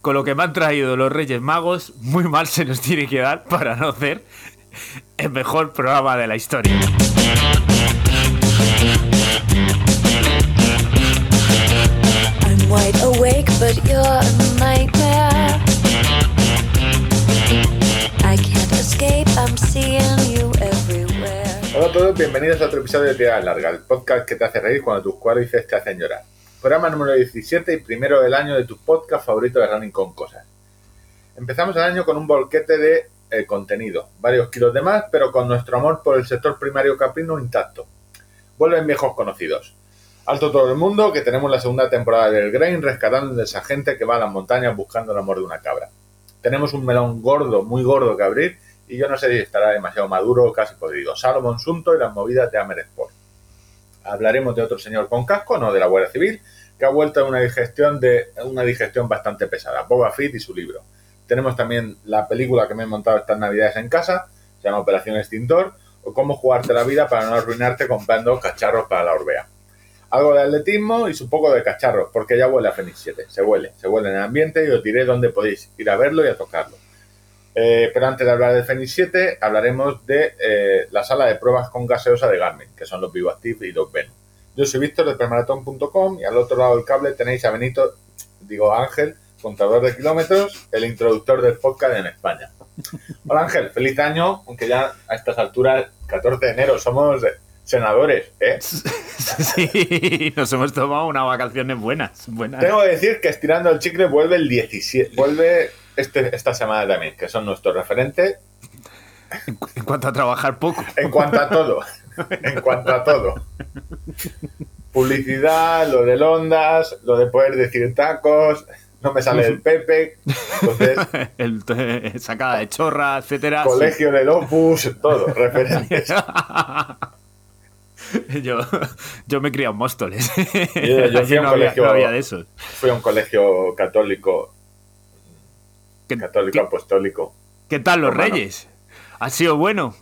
con lo que me han traído los Reyes Magos, muy mal se nos tiene que dar para no hacer el mejor programa de la historia. I'm wide awake, but you're a nightmare. I can't escape, I'm seeing you everywhere. Hola a todos, bienvenidos a otro episodio de Tirada Larga, el podcast que te hace reír cuando tus cuádriceps te hacen llorar. Programa número 17 y primero del año de tu podcast favorito de Running con Cosas. Empezamos el año con un bolquete de eh, contenido, varios kilos de más, pero con nuestro amor por el sector primario caprino intacto. Vuelven viejos conocidos. Alto todo el mundo, que tenemos la segunda temporada del Grain rescatando a esa gente que va a las montañas buscando el amor de una cabra. Tenemos un melón gordo, muy gordo que abrir, y yo no sé si estará demasiado maduro o casi podrido. Salomón Sunto y las movidas de Amer Sport. Hablaremos de otro señor con casco, no de la Guardia Civil, que ha vuelto a una digestión de una digestión bastante pesada, Boba Fett y su libro. Tenemos también la película que me he montado estas navidades en casa, se llama Operación Extintor, o cómo jugarte la vida para no arruinarte comprando cacharros para la Orbea. Algo de atletismo y un poco de cacharros, porque ya huele a Fenix 7, se huele, se huele en el ambiente y os diré dónde podéis ir a verlo y a tocarlo. Eh, pero antes de hablar del Fenix 7, hablaremos de eh, la sala de pruebas con gaseosa de Garmin, que son los VivoActive y los Venom. Yo soy Víctor de Permaratón.com y al otro lado del cable tenéis a Benito, digo Ángel, contador de kilómetros, el introductor del podcast en España. Hola Ángel, feliz año, aunque ya a estas alturas, 14 de enero, somos senadores, ¿eh? Sí, nos hemos tomado unas vacaciones buenas. buenas. Tengo que decir que estirando el chicle vuelve el 17, vuelve este, esta semana también, que son nuestros referentes En, cu- en cuanto a trabajar poco. en cuanto a todo. En cuanto a todo. Publicidad, lo del Ondas, lo de poder decir tacos, no me sale el Pepe, entonces, El, sacada de chorra, etcétera. colegio del Opus, todo, referentes. Sí. yo, yo me he criado en Móstoles. Yo- yo fui a un no, había, colegio- no había de esos. Fui a un colegio católico, ¿Qué, católico qué- apostólico. qué tal los Romano. reyes? ¿Ha sido bueno?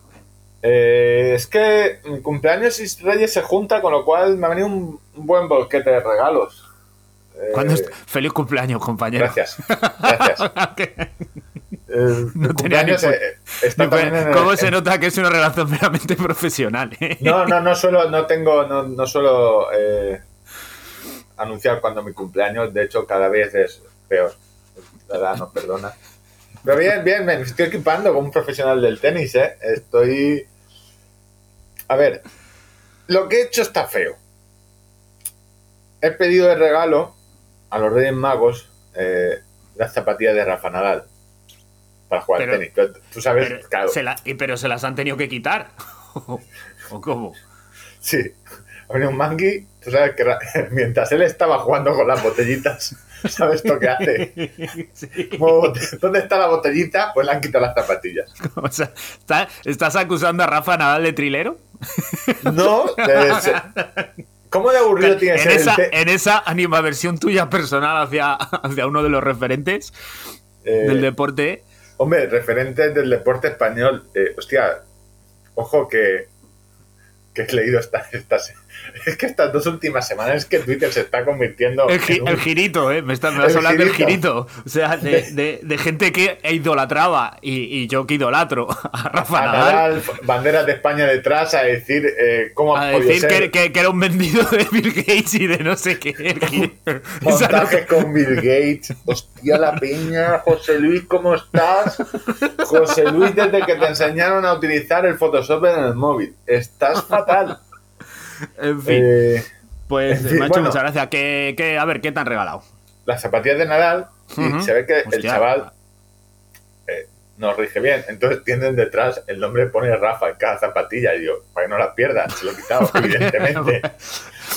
Eh, es que mi cumpleaños y Reyes se junta, con lo cual me ha venido un, buen bolquete de regalos. Eh, ¿Cuándo est- Feliz cumpleaños, compañero. Gracias, gracias. Eh, mi No tenía ni cumpleaños pu- está Ni también en el- ¿Cómo se en- nota que es una relación meramente profesional? eh? No, no, no suelo, no tengo, no, no suelo eh, anunciar cuando mi cumpleaños, de hecho cada vez es peor. La edad no perdona. Pero bien, bien, me estoy equipando como un profesional del tenis, ¿eh? Estoy... A ver, lo que he hecho está feo. He pedido de regalo a los Reyes Magos eh, las zapatillas de Rafa Nadal para jugar Pero- al tenis. Pero Tú sabes, Pero, claro, se la- pero se las han tenido que quitar. ¿O cómo? Sí, ha venido un mangui, tú sabes que ra- mientras él estaba jugando con las botellitas, ¿sabes lo que hace? Sí. Como bote- ¿Dónde está la botellita? Pues le han quitado las zapatillas. O sea, ¿está- ¿estás acusando a Rafa Nadal de trilero? No, ¿cómo de aburrido tiene que En ser el esa, te- en esa animaversión tuya personal hacia, hacia uno de los referentes eh, del deporte. Hombre, referentes del deporte español. eh, hostia, ojo que, que he leído esta, estas... Es que estas dos últimas semanas es que Twitter se está convirtiendo El, gi- en un- el girito, ¿eh? Me estás, me vas a hablar del girito. O sea, de, de- de gente que idolatraba y, y yo que idolatro a Rafa a Nadal. Nadal, banderas de España detrás a decir eh, cómo A decir ser que, que- que era un vendido de Bill Gates y de no sé qué. Montaje con Bill Gates. Hostia, la peña. José Luis, ¿cómo estás? José Luis, desde que te enseñaron a utilizar el Photoshop en el móvil. Estás fatal. En fin, Eh, pues en fin, hecho bueno. mucha gracia. ¿Qué, qué- a ver, ¿qué te han regalado? las zapatillas de Nadal, y Ujú. se ve que el chaval eh, no rige bien. Entonces tienen detrás, el nombre pone Rafa en cada zapatilla. Y yo, para que no las pierdas, se lo he quitado, evidentemente.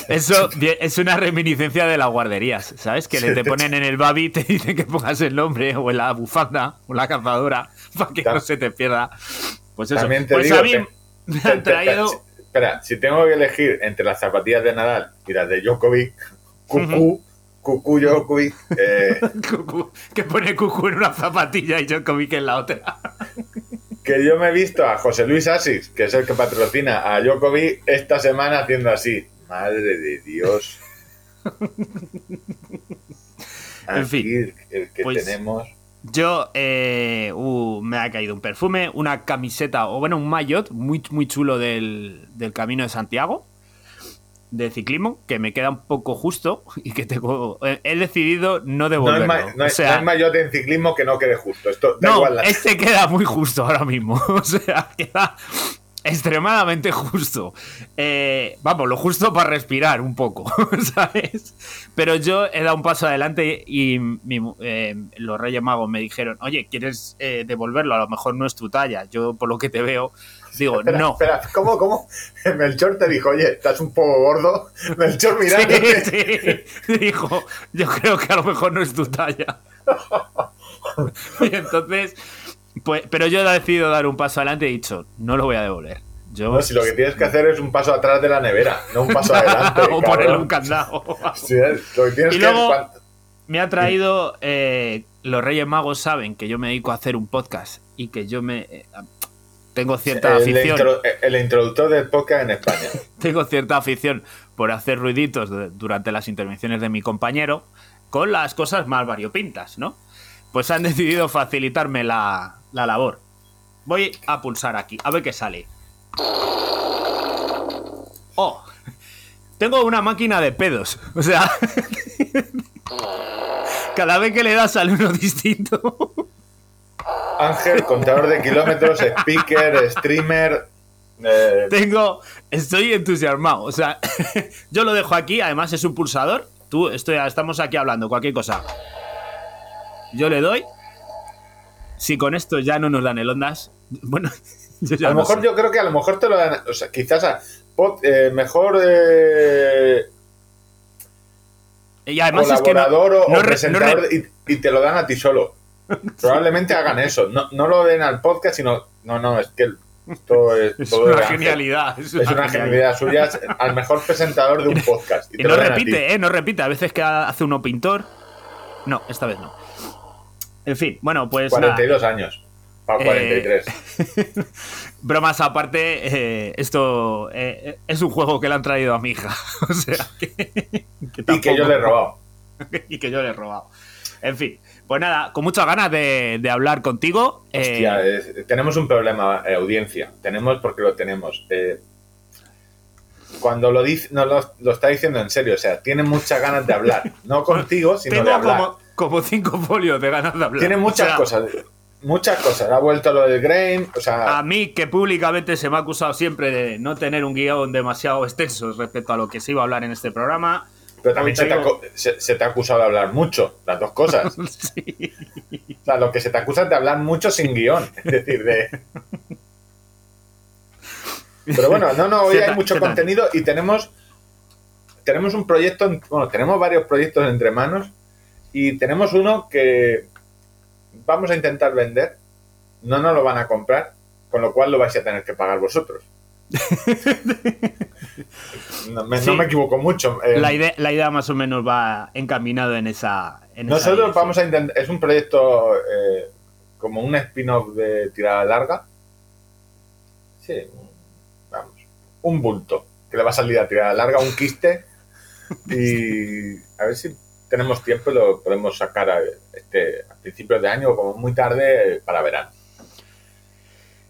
Eso es una reminiscencia de las guarderías, ¿sabes? Que te te- ponen en el babi te dicen que pongas el nombre o en la bufanda o la cazadora para que no se te pierda. Pues eso. También te pues digo a mí que- me Te- han te- traído. Espera, si tengo que elegir entre las zapatillas de Nadal y las de Djokovic, Cucú, Cucú Djokovic, eh, Cucú, que pone cucú en una zapatilla y Djokovic en la otra. que yo me he visto a José Luis Asis, que es el que patrocina a Djokovic, esta semana haciendo así. Madre de Dios. En fin, Aquí el que pues- tenemos. Yo eh, uh, me ha caído un perfume, una camiseta, o bueno, un maillot muy, muy chulo del, del Camino de Santiago, de ciclismo, que me queda un poco justo y que tengo. He, he decidido no No hay, devolverlo. ma- no hay- o sea, no hay mayote en ciclismo que no quede justo. Esto da no, igual. la- este queda muy justo ahora mismo. O sea, queda extremadamente justo. Eh, vamos, lo justo para respirar un poco, ¿sabes? Pero yo he dado un paso adelante y mi eh, los Reyes Magos me dijeron, oye, ¿quieres eh, devolverlo? A lo mejor no es tu talla. Yo, por lo que te veo, digo, Espera, no. espera, ¿cómo, cómo? Melchor te dijo, oye, estás un poco gordo. Melchor mirándote. Sí, sí. Dijo, yo creo que a lo mejor no es tu talla. Y entonces, pues, pero yo he decidido dar un paso adelante y he dicho, no lo voy a devolver. Yo, No, si lo que tienes que hacer es un paso atrás de la nevera, no un paso adelante. o ponerle un candado. Sí, lo que tienes Y luego- Me ha traído, eh, los Reyes Magos saben que yo me dedico a hacer un podcast y que yo me eh, tengo cierta el, afición. intro- el introductor del podcast en España. tengo cierta afición por hacer ruiditos durante las intervenciones de mi compañero con las cosas más variopintas, ¿no? Pues han decidido facilitarme la, la labor. Voy a pulsar aquí, a ver qué sale. ¡Oh! Tengo una máquina de pedos. O sea, cada vez que le das sale uno distinto. Ángel, contador de kilómetros, speaker, streamer. eh, Tengo. Estoy entusiasmado. O sea, yo lo dejo aquí. Además, es un pulsador. Tú, estoy, estamos aquí hablando, cualquier cosa. Yo le doy. Si con esto ya no nos dan el ondas. Bueno, yo ya a lo no mejor sé. yo creo que a lo mejor te lo dan. O sea, quizás a, eh, mejor eh, Y además es que no, colaborador o- no o re- presentador no re- y, y te lo dan a ti solo. Probablemente hagan eso. No, no lo den al podcast, sino. No, no, es que esto es. es todo una genialidad. Es Es una, una genialidad. suya al mejor presentador de un podcast. Y te no repite, ¿eh? No repite. A veces que hace uno pintor. No, esta vez no. En fin, bueno, pues. nada. 42 años. Para Eh, 43. Bromas aparte, eh, esto eh, es un juego que le han traído a mi hija. O sea, que, que y que yo le he robado. y que yo le he robado. En fin, pues nada, con muchas ganas de, de hablar contigo. eh, Hostia, tenemos un problema, eh, audiencia. Tenemos porque lo tenemos. Eh, cuando lo dice, no lo, lo está diciendo en serio, o sea, tiene muchas ganas de hablar. No contigo, sino de tengo hablar. como, como cinco folios de ganas de hablar. Tiene muchas O sea, cosas. Muchas cosas. Ha vuelto lo del Grain. O sea, A mí, que públicamente se me ha acusado siempre de no tener un guion demasiado extenso respecto a lo que se iba a hablar en este programa. pero también se te, ha, traigo- co- se- se te ha acusado de hablar mucho. Las dos cosas. O sea, lo que se te acusa es de hablar mucho sin guion. Es decir, de. Pero bueno, no, no, hoy hay mucho contenido y tenemos. Tenemos un proyecto, en- bueno, tenemos varios proyectos entre manos y tenemos uno que vamos a intentar vender. No nos lo van a comprar, con lo cual lo vais a tener que pagar vosotros. No me, no Sí. me equivoco mucho. eh, La idea, la idea más o menos va encaminado en esa. En Nosotros vamos a intentar. Es un proyecto eh, como un spin-off de tirada larga. Sí, vamos. Un bulto que le va a salir a tirada larga, un quiste. Y a ver si tenemos tiempo y lo podemos sacar a, este, a principios de año o como muy tarde para verano.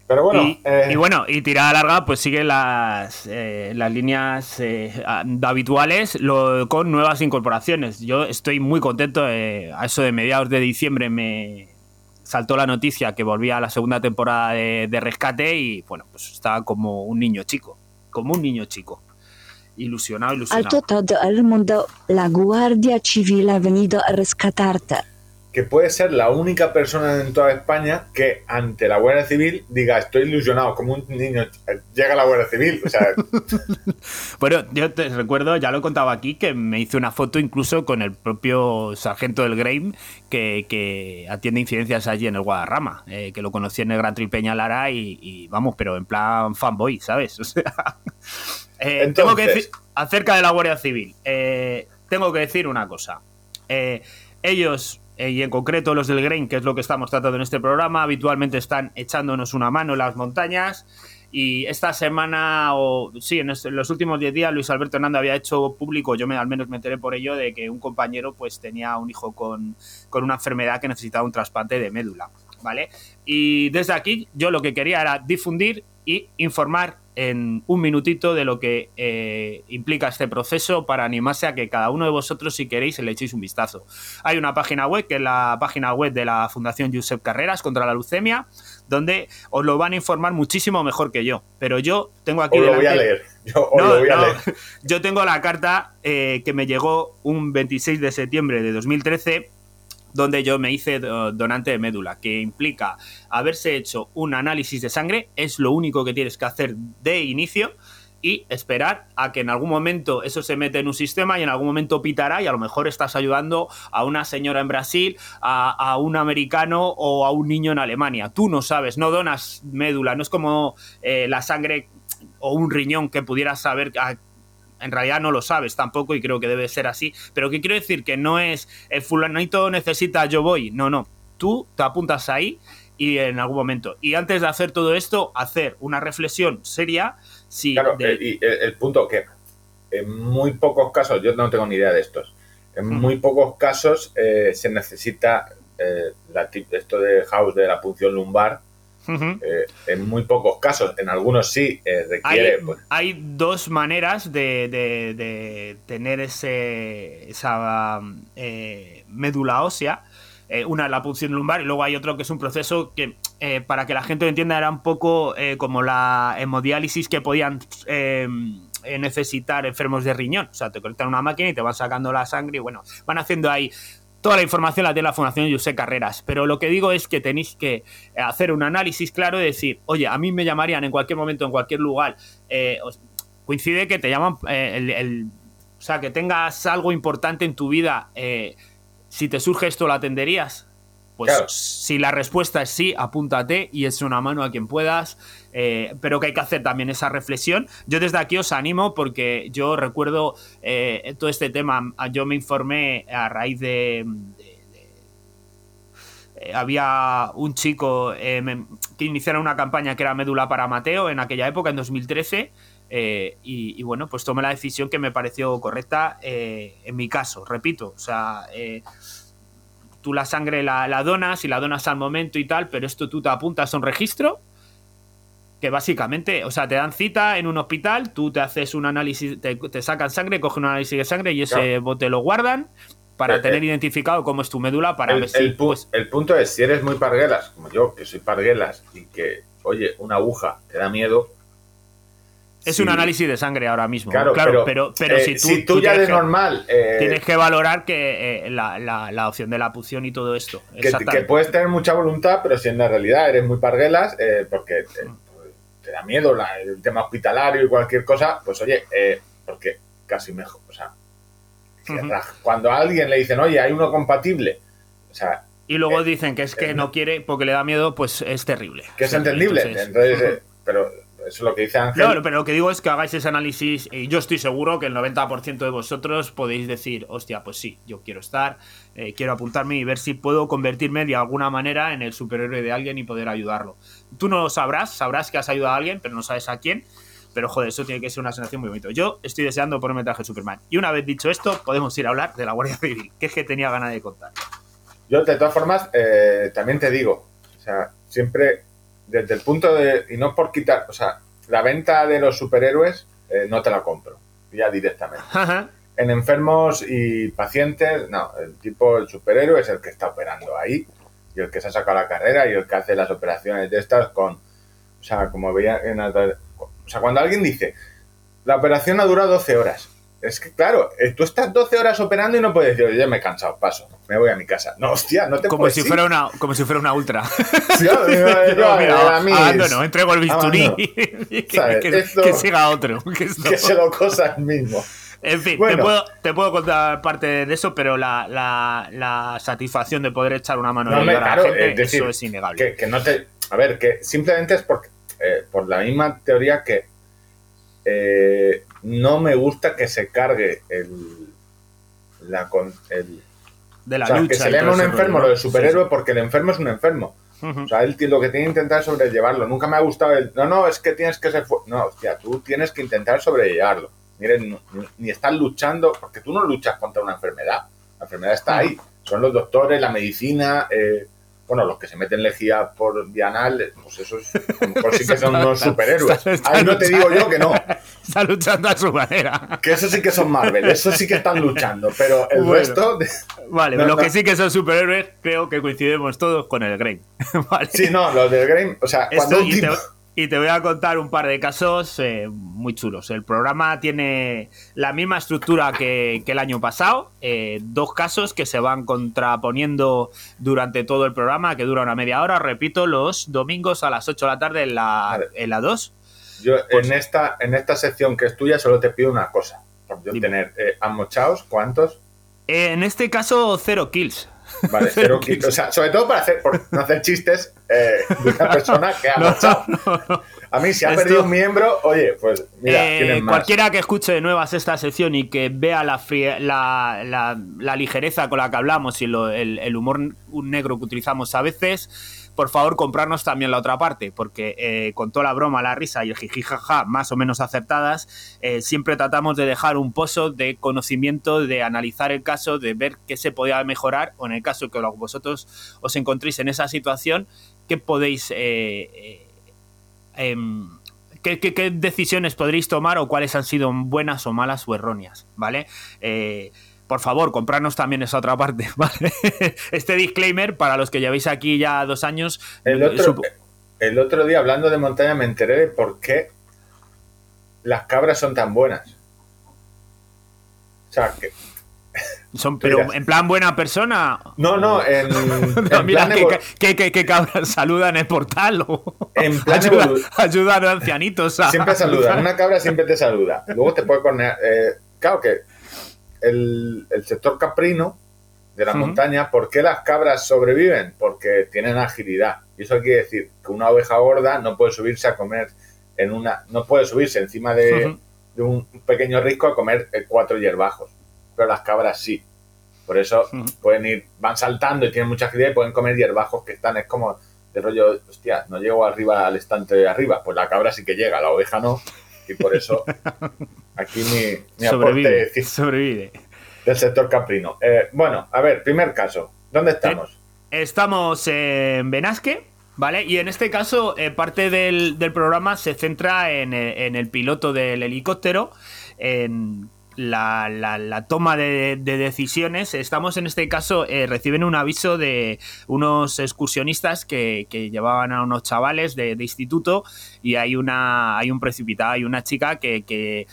Pero bueno, y, eh, y bueno, y tirada larga, pues sigue las, eh, las líneas eh, habituales lo- con nuevas incorporaciones. Yo estoy muy contento. eh, a eso de mediados de diciembre me saltó la noticia que volvía a la segunda temporada de, de Rescate y bueno, pues estaba como un niño chico. Como un niño chico. Ilusionado, ilusionado. Alto todo el mundo, la Guardia Civil ha venido a rescatarte. Que puede ser la única persona en toda España que ante la Guardia Civil diga estoy ilusionado como un niño eh, llega la Guardia Civil. O sea, Bueno, yo te recuerdo, ya lo he contado aquí, que me hice una foto incluso con el propio sargento del Grame que, que atiende incidencias allí en el Guadarrama, eh, que lo conocí en el Gran Trip Peñalara y, y vamos, pero en plan fanboy, ¿sabes? O sea, eh, Entonces- tengo que decir, acerca de la Guardia Civil, eh, tengo que decir una cosa. Ellos, y en concreto los del Grain, que es lo que estamos tratando en este programa, habitualmente están echándonos una mano en las montañas Y esta semana, o sí, en, en los últimos 10 días, Luis Alberto Hernández había hecho público, yo me, al menos me enteré por ello, de que un compañero pues tenía un hijo con, con una enfermedad que necesitaba un trasplante de médula, ¿vale? Y desde aquí yo lo que quería era difundir y informar en un minutito de lo que eh, implica este proceso para animarse a que cada uno de vosotros, si queréis, le echéis un vistazo. Hay una página web, que es la página web de la Fundación Josep Carreras contra la leucemia, donde os lo van a informar muchísimo mejor que yo. Pero yo tengo aquí Os lo voy a delante- leer. Yo os no, lo voy a no. leer. Yo tengo la carta eh, que me llegó un 26 de septiembre de 2013 donde yo me hice do- donante de médula, que implica haberse hecho un análisis de sangre, es lo único que tienes que hacer de inicio y esperar a que en algún momento eso se mete en un sistema y en algún momento pitará y a lo mejor estás ayudando a una señora en Brasil, a, a un americano o a un niño en Alemania. Tú no sabes, no donas médula, no es como eh, la sangre o un riñón que pudieras saber a- en realidad no lo sabes tampoco y creo que debe ser así. Pero que quiero decir que no es el fulanito necesita, yo voy. No, no. Tú te apuntas ahí y en algún momento. Y antes de hacer todo esto, hacer una reflexión seria. Si Claro, de- eh, y el, el punto que en muy pocos casos, yo no tengo ni idea de estos, en muy pocos casos eh, se necesita eh, la esto de House de la punción lumbar, Eh, en muy pocos casos, en algunos sí eh, requiere, Hay, pues, hay dos maneras de, de- de tener ese, esa eh, médula ósea. Una es la punción lumbar y luego hay otro que es un proceso que, para que la gente lo entienda, era un poco como la hemodiálisis que podían necesitar enfermos de riñón. O sea, te conectan una máquina y te van sacando la sangre y bueno, van haciendo ahí Toda la información la tiene la Fundación José Carreras, pero lo que digo es que tenéis que hacer un análisis claro y decir, oye, a mí me llamarían en cualquier momento, en cualquier lugar. eh, coincide que te llaman, eh, el, el- o sea, que tengas algo importante en tu vida. eh, si te surge esto, ¿lo atenderías? Pues Claro. si la respuesta es sí, apúntate y es una mano a quien puedas. Eh, pero que hay que hacer también esa reflexión. Yo desde aquí os animo porque yo recuerdo eh, todo este tema. Yo me informé a raíz de. de- de- había un chico eh, que iniciara una campaña que era Médula para Mateo en aquella época, en 2013. eh, y, bueno, pues tomé la decisión que me pareció correcta en mi caso, repito. O sea, eh, tú la sangre la, la donas y la donas al momento y tal, pero esto tú te apuntas a un registro que básicamente, o sea, te dan cita en un hospital, tú te haces un análisis, te, te sacan sangre, cogen un análisis de sangre y ese Claro. bote lo guardan para Eh, tener eh, identificado cómo es tu médula para el, ver si el pu- pues, el punto es, si eres muy parguelas, como yo, que soy parguelas, y que, oye, una aguja te da miedo. es un análisis de sangre ahora mismo. Claro, Claro, pero, pero, pero, eh, si tú, tú ya que- normal eh, tienes que valorar que eh, la, la- la opción de la punción y todo esto. que, que puedes tener mucha voluntad, pero si en la realidad eres muy parguelas, porque te da miedo la- el tema hospitalario y cualquier cosa, pues oye, eh, porque casi mejor, o sea, cuando a alguien le dicen, oye, hay uno compatible, o sea, Y luego eh, dicen que es que eh, no quiere porque le da miedo, pues es terrible. que es entendible, Entonces, eh, pero eso es lo que dice Ángel. No, pero lo que digo es que hagáis ese análisis y yo estoy seguro que el 90% de vosotros podéis decir, hostia, pues sí, yo quiero estar, eh, quiero apuntarme y ver si puedo convertirme de alguna manera en el superhéroe de alguien y poder ayudarlo. Tú no lo sabrás, sabrás que has ayudado a alguien, pero no sabes a quién. Pero joder, eso tiene que ser una sensación muy bonita. Yo estoy deseando ponerme traje de Superman. Y una vez dicho esto, podemos ir a hablar de la Guardia Civil, que es que tenía ganas de contar. Yo, de todas formas, eh, también te digo, o sea, siempre desde el punto de, y no por quitar, o sea, la venta de los superhéroes eh, no te la compro, ya directamente. En enfermos y pacientes, no, el tipo, el superhéroe es el que está operando ahí y el que se ha sacado la carrera y el que hace las operaciones de estas con, o sea, como veía en o sea, cuando alguien dice, la operación ha durado 12 horas. Es que, claro, eh, tú estás 12 horas operando y no puedes decir, oye, me he cansado, paso, me voy a mi casa. No, hostia, no te Como puedes si, ir. fuera una, como si fuera una ultra. Sí, yo- yo- Yo, mira, a mí abandono, entrego el bisturí abandono. que, que- Esto- que siga otro. que que se lo cosa el mismo. En fin, Bueno. te, puedo, te puedo contar parte de eso, pero la, la- la satisfacción de poder echar una mano No, a la gente, es decir, eso es innegable. Que, que no te. A ver, que simplemente es porque, eh, por la misma teoría que eh, no me gusta que se cargue el. La el de la o sea, lucha. que se le llama un enfermo rollo, lo de superhéroe Sí, porque el enfermo es un enfermo. O sea, él lo que tiene que intentar es sobrellevarlo. Nunca me ha gustado el. No, no, es que tienes que ser. No, hostia, tú tienes que intentar sobrellevarlo. Miren, ni, ni estás luchando, porque tú no luchas contra una enfermedad. La enfermedad está ahí. Son los doctores, la medicina. eh, bueno, los que se meten lejía por dianal, pues esos mejor sí que son unos superhéroes. Ahí no te digo yo que no. Está luchando a su manera. Que esos sí que son Marvel, esos sí que están luchando. Pero el Bueno. resto. de- Vale, No, lo no. que sí que son superhéroes, creo que coincidimos todos con el Grey. vale. Sí, no, los del Grey. O sea, Esto, cuando y, te, voy a contar un par de casos eh, muy chulos. El programa tiene la misma estructura que, que el año pasado. eh, dos casos que se van contraponiendo durante todo el programa, que dura una media hora. Repito, los domingos a las 8 de la tarde en la, Vale. en la 2. Yo Pues- en esta, en esta sección que es tuya solo te pido una cosa. Por yo Dime. tener eh, amochaos, ¿cuántos? Eh, en este caso, cero kills. Vale, cero kilos. O sea, sobre todo para hacer, por no hacer chistes eh, de una persona que ha No. A mí, si ha Esto- perdido un miembro, oye, pues mira, Eh, más. cualquiera que escuche de nuevas esta sección y que vea la, frie- la, la- la ligereza con la que hablamos y lo- el, el humor negro que utilizamos a veces, por favor comprarnos también la otra parte, porque eh, con toda la broma, la risa y el jijijaja más o menos acertadas, eh, siempre tratamos de dejar un pozo de conocimiento, de analizar el caso, de ver qué se podía mejorar o en el caso que vosotros os encontréis en esa situación, qué podéis... eh, eh, em, ¿qué, qué, qué decisiones podréis tomar o cuáles han sido buenas o malas o erróneas, ¿vale? Eh, por favor, comprarnos también esa otra parte, ¿vale? Este disclaimer, para los que llevéis aquí ya dos años, El otro, supo- el otro día, hablando de montaña, me enteré de por qué las cabras son tan buenas. O sea, que. Son, pero Mira. en plan buena persona. No, no, en, en No, mira, plan que, que, que, cabras saludan en el portal o En plan ayudan a ancianitos a- Siempre saludan, una cabra siempre te saluda. Luego te puede cornear. eh, claro que el, el sector caprino de la montaña, ¿por qué las cabras sobreviven? Porque tienen agilidad. Y eso quiere decir que una oveja gorda no puede subirse a comer en una. No puede subirse encima de, de un pequeño risco a comer eh, cuatro hierbajos. Pero las cabras sí. Por eso pueden ir, van saltando y tienen mucha agilidad y pueden comer hierbajos que están, es como de rollo, hostia, no llego arriba al estante de arriba. Pues la cabra sí que llega, la oveja no. Y por eso aquí mi, mi sobrevive, aporte sobrevive. del sector caprino. Eh, bueno, a ver, primer caso. ¿Dónde estamos? Estamos en Benasque, ¿vale? Y en este caso, eh, parte del, del programa se centra en, eh, en el piloto del helicóptero, en la, la- toma de, de decisiones. Estamos en este caso, eh, reciben un aviso de unos excursionistas que, que llevaban a unos chavales de, de instituto y hay, una, hay un precipitado, hay una chica que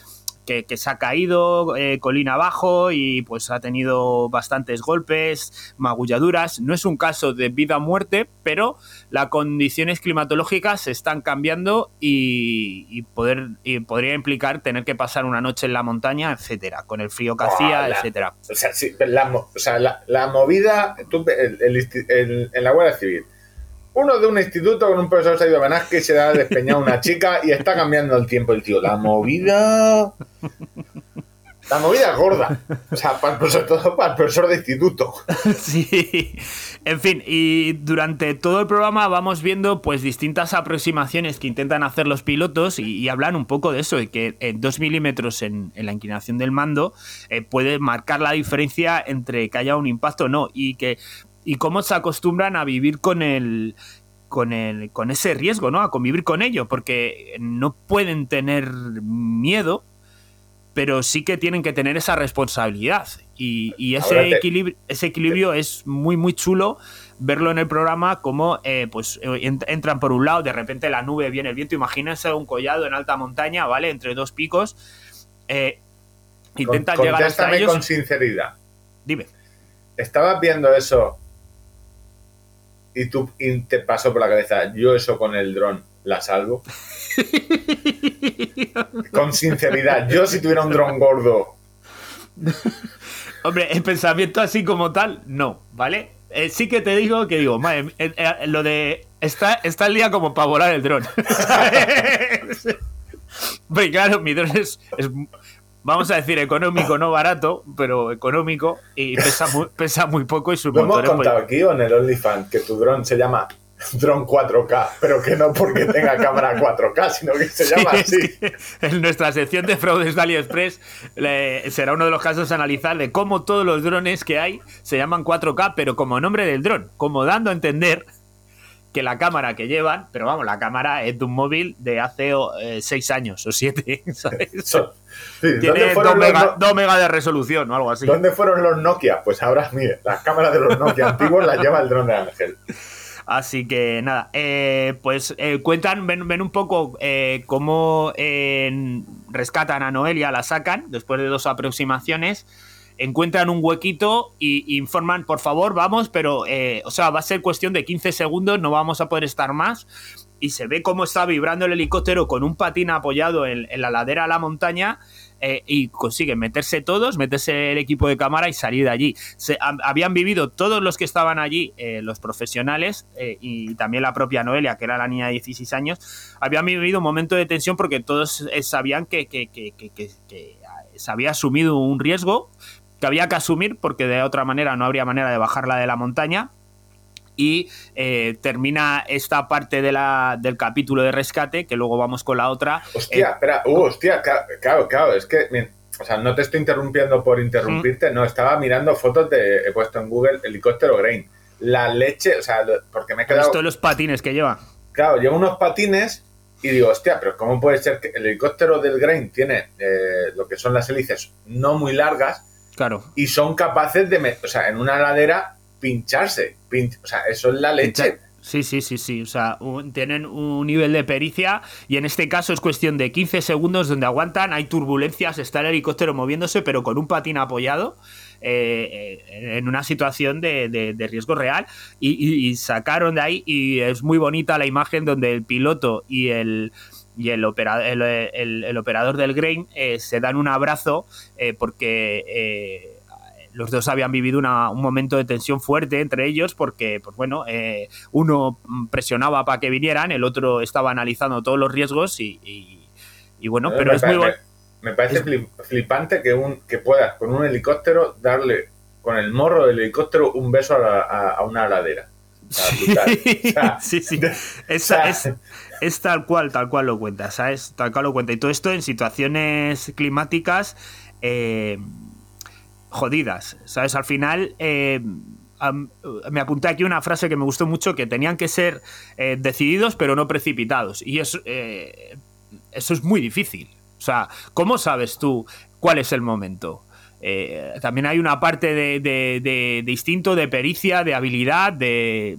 que, que se ha caído eh, colina abajo y pues ha tenido bastantes golpes, magulladuras. No es un caso de vida o muerte, pero las condiciones climatológicas se están cambiando y, y poder, y podría implicar tener que pasar una noche en la montaña, etcétera, con el frío que hacía, etcétera. O sea, sí, la, o sea, la, la movida tú, el- el- en la Guardia Civil. Uno de un instituto con un profesor se ha ido a Benasque y se le ha despeñado una chica y está cambiando el tiempo el tío. La movida. La movida es gorda. O sea, para el profesor, todo para el profesor de instituto. Sí, en fin, y durante todo el programa vamos viendo pues distintas aproximaciones que intentan hacer los pilotos y, hablan un poco de eso, de que en 2 milímetros en, en la inclinación del mando eh, puede marcar la diferencia entre que haya un impacto o no, y que y cómo se acostumbran a vivir con el con el con ese riesgo, ¿no? A convivir con ello, porque no pueden tener miedo, pero sí que tienen que tener esa responsabilidad. Y, y ese, equilibrio, ese equilibrio es muy, muy chulo verlo en el programa, como eh, pues eh, ent- entran por un lado, de repente la nube viene el viento, imagínense un collado en alta montaña, ¿vale? Entre dos picos. eh, intentan Con- llegar hasta ellos. con sinceridad. Dime. ¿Estabas viendo eso y, tú, y te pasó por la cabeza, yo eso con el dron la salvo? con sinceridad, yo si tuviera un dron gordo, Hombre, el pensamiento así como tal, no, ¿vale? Eh, sí que te digo que digo, madre, eh, eh, lo de. Está, está el día como para volar el dron. Hombre, claro, mi dron es, es, Vamos a decir económico, no barato, pero económico y pesa muy, pesa muy poco y lo hemos pues, contado aquí o en el OnlyFans que tu dron se llama dron 4K, pero que no porque tenga cámara 4K, sino que se Sí, llama así. en nuestra sección de fraudes de AliExpress le- será uno de los casos a analizar de cómo todos los drones que hay se llaman 4K, pero como nombre del dron, como dando a entender que la cámara que llevan, pero vamos, la cámara es de un móvil de hace 6 años o 7, ¿sabes? Son- sí, ¿dónde, Tiene 2 fueron los mega, no- mega de resolución o algo así. dónde fueron los Nokia? Pues ahora, mire, las cámaras de los Nokia antiguos las lleva el dron de Ángel. Así que nada, eh, pues eh, cuentan, ven, ven un poco eh, cómo rescatan a Noelia, la sacan después de dos aproximaciones, encuentran un huequito y informan, por favor, vamos, pero, o sea, va a ser cuestión de 15 segundos, no vamos a poder estar más. Y se ve cómo está vibrando el helicóptero con un patín apoyado en, la ladera de la montaña eh, y consiguen meterse todos, meterse el equipo de cámara y salir de allí. Habían vivido todos los que estaban allí, eh, los profesionales eh, y también la propia Noelia, que era la niña de 16 años, habían vivido un momento de tensión porque todos sabían que, se había asumido un riesgo que había que asumir porque de otra manera no habría manera de bajarla de la montaña. Y eh, termina esta parte de la, del capítulo de rescate, que luego vamos con la otra. Hostia, Eh, espera, uh, hostia, claro, claro, es que, o sea, no te estoy interrumpiendo por interrumpirte, no, estaba mirando fotos de, he puesto en Google helicóptero Grain. La leche, o sea, porque me he ¿Has quedado, visto los patines que lleva? claro, llevo unos patines y digo, hostia, pero ¿cómo puede ser que el helicóptero del Grain tiene eh, lo que son las hélices no muy largas Claro. y son capaces de, o sea, en una ladera pincharse? Pin- o sea, eso es la leche. Sí, sí, sí, sí. O sea, tienen un nivel de pericia y en este caso es cuestión de 15 segundos donde aguantan, hay turbulencias, está el helicóptero moviéndose, pero con un patín apoyado eh, eh, en una situación de, riesgo real y, sacaron de ahí y es muy bonita la imagen donde el piloto y el... Y el, opera- el, el- el operador del Grain eh, se dan un abrazo porque los dos habían vivido una- un momento de tensión fuerte entre ellos porque, pues bueno, eh, uno presionaba para que vinieran, el otro estaba analizando todos los riesgos y, y- y bueno, pero me, es muy me- me parece flip- flipante que, un, que puedas con un helicóptero darle con el morro del helicóptero un beso a, la- a- a una ladera. O sea, sí, sí. Es, sea- es- es tal cual, tal cual lo cuenta, ¿sabes? Tal cual lo cuenta. Y todo esto en situaciones climáticas eh, jodidas, ¿sabes? Al final, eh, me apunté aquí una frase que me gustó mucho, que tenían que ser eh, decididos pero no precipitados. Y eso, eh, eso es muy difícil. O sea, ¿cómo sabes tú cuál es el momento? Eh, también hay una parte de, instinto, de pericia, de habilidad, de,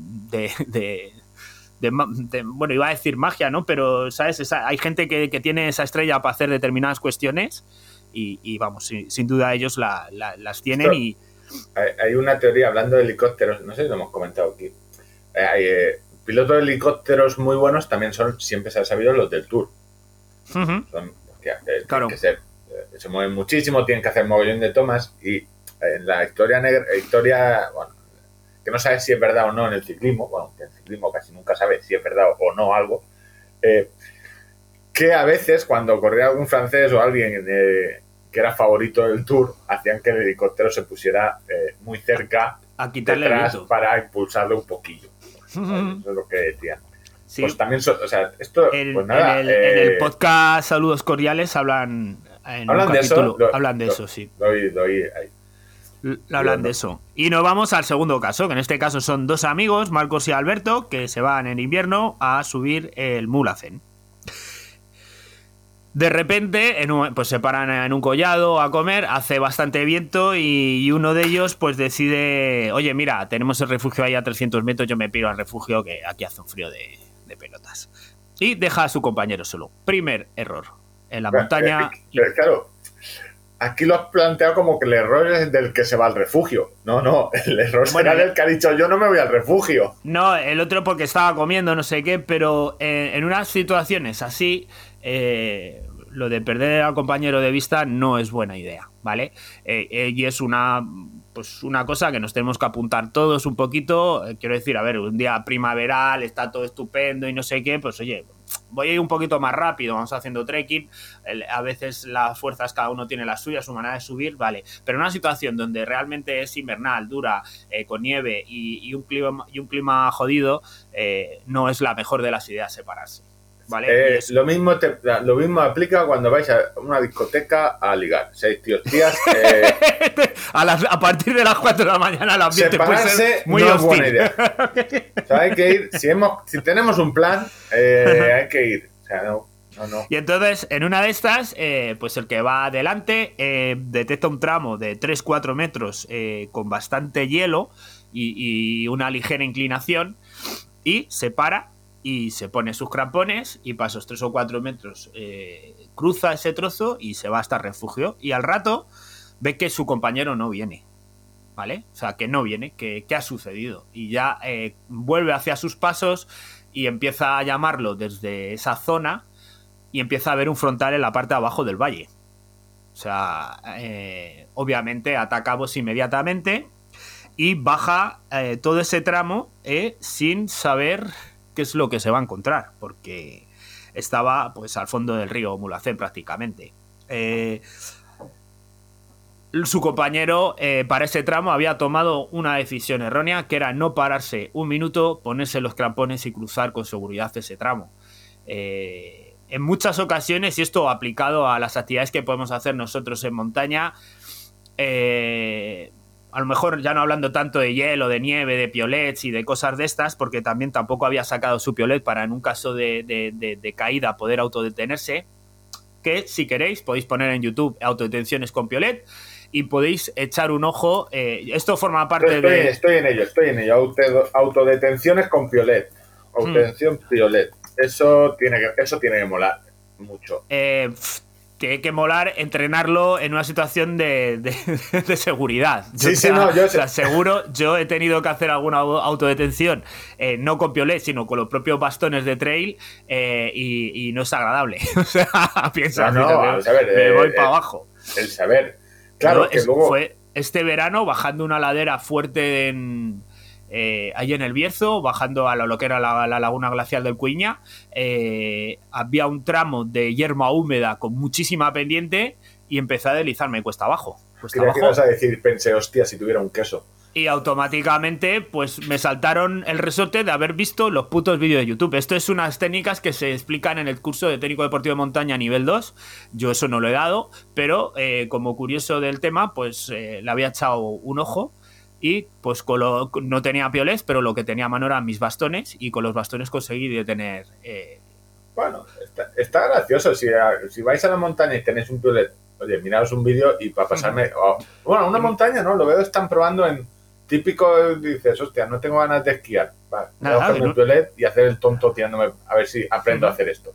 bueno, iba a decir magia, ¿no? Pero, ¿sabes? Hay gente que, que tiene esa estrella para hacer determinadas cuestiones y, y, vamos, sin, sin duda ellos la- la- las tienen y... hay, una teoría hablando de helicópteros, no sé si lo hemos comentado aquí. Eh, hay, eh, pilotos de helicópteros muy buenos también son, siempre se ha sabido, los del Tour. Ujú. Son, hostia, tienen Claro. que ser, eh, se mueven muchísimo, tienen que hacer mogollón de tomas y eh, en la historia negra, historia, bueno, que no sabes si es verdad o no en el ciclismo, bueno, que en el ciclismo casi nunca sabes si es verdad o no algo, eh, que a veces cuando corría algún francés o alguien eh, que era favorito del Tour, hacían que el helicóptero se pusiera eh, muy cerca A quitarle el detrás grito. para impulsarlo un poquillo. Eso es lo que decían. Sí. Pues también, so- o sea, esto, En, pues nada, en el, en el eh, podcast Saludos Cordiales hablan en un Hablan de eso, lo- hablan de lo- eso, sí. doy- doy Hablan de eso. Y nos vamos al segundo caso, que en este caso son dos amigos, Marcos y Alberto, que se van en invierno a subir el Mulacen. De repente, en un- pues se paran en un collado a comer, hace bastante viento y, y uno de ellos pues decide, oye mira, tenemos el refugio ahí a 300 metros, yo me piro al refugio que aquí hace un frío de, de pelotas. Y deja a su compañero solo. Primer error. En la montaña... Eh, eh, claro, aquí lo has planteado como que el error es del que se va al refugio. No, no, el error Bueno, será eh. del que ha dicho yo no me voy al refugio. No, el otro porque estaba comiendo, no sé qué, pero eh, en unas situaciones así, eh, lo de perder al compañero de vista no es buena idea, ¿vale? Eh, eh, y es una, pues una cosa que nos tenemos que apuntar todos un poquito. Quiero decir, a ver, un día primaveral, está todo estupendo y no sé qué, pues oye, voy a ir un poquito más rápido, vamos haciendo trekking, a veces las fuerzas cada uno tiene las suyas, su manera de subir, vale, pero en una situación donde realmente es invernal, dura, con nieve y, un clima, y un clima jodido, no es la mejor de las ideas separarse. ¿Vale? Eh, es- lo, mismo te- lo mismo aplica cuando vais a una discoteca a ligar. Seis tíos, tías. eh, a, las- a partir de las 4 de la mañana el ambiente puede ser muy no es hostil. buena idea. O sea, hay que ir. Si, hemos, si tenemos un plan, eh, hay que ir. O sea, no, no, no. Y entonces, en una de estas, eh, pues el que va adelante eh, detecta un tramo de 3-4 metros eh, con bastante hielo y, y una ligera inclinación y se para y se pone sus crampones y esos 3 o 4 metros eh, cruza ese trozo y se va hasta refugio y al rato ve que su compañero no viene. ¿Vale? O sea, que no viene, que, que ha sucedido. Y ya eh, vuelve hacia sus pasos y empieza a llamarlo desde esa zona y empieza a ver un frontal en la parte de abajo del valle. O sea, eh, obviamente ataca Boss inmediatamente y baja todo ese tramo sin saber qué es lo que se va a encontrar, porque estaba pues al fondo del río Mulacén prácticamente. Eh, su compañero eh, para ese tramo había tomado una decisión errónea, que era no pararse un minuto, ponerse los crampones y cruzar con seguridad ese tramo. Eh, en muchas ocasiones, y esto aplicado a las actividades que podemos hacer nosotros en montaña, a lo mejor ya no hablando tanto de hielo, de nieve, de piolets y de cosas de estas, porque también tampoco había sacado su piolet para en un caso de, de- de- de caída poder autodetenerse, que si queréis podéis poner en YouTube autodetenciones con piolet y podéis echar un ojo. eh, esto forma parte estoy, de... estoy en ello, estoy en ello. Auto- autodetenciones con piolet. Autodetención piolet. Eso tiene que, eso tiene que molar mucho. eh, tiene que molar entrenarlo en una situación de, de- de seguridad. Sí, sí, no, yo o sea, seguro, yo he tenido que hacer alguna au- autodetención, eh, no con piolet, sino con los propios bastones de trail, eh, y, y no es agradable. o sea, piensa, No, no, me, eh, voy eh, para abajo. El saber. Claro, Yo que es- luego. Fue este verano bajando una ladera fuerte en, eh, ahí en el Bierzo, bajando a lo, que era la, la laguna glacial del Cuiña. eh, había un tramo de yerma húmeda con muchísima pendiente y empecé a deslizarme cuesta abajo. Cuesta que abajo ibas a decir, pensé, hostia, si tuviera un queso. y automáticamente pues me saltaron el resorte de haber visto los putos vídeos de YouTube. Esto es unas técnicas que se explican en el curso de técnico deportivo de montaña nivel 2. Yo eso no lo he dado, pero eh, como curioso del tema, pues eh, le había echado un ojo y pues con lo- no tenía pioles, pero lo que tenía a mano eran mis bastones y con los bastones conseguí detener... eh, Bueno, está, está gracioso. Si, a- si vais a la montaña y tenéis un piolet, oye, miraos un vídeo y para pasarme. o- bueno, una montaña, ¿no? Lo veo, están probando en. Típico, dices, hostia, no tengo ganas de esquiar. Va, voy a no- piolet y hacer el tonto tirándome a ver si aprendo a hacer esto.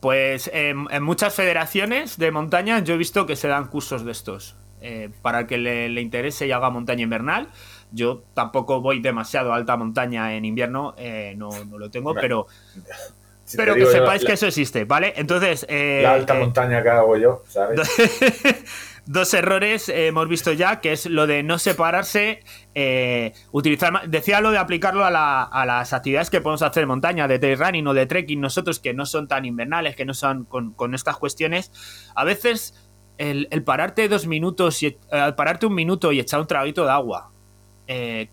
Pues en, en muchas federaciones de montaña yo he visto que se dan cursos de estos. Eh, para el que le, le interese y haga montaña invernal. Yo tampoco voy demasiado a alta montaña en invierno, eh, no, no lo tengo, pero, Si pero que sepáis la, que eso existe, ¿vale? Entonces, eh, la alta eh, montaña que hago yo, ¿sabes? dos errores eh, hemos visto ya, que es lo de no separarse, eh, utilizar, decía lo de aplicarlo a, la- a las actividades que podemos hacer en montaña, de trail running o de trekking, nosotros que no son tan invernales, que no son con, con estas cuestiones, a veces el, pararte dos minutos y eh, pararte un minuto y echar un traguito de agua. eh,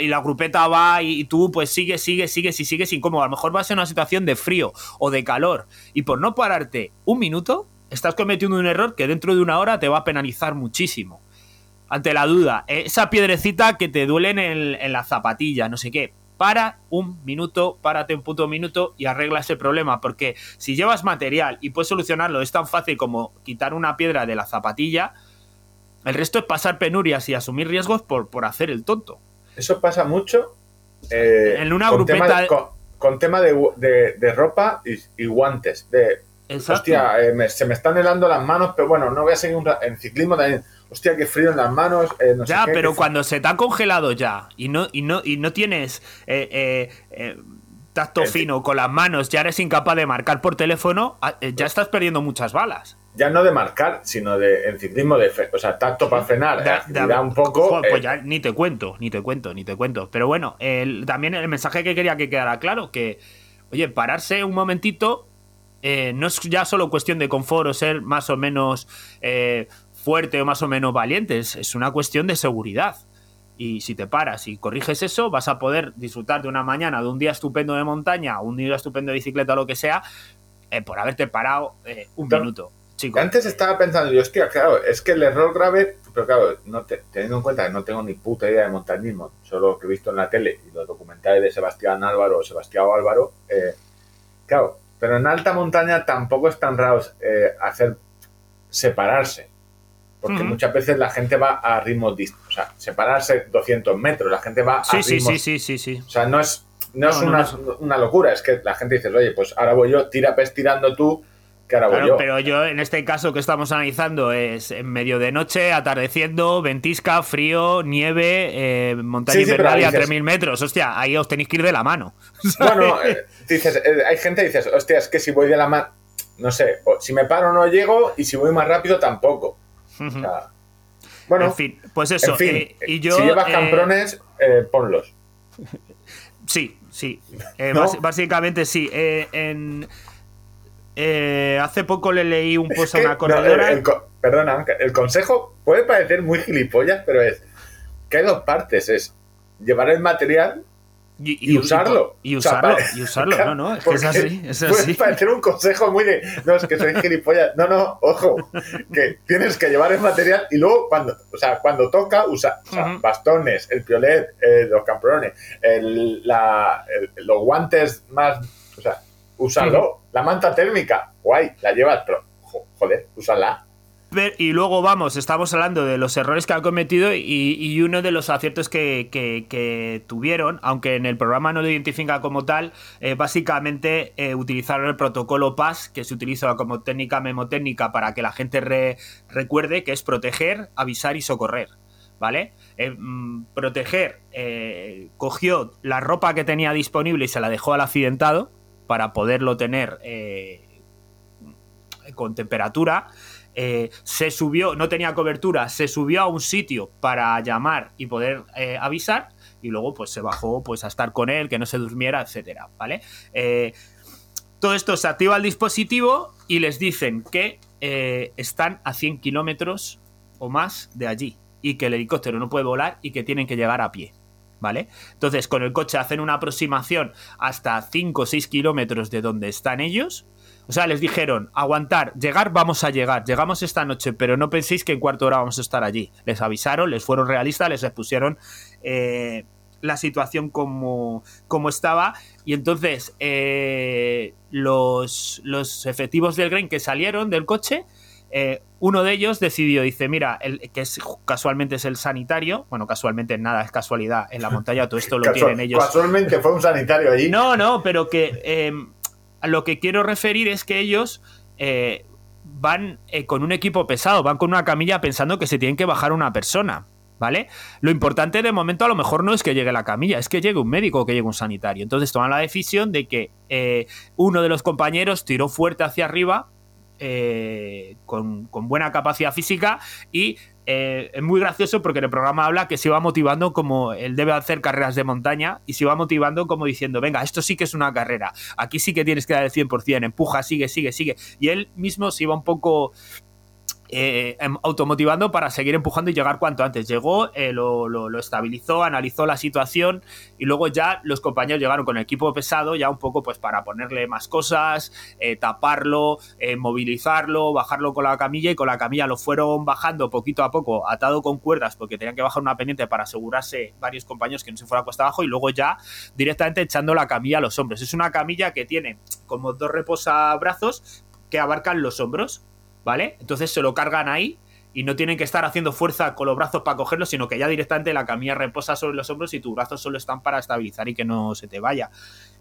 y la grupeta va y, tú pues sigues, sigues, sigues y sigues incómodo. A lo mejor vas en una situación de frío o de calor y por no pararte un minuto estás cometiendo un error que dentro de una hora te va a penalizar muchísimo. Ante la duda, esa piedrecita que te duele en, el- en la zapatilla, no sé qué. Para un minuto, párate un puto minuto y arregla ese problema. Porque si llevas material y puedes solucionarlo, es tan fácil como quitar una piedra de la zapatilla. El resto es pasar penurias y asumir riesgos por, por hacer el tonto. Eso pasa mucho. eh, En una con grupeta tema, de- con, con tema de, de- de ropa y, y guantes. De, Exacto. hostia, eh, me- se me están helando las manos, pero bueno, no voy a seguir un en ciclismo también. Hostia, qué frío en las manos. eh, no sé Ya, qué, pero qué- cuando se te ha congelado ya y no, y no, y no tienes eh, eh, tacto El- fino con las manos, ya eres incapaz de marcar por teléfono, ah, ya estás perdiendo muchas balas. Ya no de marcar, sino de en ciclismo de o sea, tacto para frenar, Da- da- un poco. Joder, pues ya ni te cuento, ni te cuento, ni te cuento. Pero bueno, el- también el mensaje que quería que quedara claro, que oye, pararse un momentito eh, no es ya solo cuestión de confort o ser más o menos eh, fuerte o más o menos valiente, es, es una cuestión de seguridad. Y si te paras y corriges eso, vas a poder disfrutar de una mañana, de un día estupendo de montaña, un día estupendo de bicicleta o lo que sea, eh, por haberte parado eh, un minuto. Chico, Antes estaba pensando, yo, hostia, claro, es que el error grave, pero claro, no te- teniendo en cuenta que no tengo ni puta idea de montañismo, solo lo que he visto en la tele y los documentales de Sebastián Álvaro o Sebastián Álvaro, eh, claro, pero en alta montaña tampoco es tan raro eh, hacer separarse, porque muchas veces la gente va a ritmos distintos, o sea, separarse 200 metros, la gente va a sí, sí, ritmos sí, sí, sí, sí. o sea, no es, no es No, una, no. una locura, es que la gente dice, oye, pues ahora voy yo, tira pes tirando tú, que ahora voy Claro, yo. pero yo en este caso que estamos analizando es en medio de noche, atardeciendo, ventisca, frío, nieve, eh, montaña invernal y a dices- 3.000 metros. Hostia, ahí os tenéis que ir de la mano. Bueno, eh, dices, eh, hay gente que dices, hostia, es que si voy de la mano, no sé, si me paro no llego y si voy más rápido tampoco. O sea, bueno, en fin, pues eso. en fin, eh, y yo, si llevas eh, camprones, eh, ponlos. Sí, sí. Eh, Básicamente sí. En, hace poco le leí un post a una corredora. el- el co- perdona, el consejo puede parecer muy gilipollas, pero es que hay dos partes, es llevar el material y, y usarlo. Y O sea, usarlo, para- y usarlo, no, no, es que es así, es así. parecer un consejo muy de. No, es que soy gilipollas. No, no, ojo. Que tienes que llevar el material y luego, cuando, o sea, cuando toca, usa o sea, Ujú. bastones, el piolet, eh, los camprones, el, la, el- los guantes más. O sea, úsalo. La manta térmica, guay, la llevas, pero jo- joder, úsala. Y luego vamos, estamos hablando de los errores que han cometido y, uno de los aciertos que, tuvieron, aunque en el programa no lo identifica como tal, básicamente eh, utilizaron el protocolo PAS, que se utiliza como técnica memotécnica para que la gente re- recuerde, que es proteger, avisar y socorrer. ¿Vale? Eh, mm, proteger, eh, cogió la ropa que tenía disponible y se la dejó al accidentado para poderlo tener con temperatura eh, se subió, no tenía cobertura, se subió a un sitio para llamar y poder eh, avisar y luego pues se bajó pues a estar con él, que no se durmiera, etcétera, ¿vale? Eh, todo esto se activa el dispositivo y les dicen que están a 100 kilómetros o más de allí y que el helicóptero no puede volar y que tienen que llegar a pie. ¿Vale? Entonces, con el coche hacen una aproximación hasta 5 o 6 kilómetros de donde están ellos. O sea, les dijeron, aguantar, llegar, vamos a llegar, llegamos esta noche, pero no penséis que en cuarto hora vamos a estar allí. Les avisaron, les fueron realistas, les expusieron eh, la situación como, como estaba. Y entonces, eh, los, los efectivos del Grain que salieron del coche, eh, uno de ellos decidió, dice, mira, el, que es, casualmente es el sanitario, bueno, casualmente nada, es casualidad, en la montaña todo esto lo Casual- tienen ellos. Casualmente fue un sanitario allí. No, no, pero que eh, a lo que quiero referir es que ellos eh, van eh, con un equipo pesado, van con una camilla pensando que se tienen que bajar una persona. ¿Vale? Lo importante de momento a lo mejor no es que llegue la camilla, es que llegue un médico o que llegue un sanitario. Entonces toman la decisión de que eh, uno de los compañeros tiró fuerte hacia arriba con buena capacidad física y eh, es muy gracioso porque en el programa habla que se va motivando como él debe hacer carreras de montaña y se va motivando como diciendo, venga, esto sí que es una carrera, aquí sí que tienes que dar el 100%, empuja, sigue, sigue, sigue. Y él mismo se iba un poco eh, em- automotivando para seguir empujando y llegar cuanto antes. Llegó, eh, lo, lo- lo estabilizó, analizó la situación y luego ya los compañeros llegaron con el equipo pesado ya un poco pues para ponerle más cosas, eh, taparlo, movilizarlo, bajarlo con la camilla y con la camilla lo fueron bajando poquito a poco, atado con cuerdas porque tenían que bajar una pendiente para asegurarse varios compañeros que no se fuera cuesta abajo y luego ya directamente echando la camilla a los hombros. Es una camilla que tiene como dos reposabrazos que abarcan los hombros, ¿vale? Entonces se lo cargan ahí y no tienen que estar haciendo fuerza con los brazos para cogerlo, sino que ya directamente la camilla reposa sobre los hombros y tus brazos solo están para estabilizar y que no se te vaya.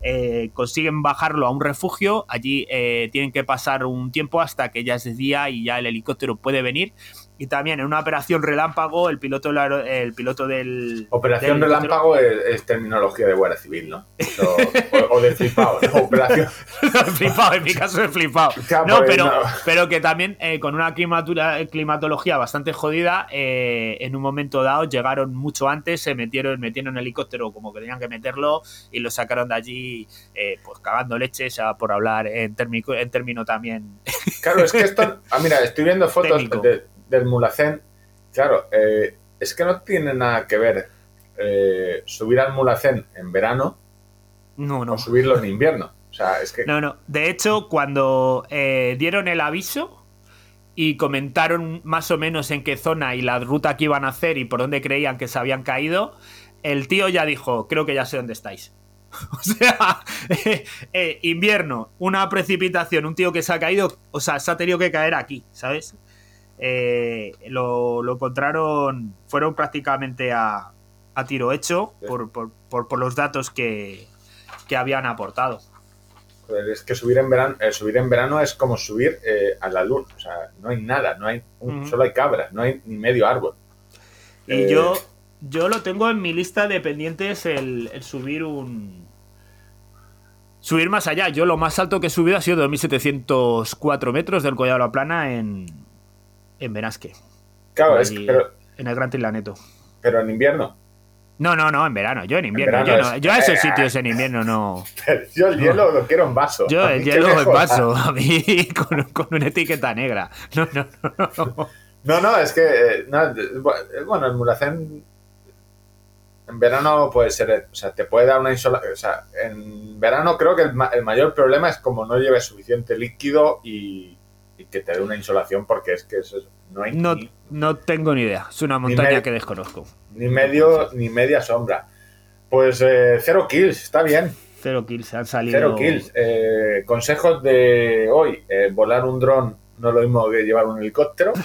Eh, consiguen bajarlo a un refugio, allí eh, tienen que pasar un tiempo hasta que ya es día y ya el helicóptero puede venir Y también en una operación relámpago, el piloto, el piloto del. Operación del Relámpago es, es terminología de Guardia Civil, ¿no? O, o de flipado, ¿no? Operación. flipado, en mi caso he flipado. No, pues, pero, pero que también eh, con una climatología bastante jodida, eh, en un momento dado llegaron mucho antes, se metieron, metieron el helicóptero como que tenían que meterlo y lo sacaron de allí, eh, pues cagando leche, o sea, por hablar en, térmico, en término también. Claro, es que esto. Ah, mira, estoy viendo fotos de- del Mulacén. Claro, eh, es que no tiene nada que ver eh, subir al Mulacén en verano No, no. o subirlo en invierno. O sea, es que. No, no. De hecho, cuando eh, dieron el aviso y comentaron más o menos en qué zona y la ruta que iban a hacer y por dónde creían que se habían caído, el tío ya dijo, creo que ya sé dónde estáis. O sea, eh, eh, invierno, una precipitación, un tío que se ha caído, o sea, se ha tenido que caer aquí, ¿sabes? Eh, lo, lo encontraron, fueron prácticamente a, a tiro hecho por, por- por- por los datos que, que habían aportado. Joder, es que subir en verano, eh, subir en verano es como subir eh, a la luna. O sea, no hay nada, no hay un- solo hay cabras, no hay ni medio árbol. Y Eh, yo, yo lo tengo en mi lista de pendientes el, el subir un. Subir más allá. Yo lo más alto que he subido ha sido 2704 metros del Collado de la Plana en. En Benasque. Claro, es que- pero, En el Gran Tilaneto. pero en invierno. No, no, no, en verano. Yo en invierno. yo, no- es- yo a esos sitios en invierno no. Yo el hielo lo quiero en vaso. Yo el hielo en vaso. A mí con, con una etiqueta negra. No, no, no. no. No, no, es que. eh, no, de- bueno, el Mulacén. En verano puede ser. O sea, te puede dar una insolación. O sea, en verano creo que el, ma- el mayor problema es como no lleves suficiente líquido y que te dé una insolación porque es que eso es- no hay No, ni, no tengo ni idea. Es una montaña que desconozco. ni medio ni media sombra. Pues eh, cero kills, está bien. Cero kills. Han salido. Cero kills. Eh, consejos de hoy: eh, volar un dron no es lo mismo que llevar un helicóptero.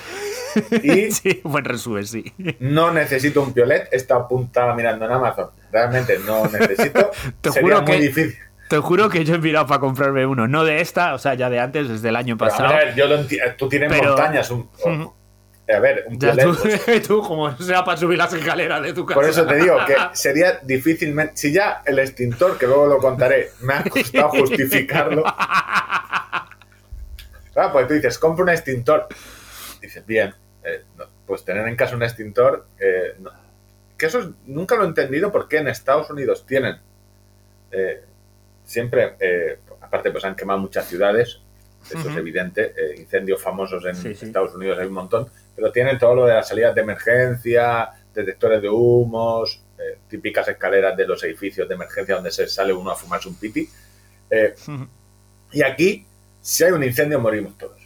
Y Sí, buen resumen, sí. no necesito un piolet. Esta apunta mirando en Amazon. Realmente no necesito. Te Sería juro muy que- difícil. Te juro que yo he mirado para comprarme uno. No de esta, o sea, ya de antes, desde el año Pero, pasado. a ver, yo lo Tú tienes Pero- montañas. Un, o- Ujú. a ver, un Ya tú, tú, como sea para subir las escaleras de tu casa. Por eso te digo que sería difícilmente. Si ya el extintor, que luego lo contaré, me ha costado justificarlo. Claro, pues tú dices, compra un extintor. Dices, bien, eh, no, pues tener en casa un extintor. eh, no. Que eso es- nunca lo he entendido porque en Estados Unidos tienen. eh, siempre, eh, aparte, pues han quemado muchas ciudades. Eso es evidente. eh, incendios famosos en Sí, sí. Estados Unidos hay un montón. Pero tienen todo lo de las salidas de emergencia, detectores de humos, eh, típicas escaleras de los edificios de emergencia donde se sale uno a fumarse un piti. Eh, y aquí, si hay un incendio, morimos todos.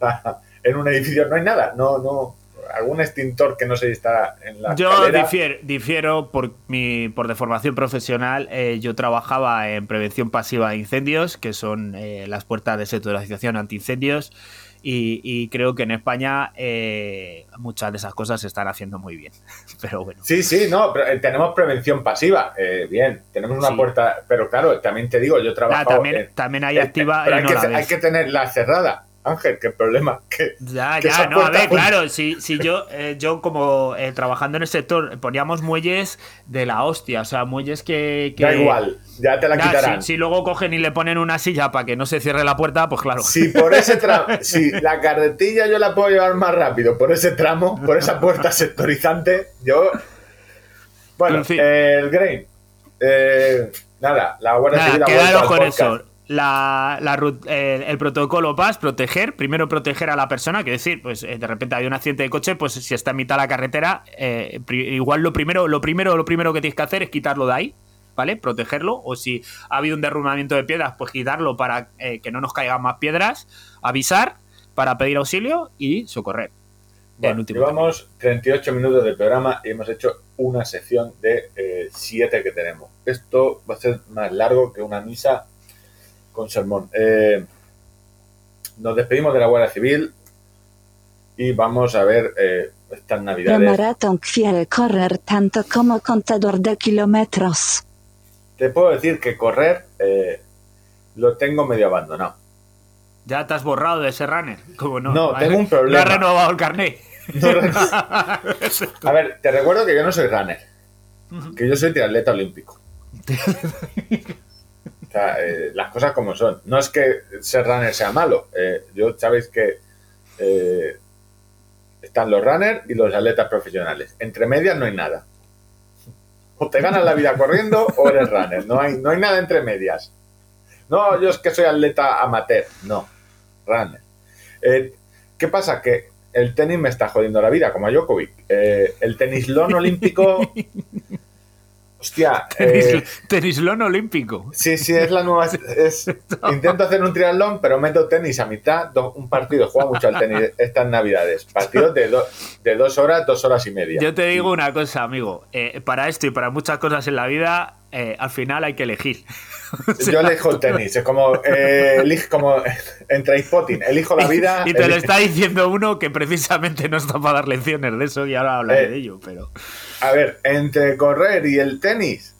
en un edificio no hay nada, no, no. Algún extintor que no sé si está en la Yo escalera. difiero, difiero por mi por deformación profesional. eh, yo trabajaba en prevención pasiva de incendios, que son eh, las puertas de sectorización antiincendios. Y, y creo que en España eh, muchas de esas cosas se están haciendo muy bien. Pero bueno. Sí, sí, no, pero, eh, tenemos prevención pasiva. eh, bien, tenemos una Sí. puerta, pero claro, también te digo, yo Ah, trabajo. también, también hay activa pero hay, que, hay que tenerla cerrada. Ángel, qué problema. Que, Ya, que ya, esa no, a ver, claro, si, si yo, eh, yo como eh, trabajando en el sector poníamos muelles de la hostia, o sea, muelles que... que Da igual, ya te la Ya, quitarán. si, si luego cogen y le ponen una silla para que no se cierre la puerta, pues claro. Si por ese tramo, si la carretilla yo la puedo llevar más rápido por ese tramo, por esa puerta sectorizante, yo. Bueno, En fin. eh, el Grain. Eh, nada, la Guardia Nada, Civil ha vuelto quedaros al con podcast. eso. La, la el protocolo PAS, proteger, primero proteger a la persona, que decir, pues eh, de repente hay un accidente de coche, pues si está en mitad de la carretera, eh, igual lo primero, lo primero, lo primero que tienes que hacer es quitarlo de ahí, ¿vale? Protegerlo, o si ha habido un derrumbamiento de piedras, pues quitarlo para eh, que no nos caigan más piedras, avisar para pedir auxilio y socorrer. Bueno, llevamos 38 minutos de programa y hemos hecho una sección de 7 que tenemos. Esto va a ser más largo que una misa con sermón. Eh, nos despedimos de la Guardia Civil y vamos a ver eh, estas La navidades. maratón quiere correr tanto como contador de kilómetros. Te puedo decir que correr eh, lo tengo medio abandonado. Ya te has borrado de ese runner. Como no? No, tengo un No problema. has renovado el carnet. No A ver, te recuerdo que yo no soy runner. Que yo soy triatleta olímpico. O sea, eh, las cosas como son. No es que ser runner sea malo. Eh, yo sabéis que eh, están los runners y los atletas profesionales. Entre medias no hay nada. O te ganas la vida corriendo o eres runner. No hay, no hay nada entre medias. No, yo es que soy atleta amateur. No, runner. ¿Qué pasa? Que el tenis me está jodiendo la vida, como a Djokovic. El tenislón olímpico... Hostia, eh, Tenis, tenislón olímpico. Sí, sí, es la nueva. Es, intento hacer un triatlón, pero meto tenis a mitad. do- un partido, juego mucho al tenis estas navidades. Partidos de, do- de dos horas, dos horas y media. Yo te digo una cosa, amigo. Eh, para esto y para muchas cosas en la vida, eh, al final hay que elegir. Yo elijo el tenis. Es como, eh, elijo como entre spotting. Elijo la vida. Y te lo está diciendo uno que precisamente no está para dar lecciones de eso y ahora hablaré Eh, de ello, pero... A ver, entre correr y el tenis.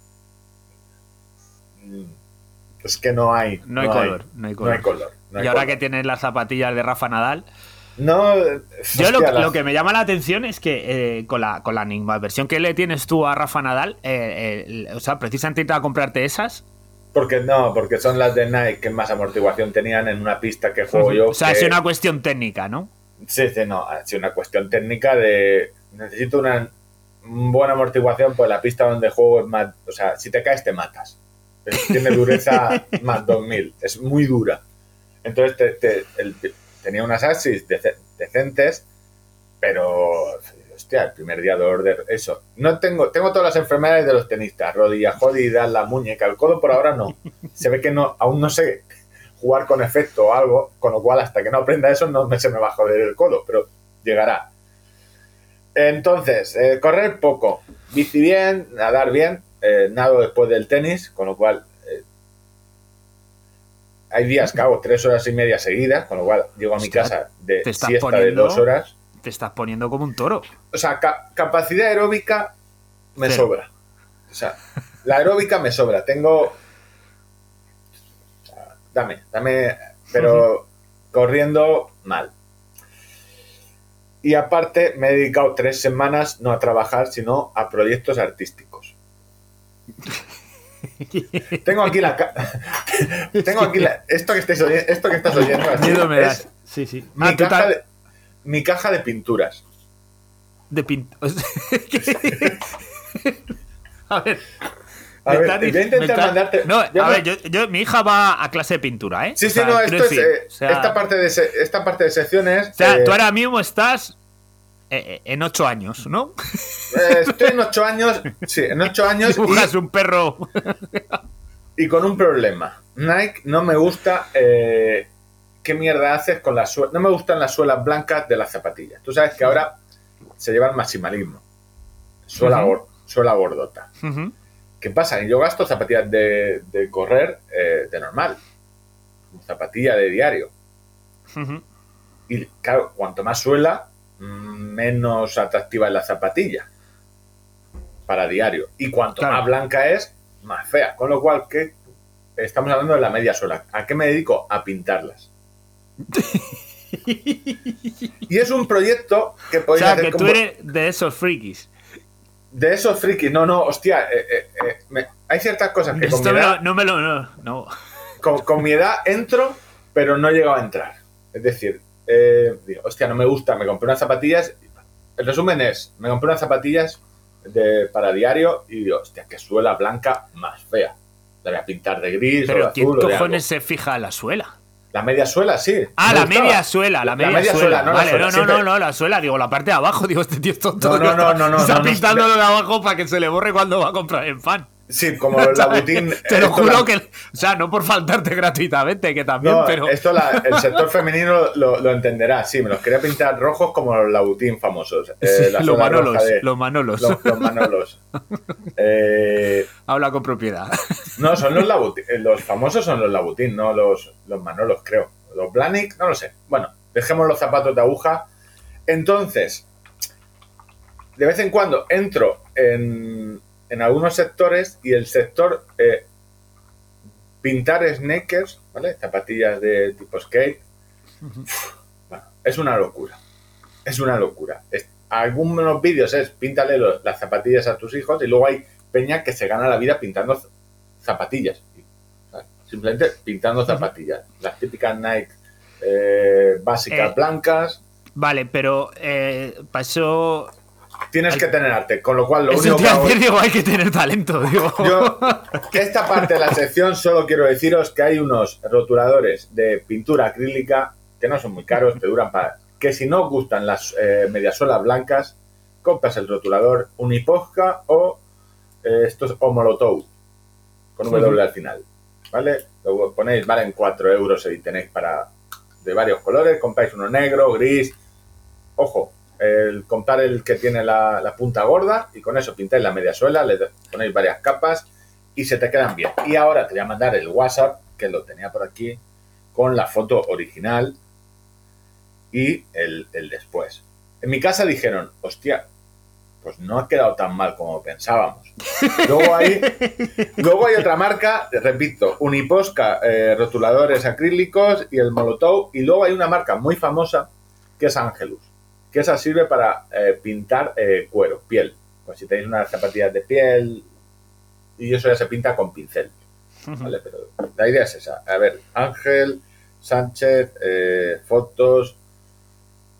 mm, Es que no hay. No hay color, no hay color. No hay color. no hay y ahora color. que tienes las zapatillas de Rafa Nadal... No. Yo lo, que me llama la atención es que eh, con la con la versión que le tienes tú a Rafa Nadal, eh, eh, o sea, precisamente ir a comprarte esas, Porque no, porque son las de Nike que más amortiguación tenían en una pista que juego yo. o sea, que- es una cuestión técnica, ¿no? Sí, sí, no, ha sido una cuestión técnica de necesito una buena amortiguación, pues la pista donde juego es más, o sea, si te caes te matas. Tiene dureza más 2000, es muy dura. Entonces te- te- el- tenía unas Axis dece- decentes, pero hostia, el primer día dolor de eso. No tengo, tengo todas las enfermedades de los tenistas, rodillas jodidas, la muñeca, el codo por ahora no. Se ve que no, aún no sé jugar con efecto o algo, con lo cual hasta que no aprenda eso no me, se me va a joder el codo, pero llegará. Entonces, eh, correr poco, bici bien, nadar bien, eh, nado después del tenis, con lo cual eh, hay días que hago tres horas y media seguidas, con lo cual llego a mi Hostia, casa de siesta de dos horas. Te estás poniendo como un toro. O sea, ca- capacidad aeróbica me Cero. sobra. O sea, la aeróbica me sobra. Tengo. o sea, dame, dame. Pero corriendo mal. Y aparte, me he dedicado tres semanas no a trabajar, sino a proyectos artísticos. Tengo aquí la. Tengo aquí la. Esto que, estáis oyendo, esto que estás oyendo. así, Miedo me es das. Sí, sí. Mi, Ah, caja de, mi caja de pinturas. de pint- o sea, que- A ver. A ver, voy a intentar mandarte- No, a ver, yo, yo- mi hija va a clase de pintura, ¿eh? Sí, O sí, sea, no, esto es, eh, o sea, esta, parte de se- esta parte de secciones. o sea, eh, tú ahora mismo estás eh, en ocho años, ¿no? estoy en ocho años, sí, en ocho años Dibujas un perro. y, y con un problema. Nike no me gusta eh, qué mierda haces con las suelas. No me gustan las suelas blancas de las zapatillas. Tú sabes que ahora se lleva el maximalismo. Suela, gor- suela gordota. ¿Qué pasa? Yo gasto zapatillas de, de correr eh, de normal. Zapatilla de diario. Y claro, cuanto más suela, menos atractiva es la zapatilla para diario. Y cuanto Claro. más blanca es, más fea. Con lo cual, que estamos hablando de la media suela. ¿A qué me dedico? A pintarlas. Y es un proyecto que O podéis sea, hacer que como- eres de esos frikis. de esos frikis. No, no, hostia. eh, eh, eh, me- hay ciertas cosas que con Esto mi, me lo- edad, no me lo. No, no. con, con mi edad entro, pero no llego a entrar. Es decir, digo, hostia, no me gusta, me compré unas zapatillas. El resumen es, me compré unas zapatillas de, para diario y digo, hostia, que suela blanca más fea. La voy a pintar de gris o de Pero ¿quién azul o de cojones algo. se fija en la suela? La media suela, sí. Ah, la media suela, la media, suela. no la vale, suela, no, no, siempre- no, no, la suela, digo, la parte de abajo, digo, este tío es tonto. No, no, no, está- no, no, Está no, no, pintando lo de abajo para que se le borre cuando va a comprar el pan. Sí, como la butín. Te lo juro la- que. O sea, no por faltarte gratuitamente, que también, No, pero. esto la- el sector femenino lo, lo entenderá. Sí, me los quería pintar rojos como los Labutín famosos. eh, Sí, la los manolos, de- los manolos. los, los manolos. Eh, Habla con propiedad. no, son los Labutín. eh, Los famosos son los Labutín, no los, los manolos, creo. Los Blanic, no lo sé. Bueno, dejemos los zapatos de aguja. Entonces, de vez en cuando entro en, en algunos sectores y el sector eh, pintar sneakers, ¿vale? Zapatillas de tipo skate, Bueno, es una locura. Es una locura. Es- algunos vídeos es píntale lo- las zapatillas a tus hijos y luego hay peña que se gana la vida pintando zapatillas. O sea, simplemente pintando zapatillas. Las típicas Nike eh, básicas Eh, blancas. Vale, pero eh, pasó. Tienes que tener arte, con lo cual lo Eso único te hago digo, hay que tener talento, digo. Yo, esta parte de la sección solo quiero deciros que hay unos rotuladores de pintura acrílica que no son muy caros, te duran para... Que si no os gustan las eh, mediasuelas blancas, compras el rotulador Uniposca o eh, estos o Molotov, con W Ujú. al final. ¿Vale? Lo ponéis, valen 4 euros y tenéis para de varios colores, compráis uno negro, gris. Ojo, el comprar el que tiene la, la punta gorda y con eso pintáis la media suela, le ponéis varias capas y se te quedan bien. Y ahora te voy a mandar el WhatsApp, que lo tenía por aquí, con la foto original y el, el después. En mi casa dijeron, hostia, pues no ha quedado tan mal como pensábamos. Luego hay, luego hay otra marca, repito, Uniposca, eh, rotuladores acrílicos y el Molotov. Y luego hay una marca muy famosa que es Angelus, que esa sirve para eh, pintar eh, cuero, piel. Pues si tenéis unas zapatillas de piel y eso ya se pinta con pincel. ¿vale? Pero la idea es esa. A ver, Ángel, Sánchez, eh, fotos.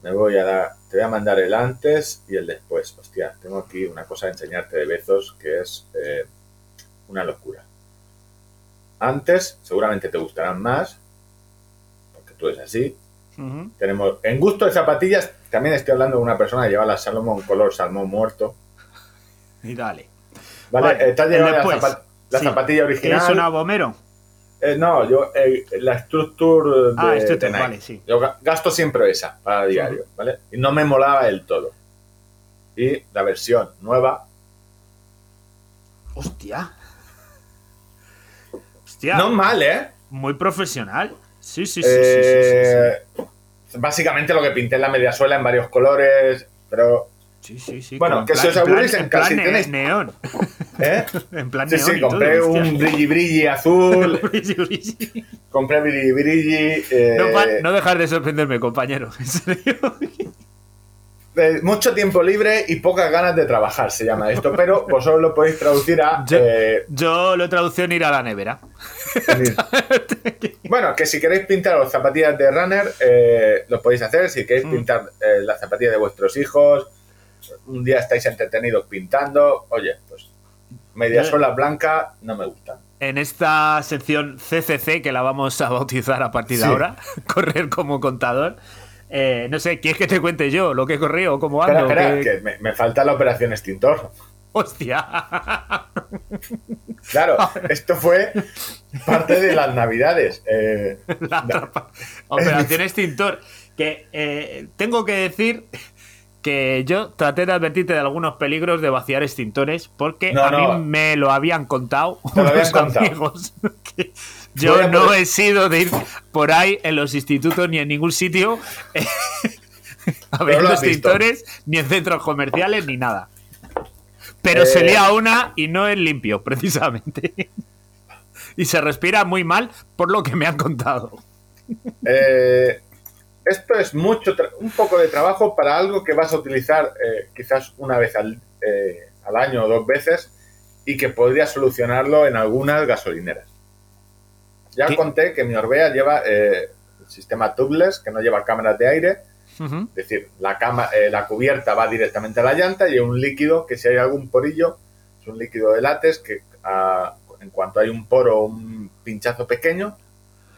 Me voy a dar, te voy a mandar el antes y el después. Hostia, tengo aquí una cosa a enseñarte de Bezos que es una locura. Antes, seguramente te gustarán más, porque tú eres así. Tenemos, en gusto de zapatillas, también estoy hablando de una persona que lleva la Salomon color salmón muerto. Y dale. ¿Vale? Vale, el llevado la, después. zapa- la Sí. zapatilla ¿Qué original. es una bomero? Eh, no, yo eh, la Structure de, Ah, Nike. vale, sí. Yo ga- gasto siempre esa para diario, ¿vale? Y no me molaba del todo. Y la versión nueva, Hostia. Hostia. no mal, ¿eh? Muy profesional. Sí, sí, sí, sí, sí, sí, Eh, Básicamente lo que pinté en la media suela en varios colores, pero... sí. Sí, sí, sí. Bueno, que en si os plan- aburrís plan- en casa, plan tenéis- neón. ¿eh? En plan Sí, neón sí, todo, compré un brilli brilli azul, Brilli, brilli. compré brilli brilli... eh, No, pa- no dejar de sorprenderme, compañero. En serio. Eh, mucho tiempo libre y pocas ganas de trabajar se llama esto, pero vosotros lo podéis traducir a... Yo- eh, Yo lo traducción en ir a la nevera. Bueno, que si queréis pintar las zapatillas de runner, eh, lo podéis hacer. Si queréis Mm. pintar eh, las zapatillas de vuestros hijos, un día estáis entretenidos pintando, oye, pues media Yo- suela blanca no me gustan. En esta sección CCC, que la vamos a bautizar a partir de Sí. ahora, correr como contador. Eh, no sé, ¿quieres que te cuente yo lo que he corrido cómo ando? Espera, espera, ¿Qué- que me, me falta la operación extintor. Hostia. Claro, esto fue parte de las navidades. Eh, La Operación Extintor. Que eh, tengo que decir que yo traté de advertirte de algunos peligros de vaciar extintores porque No, a no. mí me lo habían contado Te lo habían unos contado. amigos. que yo a no he sido de ir por ahí en los institutos ni en ningún sitio eh, abriendo lo has visto. extintores, ni en centros comerciales, ni nada. Pero se Eh. lía una y no es limpio, precisamente. y se respira muy mal por lo que me han contado. eh, esto es mucho, un poco de trabajo para algo que vas a utilizar eh, quizás una vez al, eh, al año o dos veces y que podría solucionarlo en algunas gasolineras. Ya ¿Qué? conté que mi Orbea lleva eh, el sistema tubeless, que no lleva cámaras de aire, es decir, la, cama, eh, la cubierta va directamente a la llanta y hay un líquido que si hay algún porillo, es un líquido de látex que ah, en cuanto hay un poro o un pinchazo pequeño,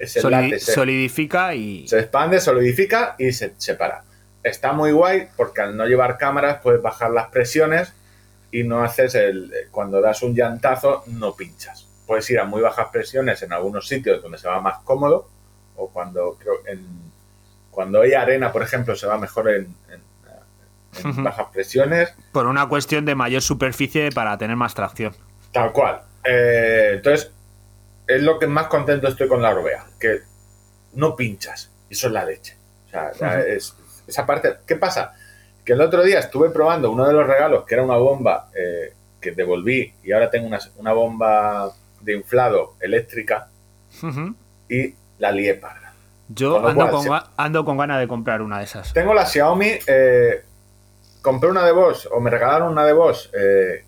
se- solidifica y. se expande, solidifica y se separa. Está muy guay porque al no llevar cámaras puedes bajar las presiones y no haces el. Cuando das un llantazo, no pinchas. Puedes ir a muy bajas presiones en algunos sitios donde se va más cómodo o cuando creo en. Cuando hay arena, por ejemplo, se va mejor en, bajas presiones. Por una cuestión de mayor superficie para tener más tracción. Tal cual. Eh, entonces, es lo que más contento estoy con la Orbea, que no pinchas. Eso es la leche. O sea, ya es, esa parte. ¿Qué pasa? Que el otro día estuve probando uno de los regalos, que era una bomba eh, que devolví, y ahora tengo una, una bomba de inflado eléctrica, y la lié parda. Yo Con ando cual, con, ando ganas de comprar una de esas. Tengo la Xiaomi, eh, compré una de Bosch, o me regalaron una de Bosch eh,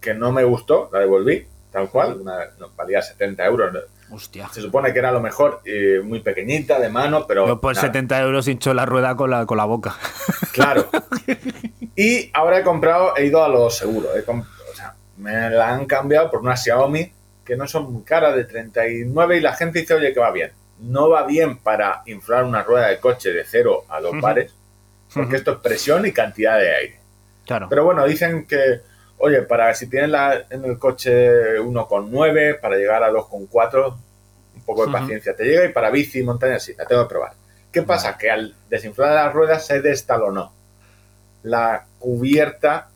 que no me gustó, la devolví, tal cual, una- no, valía 70 euros. Hostia. Se supone que era lo mejor, eh, muy pequeñita, de mano, pero... Yo por nada. 70 euros hincho la rueda con la, con la boca. Claro. Y ahora he comprado, he ido a lo seguro. he o sea, me la han cambiado por una Xiaomi que no son muy caras, de 39, y la gente dice, oye, que va bien. No va bien para inflar una rueda de coche de 0 a 2 Ujú. bares, porque esto es presión y cantidad de aire. Claro. Pero bueno, dicen que, oye, para si tienes la, en el coche 1,9, para llegar a 2,4, un poco de paciencia te llega, y para bici y montaña sí, la tengo que probar. ¿Qué pasa? Que al desinflar las ruedas se destalonó. La cubierta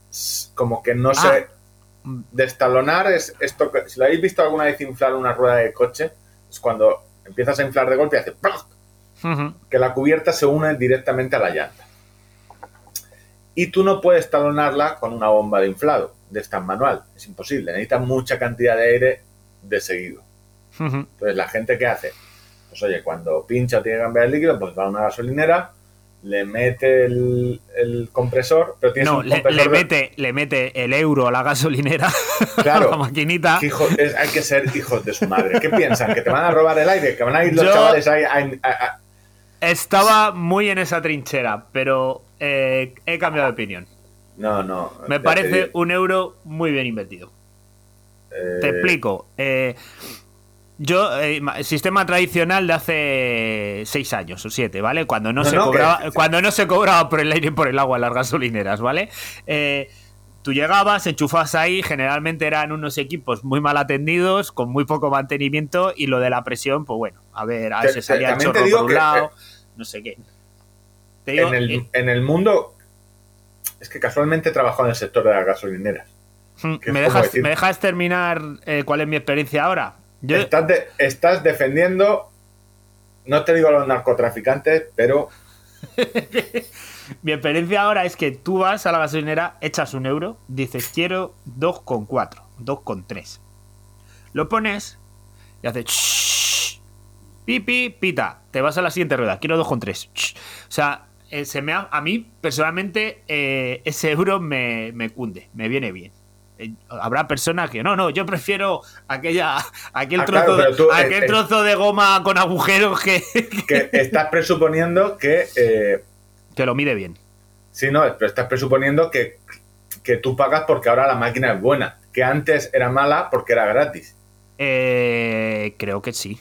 como que no Ah. se... Destalonar es esto que... Si lo habéis visto alguna vez inflar una rueda de coche, es cuando empiezas a inflar de golpe y hace... Ujú. que la cubierta se une directamente a la llanta. Y tú no puedes talonarla con una bomba de inflado, de esta manual. Es imposible. Necesitas mucha cantidad de aire de seguido. Entonces, ¿la gente qué hace? Pues oye, cuando pincha o tiene que cambiar el líquido, pues va a una gasolinera, le mete el, el compresor, pero tienes No, un le, compresor le de- mete, le mete el euro a la gasolinera, Claro. a la maquinita. que hijo- es- hay que ser hijos de su madre. ¿Qué piensan? ¿Que te van a robar el aire? ¿Que van a ir los Yo- chavales ahí a- a- a- Estaba muy en esa trinchera, pero eh, he cambiado de opinión. No, no. Me te parece un euro muy bien invertido. eh, Te explico. Eh, yo, eh, ma- sistema tradicional de hace seis años o siete, ¿vale? Cuando no, No, se no, cobraba, que- cuando no se cobraba por el aire y por el agua en las gasolineras, ¿vale? Eh, tú llegabas, enchufabas ahí, generalmente eran unos equipos muy mal atendidos, con muy poco mantenimiento, y lo de la presión, pues bueno, a ver, a se salía el chorro por un lado, eh, no sé qué. Te digo, en, el, eh, en el mundo, es que casualmente he trabajado en el sector de las gasolineras. mm, que ¿me, dejas, ¿Me dejas terminar eh, cuál es mi experiencia ahora? Yo, Estás, de- estás defendiendo, no te digo a los narcotraficantes, pero Mi experiencia ahora es que tú vas a la gasolinera, echas un euro, dices quiero 2,4, 2,3. Lo pones y hace shhh, pipi, pita. Te vas a la siguiente rueda, quiero 2,3. shh. O sea, eh, se me ha- a mí personalmente eh, ese euro me, me cunde, me viene bien. Eh, Habrá personas que no, no, yo prefiero aquella, aquel, Ah, trozo, claro, tú, aquel trozo de goma con agujeros que, que estás presuponiendo que, que lo mide bien. sí, no, pero estás presuponiendo que, que tú pagas porque ahora la máquina es buena, que antes era mala porque era gratis. Eh, creo que sí.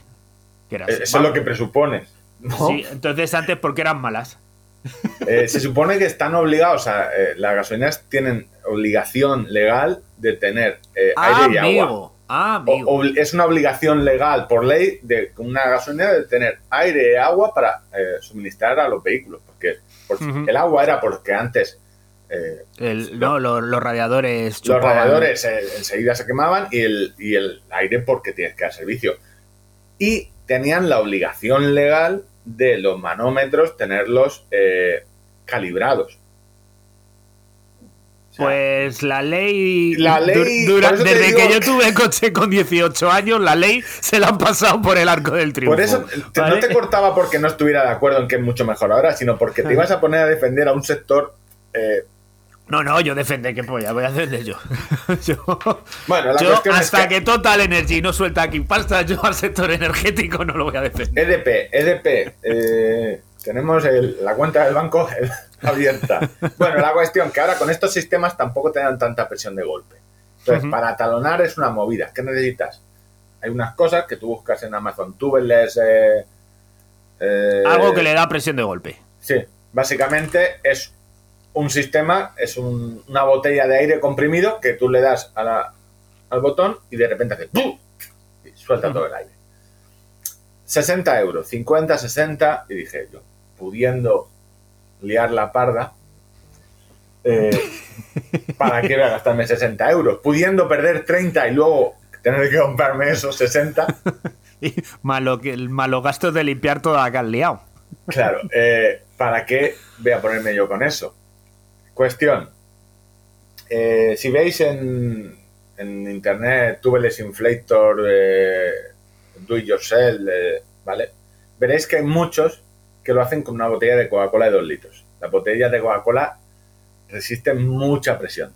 Que era así. Eso es lo que presupones. ¿no? Sí, entonces antes porque eran malas. Eh, se supone que están obligados, o sea, eh, las gasolineras tienen obligación legal de tener eh, Ah, aire y agua. amigo. Ah, amigo. es una obligación legal por ley de una gasolinera de tener aire y agua para eh, suministrar a los vehículos. Porque por- el agua era porque antes eh, El- no, los, los radiadores. los radiadores eh, enseguida se quemaban y el, y el aire porque tienes que dar servicio. Y tenían la obligación legal de los manómetros tenerlos eh, calibrados. O sea, Pues la ley. La ley- dura- desde digo que yo tuve coche con 18 años, la ley se la han pasado por el arco del triunfo. Por eso no te cortaba porque no estuviera de acuerdo en que es mucho mejor ahora, sino porque te ibas a poner a defender a un sector. eh, No, no, yo defender, ¿qué polla? Voy a defender yo. yo bueno, la yo, cuestión hasta es que... Total Energy no suelta aquí pasta, yo al sector energético no lo voy a defender. EDP, EDP, eh, tenemos el- la cuenta del banco abierta. Bueno, la cuestión que ahora con estos sistemas tampoco te dan tanta presión de golpe. Entonces, para talonar es una movida. ¿Qué necesitas? Hay unas cosas que tú buscas en Amazon, tubeless. Eh, eh, Algo que le da presión de golpe. Sí, básicamente es un sistema, es un- una botella de aire comprimido que tú le das a la- al botón y de repente hace ¡pum! y suelta todo el aire. 60 euros, 50, 60, y dije yo, pudiendo liar la parda, eh, ¿para qué voy a gastarme 60 euros? Pudiendo perder 30 y luego tener que comprarme esos 60, Y malo, que, malo gastos de limpiar toda la que has liado. Claro, eh, ¿para qué voy a ponerme yo con eso? Cuestión. Eh, si veis en, en internet Tubeless Inflator, eh, Do It Yourself, eh, ¿vale? veréis que hay muchos que lo hacen con una botella de Coca-Cola de 2 litros. Las botellas de Coca-Cola resisten mucha presión.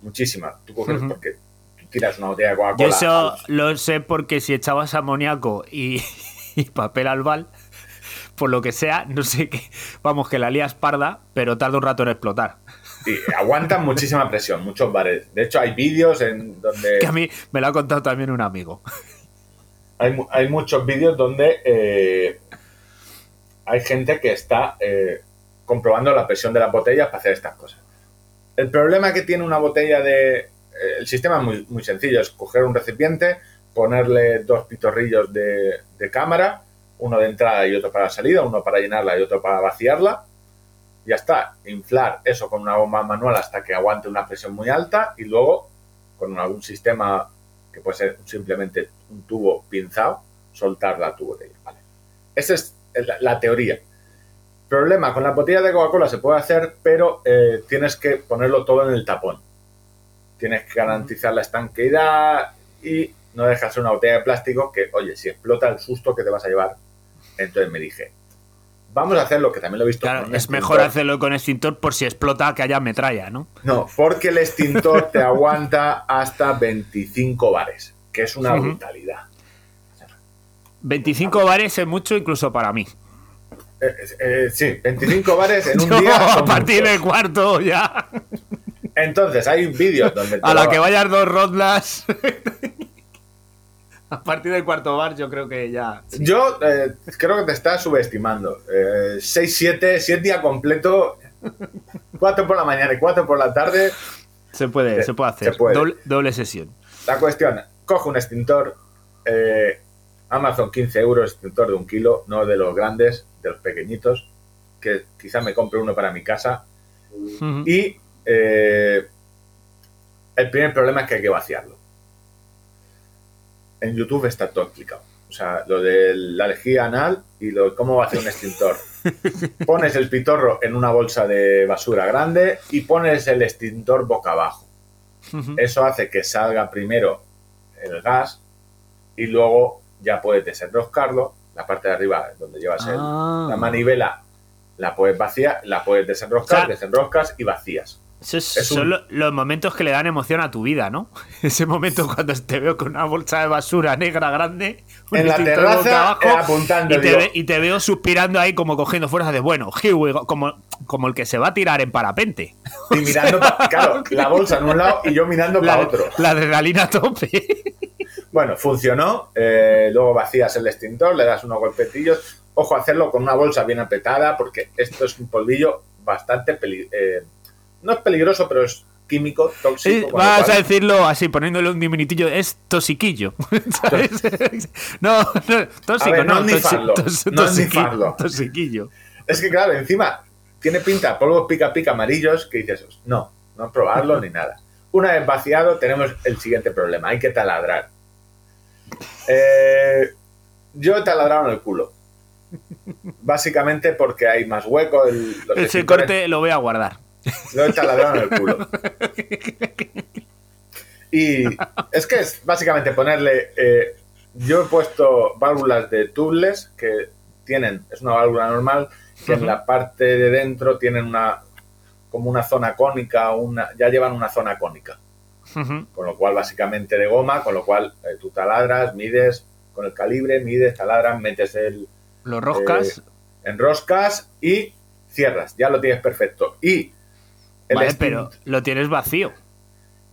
Muchísima. Tú coges porque tú tiras una botella de Yo Coca-Cola. eso al- lo sé porque si echabas amoníaco y, y papel albal, por lo que sea, no sé qué, vamos, que la lías parda, pero tarda un rato en explotar. Sí, aguantan muchísima presión, muchos bares. De hecho, hay vídeos en donde Que a mí me lo ha contado también un amigo. hay, mu- hay muchos vídeos donde eh, hay gente que está eh, comprobando la presión de las botellas para hacer estas cosas. El problema que tiene una botella de... eh, el sistema es muy, muy sencillo, es coger un recipiente, ponerle dos pitorrillos de, de cámara, uno de entrada y otro para salida, uno para llenarla y otro para vaciarla. Ya está, inflar eso con una bomba manual hasta que aguante una presión muy alta y luego con algún sistema que puede ser simplemente un tubo pinzado, soltar la tu botella. Vale. Esa es la, la teoría. Problema, con la botella de Coca-Cola se puede hacer, pero eh, tienes que ponerlo todo en el tapón. Tienes que garantizar la estanqueidad y no dejas una botella de plástico que, oye, si explota el susto que te vas a llevar. Entonces me dije, vamos a hacer lo que también lo he visto. Claro, con un es extintor. mejor hacerlo con extintor por si explota que haya metralla, ¿no? No, porque el extintor te aguanta hasta 25 bares, que es una brutalidad. 25 bares es mucho incluso para mí. Eh, eh, sí, 25 bares en un Yo, día. a partir muchos. del cuarto ya. Entonces, hay vídeos donde. te A la que vayas dos rondas. a partir del cuarto bar yo creo que ya... Yo eh, creo que te estás subestimando. Eh, 6, 7, 7 días completo. 4 por la mañana y 4 por la tarde. Se puede, Se- se puede hacer. se puede. Doble, doble sesión. La cuestión, coge un extintor. eh, Amazon 15 euros, extintor de un kilo, no de los grandes, de los pequeñitos. Que quizá me compre uno para mi casa. Y eh, el primer problema es que hay que vaciarlo. En YouTube está todo explicado. O sea, lo de la lejía anal y lo de cómo va a hacer un extintor. Pones el pitorro en una bolsa de basura grande y pones el extintor boca abajo. Eso hace que salga primero el gas y luego ya puedes desenroscarlo. La parte de arriba donde llevas el- Ah. la manivela la puedes vaciar, la puedes desenroscar, O sea, desenroscas y vacías. Es- son un- lo- los momentos que le dan emoción a tu vida, ¿no? Ese momento cuando te veo con una bolsa de basura negra grande. En la terraza, abajo, eh, apuntando, Y te, digo- ve- y te veo suspirando ahí como cogiendo fuerzas de bueno, here we go", como, como el que se va a tirar en parapente. Y mirando, pa- claro, la bolsa en un lado y yo mirando para otro. la adrenalina a tope. Bueno, funcionó. eh, luego vacías el extintor, le das unos golpetillos. Ojo, hacerlo con una bolsa bien apretada porque esto es un polvillo bastante peli- eh, no es peligroso, pero es químico, tóxico. Eh, Vas cual- a decirlo así, poniéndole un diminutillo, es tosiquillo. ¿sabes? No, no, tóxico, ver, no no, es nifarlo, tosi- no es tosiqui- nifarlo. tosiquillo. Es que claro, encima tiene pinta polvos pica pica amarillos que dices, no, no probarlo ni nada. Una vez vaciado tenemos el siguiente problema, hay que taladrar. Eh, yo he taladrado en el culo. Básicamente porque hay más hueco. el- los Ese corte lo voy a guardar. Lo he taladrado en el culo. Y es que es básicamente ponerle. eh, yo he puesto válvulas de tubeless que tienen. Es una válvula normal que en la parte de dentro tienen una. como una zona cónica, una, ya llevan una zona cónica. Con lo cual, básicamente de goma, con lo cual eh, tú taladras, mides con el calibre, mides, taladras, metes el, Los roscas. enroscas y cierras. Ya lo tienes perfecto. Y el vale, extin- pero lo tienes vacío.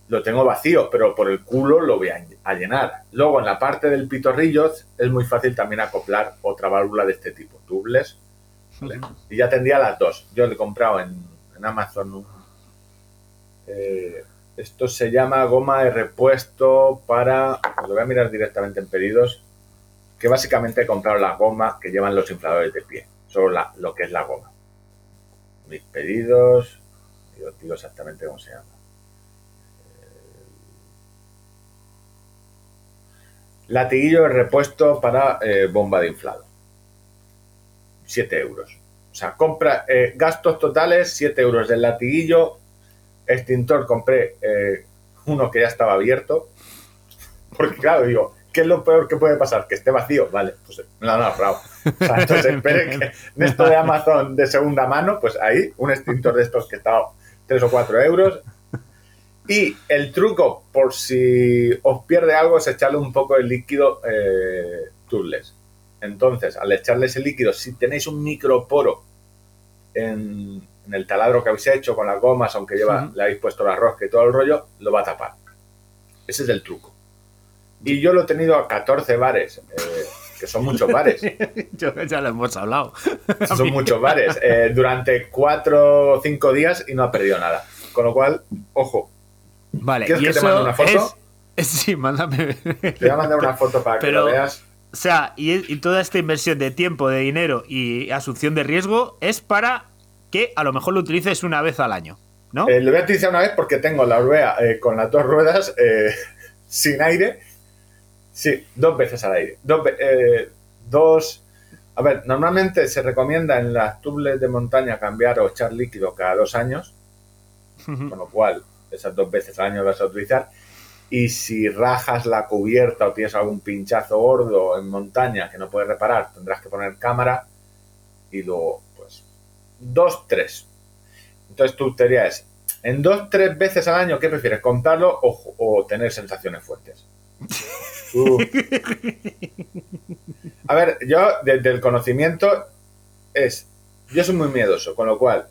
lo tengo vacío, pero por el culo lo voy a, llenar. Luego, en la parte del pitorrillo es muy fácil también acoplar otra válvula de este tipo, tubeless. ¿vale? Y ya tendría las dos. Yo le he comprado en, en Amazon un- eh, esto se llama goma de repuesto para... Lo voy a mirar directamente en pedidos. Que básicamente he comprado la goma que llevan los infladores de pie. Solo la- lo que es la goma. Mis pedidos... os digo exactamente cómo se llama. Latiguillo de repuesto para eh, bomba de inflado. 7 euros. O sea, compra eh, gastos totales, 7 euros del latiguillo. Extintor compré eh, uno que ya estaba abierto. Porque claro, digo, ¿qué es lo peor que puede pasar? Que esté vacío, vale, pues me lo han ahorrado. O sea, entonces espere que en esto de Amazon de segunda mano, pues ahí, un extintor de estos que está 3 o 4 euros. Y el truco, por si os pierde algo, es echarle un poco de líquido eh, tubeless. Entonces, al echarle ese líquido, si tenéis un microporo en, en el taladro que habéis hecho con las gomas, aunque lleva, le habéis puesto la rosca y todo el rollo, lo va a tapar. Ese es el truco. Y yo lo he tenido a 14 bares, eh, que son muchos bares. Yo- ya lo hemos hablado. son muchos bares. eh, durante 4 o 5 días y no ha perdido nada. Con lo cual, ojo, Vale, ¿Quieres y que te eso mande una foto? es- Sí, mándame. te voy a mandar una foto para que lo veas. O sea, y, y toda esta inversión de tiempo, de dinero y asunción de riesgo es para que a lo mejor lo utilices una vez al año, ¿no? Eh, lo voy a utilizar una vez porque tengo la rueda eh, con las dos ruedas eh, sin aire. Sí, dos veces al aire. Dos, eh, dos. A ver, normalmente se recomienda en las tubles de montaña cambiar o echar líquido cada dos años, con lo cual esas dos veces al año vas a utilizar. Y si rajas la cubierta o tienes algún pinchazo gordo en montaña que no puedes reparar, tendrás que poner cámara y luego, pues, dos, tres. Entonces tu teoría es, en dos, tres veces al año, ¿qué prefieres? ¿Contarlo o, o tener sensaciones fuertes? Uh. A ver, yo desde el conocimiento es, yo soy muy miedoso, con lo cual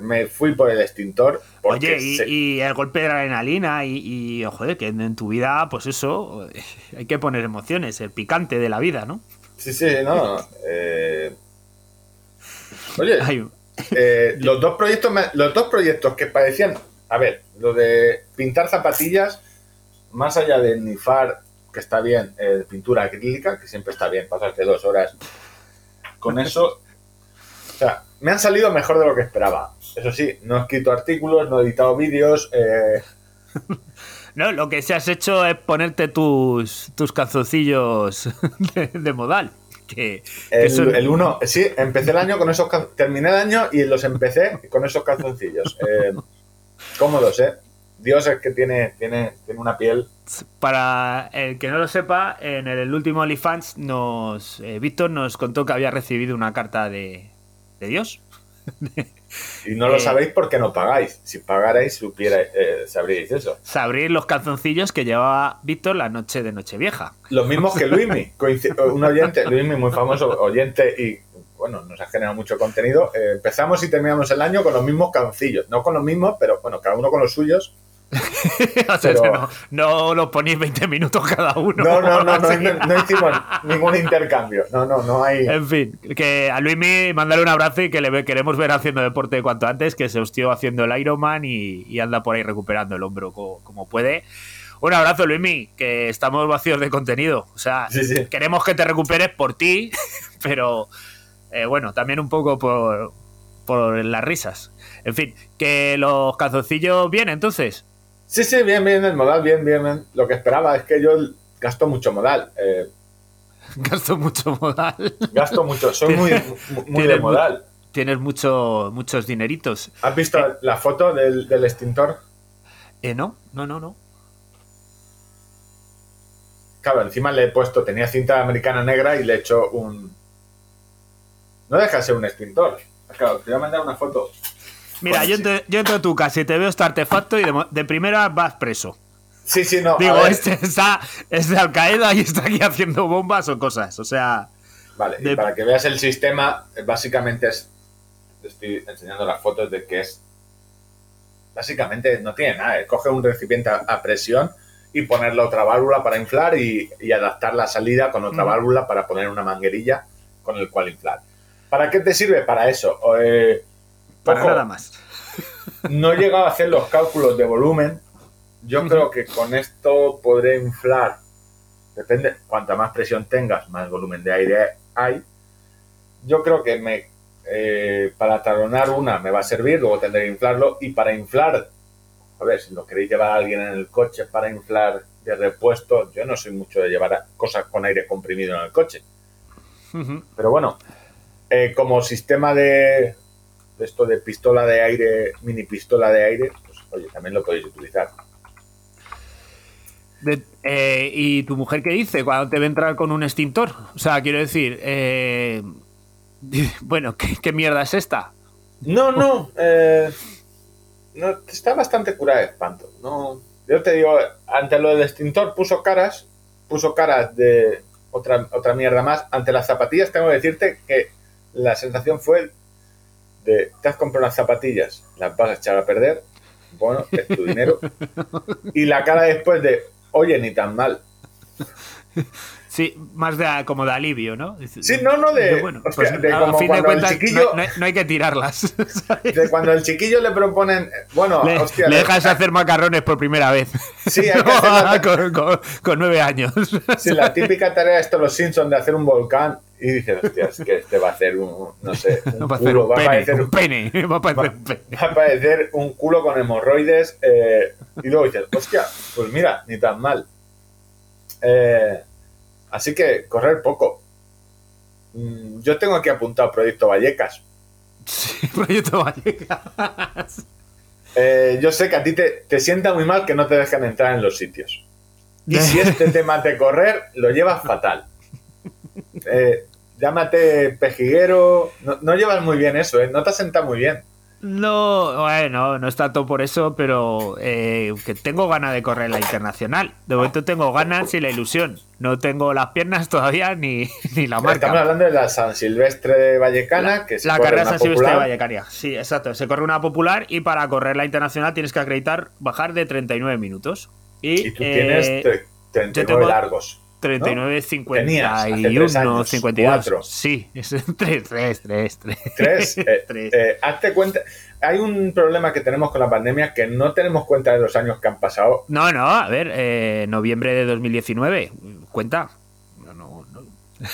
me fui por el extintor. Porque Oye, y, el golpe de adrenalina y, y, joder, que en, tu vida, pues eso, hay que poner emociones, el picante de la vida, ¿no? Sí, sí, no. eh, Oye, eh, los, dos proyectos me- los dos proyectos que parecían. A ver, lo de pintar zapatillas, más allá de nifar, que está bien, eh, pintura acrílica, que siempre está bien, pasarte dos horas con eso. O sea, me han salido mejor de lo que esperaba. Eso sí, no he escrito artículos, no he editado vídeos. eh, No, lo que se has hecho es ponerte tus, tus calzoncillos de, de modal. Que, que el, son- el uno, sí, empecé el año con esos terminé el año y los empecé con esos calzoncillos. Eh, cómodos, ¿eh? Dios es que tiene, tiene, tiene una piel. Para el que no lo sepa, en el último OnlyFans nos eh, Víctor nos contó que había recibido una carta de, de Dios. Y no lo Eh. sabéis porque no pagáis. Si pagarais, supierais, eh, sabríais eso. Sabréis los calzoncillos que llevaba Víctor la noche de Nochevieja. Los mismos que Luismi, un oyente, Luismi muy famoso, oyente y bueno, nos ha generado mucho contenido. Eh, empezamos y terminamos el año con los mismos calzoncillos. No con los mismos, pero bueno, cada uno con los suyos. o sea, Pero- no, no lo ponéis 20 minutos cada uno. No, no, no, no, no, no hicimos ningún intercambio. No, no, no hay. En fin, que a Luismi mandarle un abrazo y que le queremos ver haciendo deporte cuanto antes, que se hostió haciendo el Ironman y, y anda por ahí recuperando el hombro co- como, puede. Un abrazo, Luismi, que estamos vacíos de contenido. O sea, Sí, sí. queremos que te recuperes por ti, pero eh, bueno, también un poco por, por las risas. En fin, que los calzoncillos bien, entonces. Sí, sí, bien, bien, el modal, bien, bien, bien. Lo que esperaba es que yo gasto mucho modal. eh, Gasto mucho modal. gasto mucho, soy muy, muy de mu- modal. Tienes mucho, muchos dineritos. ¿Has visto la foto del, del extintor? Eh, no, no, no, no. Claro, encima le he puesto, tenía cinta americana negra y le he hecho un... No deja de ser un extintor. Claro, te voy a mandar una foto. Mira, yo, entro, yo entro a tu casa y te veo este artefacto y de, primera vas preso. Sí, sí, no. Digo, este está, es de Al Qaeda y está aquí haciendo bombas o cosas. O sea, Vale, y para que veas el sistema, eh, básicamente es... te Estoy enseñando las fotos de que es... Básicamente no tiene nada. es Coge un recipiente a, a presión y ponerle otra válvula para inflar y, y adaptar la salida con otra Mm. válvula para poner una manguerilla con el cual inflar. ¿Para qué te sirve? Para eso. Eh, para ojo, nada más. No he llegado a hacer los cálculos de volumen. Yo creo que con esto podré inflar. Depende, cuanta más presión tengas, más volumen de aire hay. Yo creo que me eh, para talonar una me va a servir, luego tendré que inflarlo. Y para inflar, a ver, si lo queréis llevar a alguien en el coche para inflar de repuesto, yo no soy mucho de llevar cosas con aire comprimido en el coche. Pero bueno, eh, como sistema de, de esto de pistola de aire, mini pistola de aire, pues oye, también lo podéis utilizar. De, Eh, ¿Y tu mujer qué dice cuando te ve entrar con un extintor? O sea, quiero decir, eh, bueno, ¿qué, qué mierda es esta? No, no, eh, no, está bastante curada de espanto. No, yo te digo, ante lo del extintor puso caras, puso caras de otra, otra mierda más. Ante las zapatillas tengo que decirte que la sensación fue de, te has comprado unas zapatillas, las vas a echar a perder, bueno, es tu dinero. Y la cara después de, oye, ni tan mal. Sí, más de, como de alivio, ¿no? Sí, no, no, de, bueno, hostia, pues, de a como fin de cuentas, el chiquillo, no, no hay- que tirarlas. ¿sabes? de cuando el chiquillo le proponen, bueno, le, hostia, le dejas hacer macarrones por primera vez. Sí, hay que hacer con, con- con nueve años. Sí, la típica tarea de estos los Simpsons de hacer un volcán y dices, hostia, es que este va a hacer un, no sé, un Va a hacer culo, un va a pene, parecer un un, pene. Va a parecer un pene. va a parecer un culo con hemorroides eh, y luego dices, hostia, pues mira, ni tan mal. Eh, así que correr poco. Mm, Yo tengo aquí apuntado Proyecto Vallecas. Sí, Proyecto Vallecas. Eh, yo sé que a ti te, te sienta muy mal que no te dejan entrar en los sitios. Y si este tema de correr, lo llevas fatal. Eh, llámate pejiguero. No, no llevas muy bien eso, ¿eh? No te has sentado muy bien. No, bueno, no es tanto por eso, pero eh, que tengo ganas de correr la internacional. De momento tengo ganas y la ilusión. No tengo las piernas todavía ni, ni la Estamos marca. hablando de la San Silvestre de Vallecana, que se La corre carrera una San Silvestre de popular. Vallecania. Sí, exacto. Se corre una popular y para correr la internacional tienes que acreditar bajar de 39 minutos. Y, Y tú eh, tienes tre- 39 yo tengo- largos. 39, Tenías hace tres 51, años, 52. cuatro. Sí, es 3, 3, 3, 3. Tres. eh, Tres. eh, hazte cuenta. Hay un problema que tenemos con la pandemia que no tenemos cuenta de los años que han pasado. No, no, a ver, eh, noviembre de 2019, cuenta. No, no, no.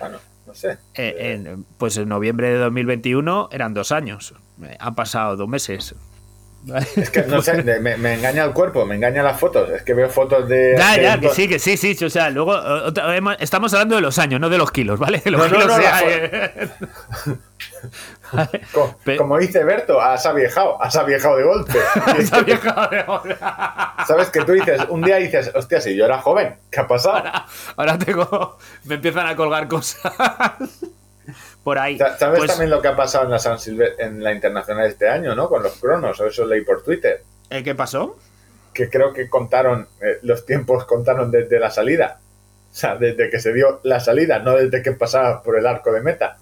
Bueno, no sé. Eh, en- pues en noviembre de 2021 eran dos años. Eh, Han pasado dos meses. Es que no sé, me, me engaña el cuerpo, me engañan las fotos. Es que veo fotos de. Ya, de- ya, que sí, que sí, sí. O sea, luego eh, otra- estamos hablando de los años, no de los kilos, ¿vale? Los No, no, kilos no, sea, Pe- Como dice Berto, has aviejado, has aviejado de golpe. Que- vieja de ahora. Sabes que tú dices, un día dices, hostia, si yo era joven, ¿qué ha pasado? Ahora tengo. Me empiezan a colgar cosas. Por ahí. Sa- ¿Sabes Pues, también lo que ha pasado en la, San Silve- en la internacional este año, ¿no? Con los cronos, eso leí por Twitter. ¿eh, ¿Qué pasó? Que creo que contaron, eh, los tiempos contaron desde la salida. O sea, desde que se dio la salida, no desde que pasaba por el arco de meta.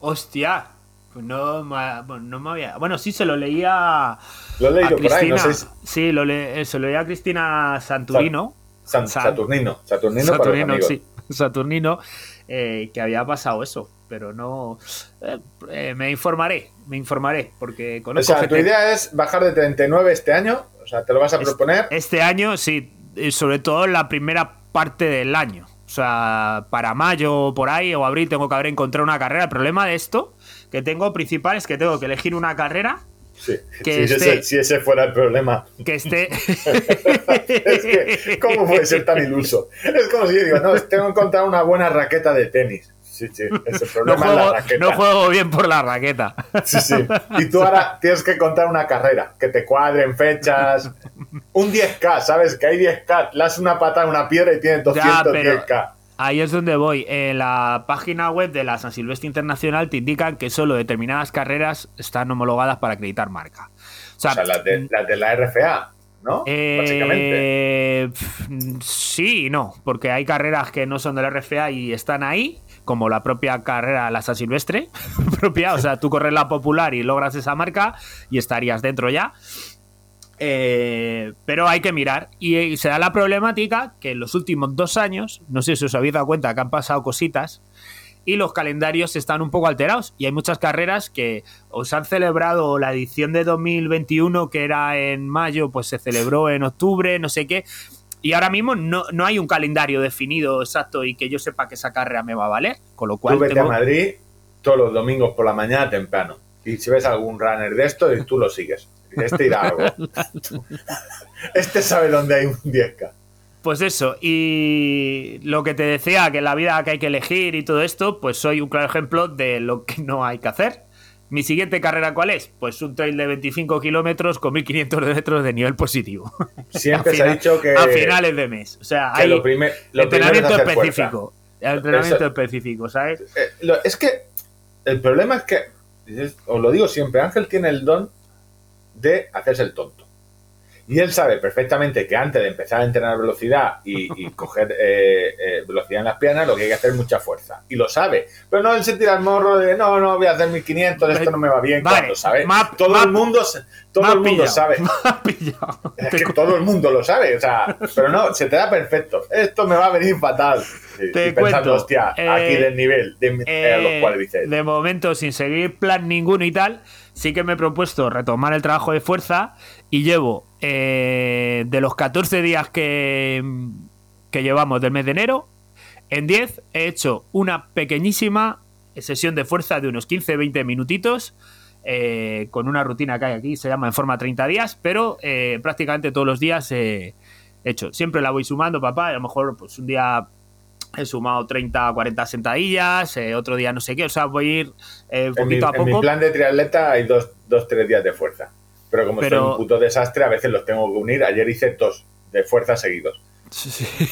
Hostia. Pues no, no me había. Bueno, sí, se lo leía. Lo he a leído por ahí, no sé si- Sí, lo le- eh, se lo leía a Cristina Santurino. San- San- Saturnino. Saturnino, para los Saturnino, amigos. sí. Saturnino. Eh, que había pasado eso. Pero no. eh, eh, me informaré. Me informaré. Porque O conozco sea, tu idea es bajar de 39 este año. O sea, te lo vas a proponer. Este año, sí, sobre todo en la primera parte del año. O sea, para mayo o por ahí o abril tengo que haber encontrado una carrera. El problema de esto que tengo principal es que tengo que elegir una carrera Sí. que si, esté- ese, si ese fuera el problema. que esté. Es que, ¿cómo puede ser tan iluso? Es como si yo digo, no, tengo que encontrar una buena raqueta de tenis. Sí, sí, ese No problema es juego, la raqueta. no juego bien por la raqueta. Sí, sí. Y tú ahora tienes que contar una carrera, que te cuadren fechas. Un 10K, ¿sabes? Que hay 10K. Le das una pata a una piedra y tienes 210K. Ahí es donde voy. En la página web de la San Silvestre Internacional te indican que solo determinadas carreras están homologadas para acreditar marca. O sea, O sea, las de, las de la RFA, ¿no? Básicamente. Eh, pf, sí y no, porque hay carreras que no son de la RFA y están ahí, como la propia carrera, la San Silvestre, propia, o sea, tú corres la popular y logras esa marca y estarías dentro ya. Eh, pero hay que mirar y, eh, se da la problemática que en los últimos dos años, no sé si os habéis dado cuenta que han pasado cositas y los calendarios están un poco alterados y hay muchas carreras que os han celebrado la edición de 2021 que era en mayo, pues se celebró en octubre, no sé qué. Y ahora mismo no, no hay un calendario definido exacto y que yo sepa que esa carrera me va a valer. Con lo cual Tú vete tengo- a Madrid todos los domingos por la mañana temprano. Y si ves algún runner de esto, y tú lo sigues. Este irá algo. Este sabe dónde hay un 10K. Pues eso, y lo que te decía, que en la vida que hay que elegir y todo esto, pues soy un claro ejemplo de lo que no hay que hacer. ¿Mi siguiente carrera cuál es? Pues un trail de 25 kilómetros con 1500 metros de nivel positivo. Siempre se ha dicho que, A finales de mes. O sea, hay lo, entrenamiento es específico. Entrenamiento Eso- específico, ¿sabes? fuerza. Eh, lo- es que el problema es que, os lo digo siempre, Ángel tiene el don de hacerse el tonto. Y él sabe perfectamente que antes de empezar a entrenar velocidad y, y coger eh, eh, velocidad en las piernas, lo que hay que hacer es mucha fuerza. Y lo sabe. Pero no, él se tira el morro de no, no, voy a hacer 1500, esto no me va bien. Vale, cuando todo el mundo, todo el mundo pillado, sabe. Es que todo el mundo lo sabe, o sea, pero no, se te da perfecto. Esto me va a venir fatal. Sí, Te y pensando, cuento, hostia, eh, aquí del nivel de eh, los Eh, cuádriceps. de momento, sin seguir plan ninguno y tal, sí que me he propuesto retomar el trabajo de fuerza y llevo eh, de los 14 días que, que llevamos del mes de enero, en 10 he hecho una pequeñísima sesión de fuerza de unos 15-20 minutitos. eh, con una rutina que hay aquí, se llama en forma 30 días, pero eh, prácticamente todos los días he hecho. Siempre la voy sumando, papá, a lo mejor pues un día he sumado 30, 40 sentadillas, eh, otro día no sé qué, o sea, voy a ir eh, mi, poquito a en mi poco. plan de triatleta hay dos, dos, tres días de fuerza. Pero como Pero- soy un puto desastre, a veces los tengo que unir. Ayer hice dos de fuerza seguidos.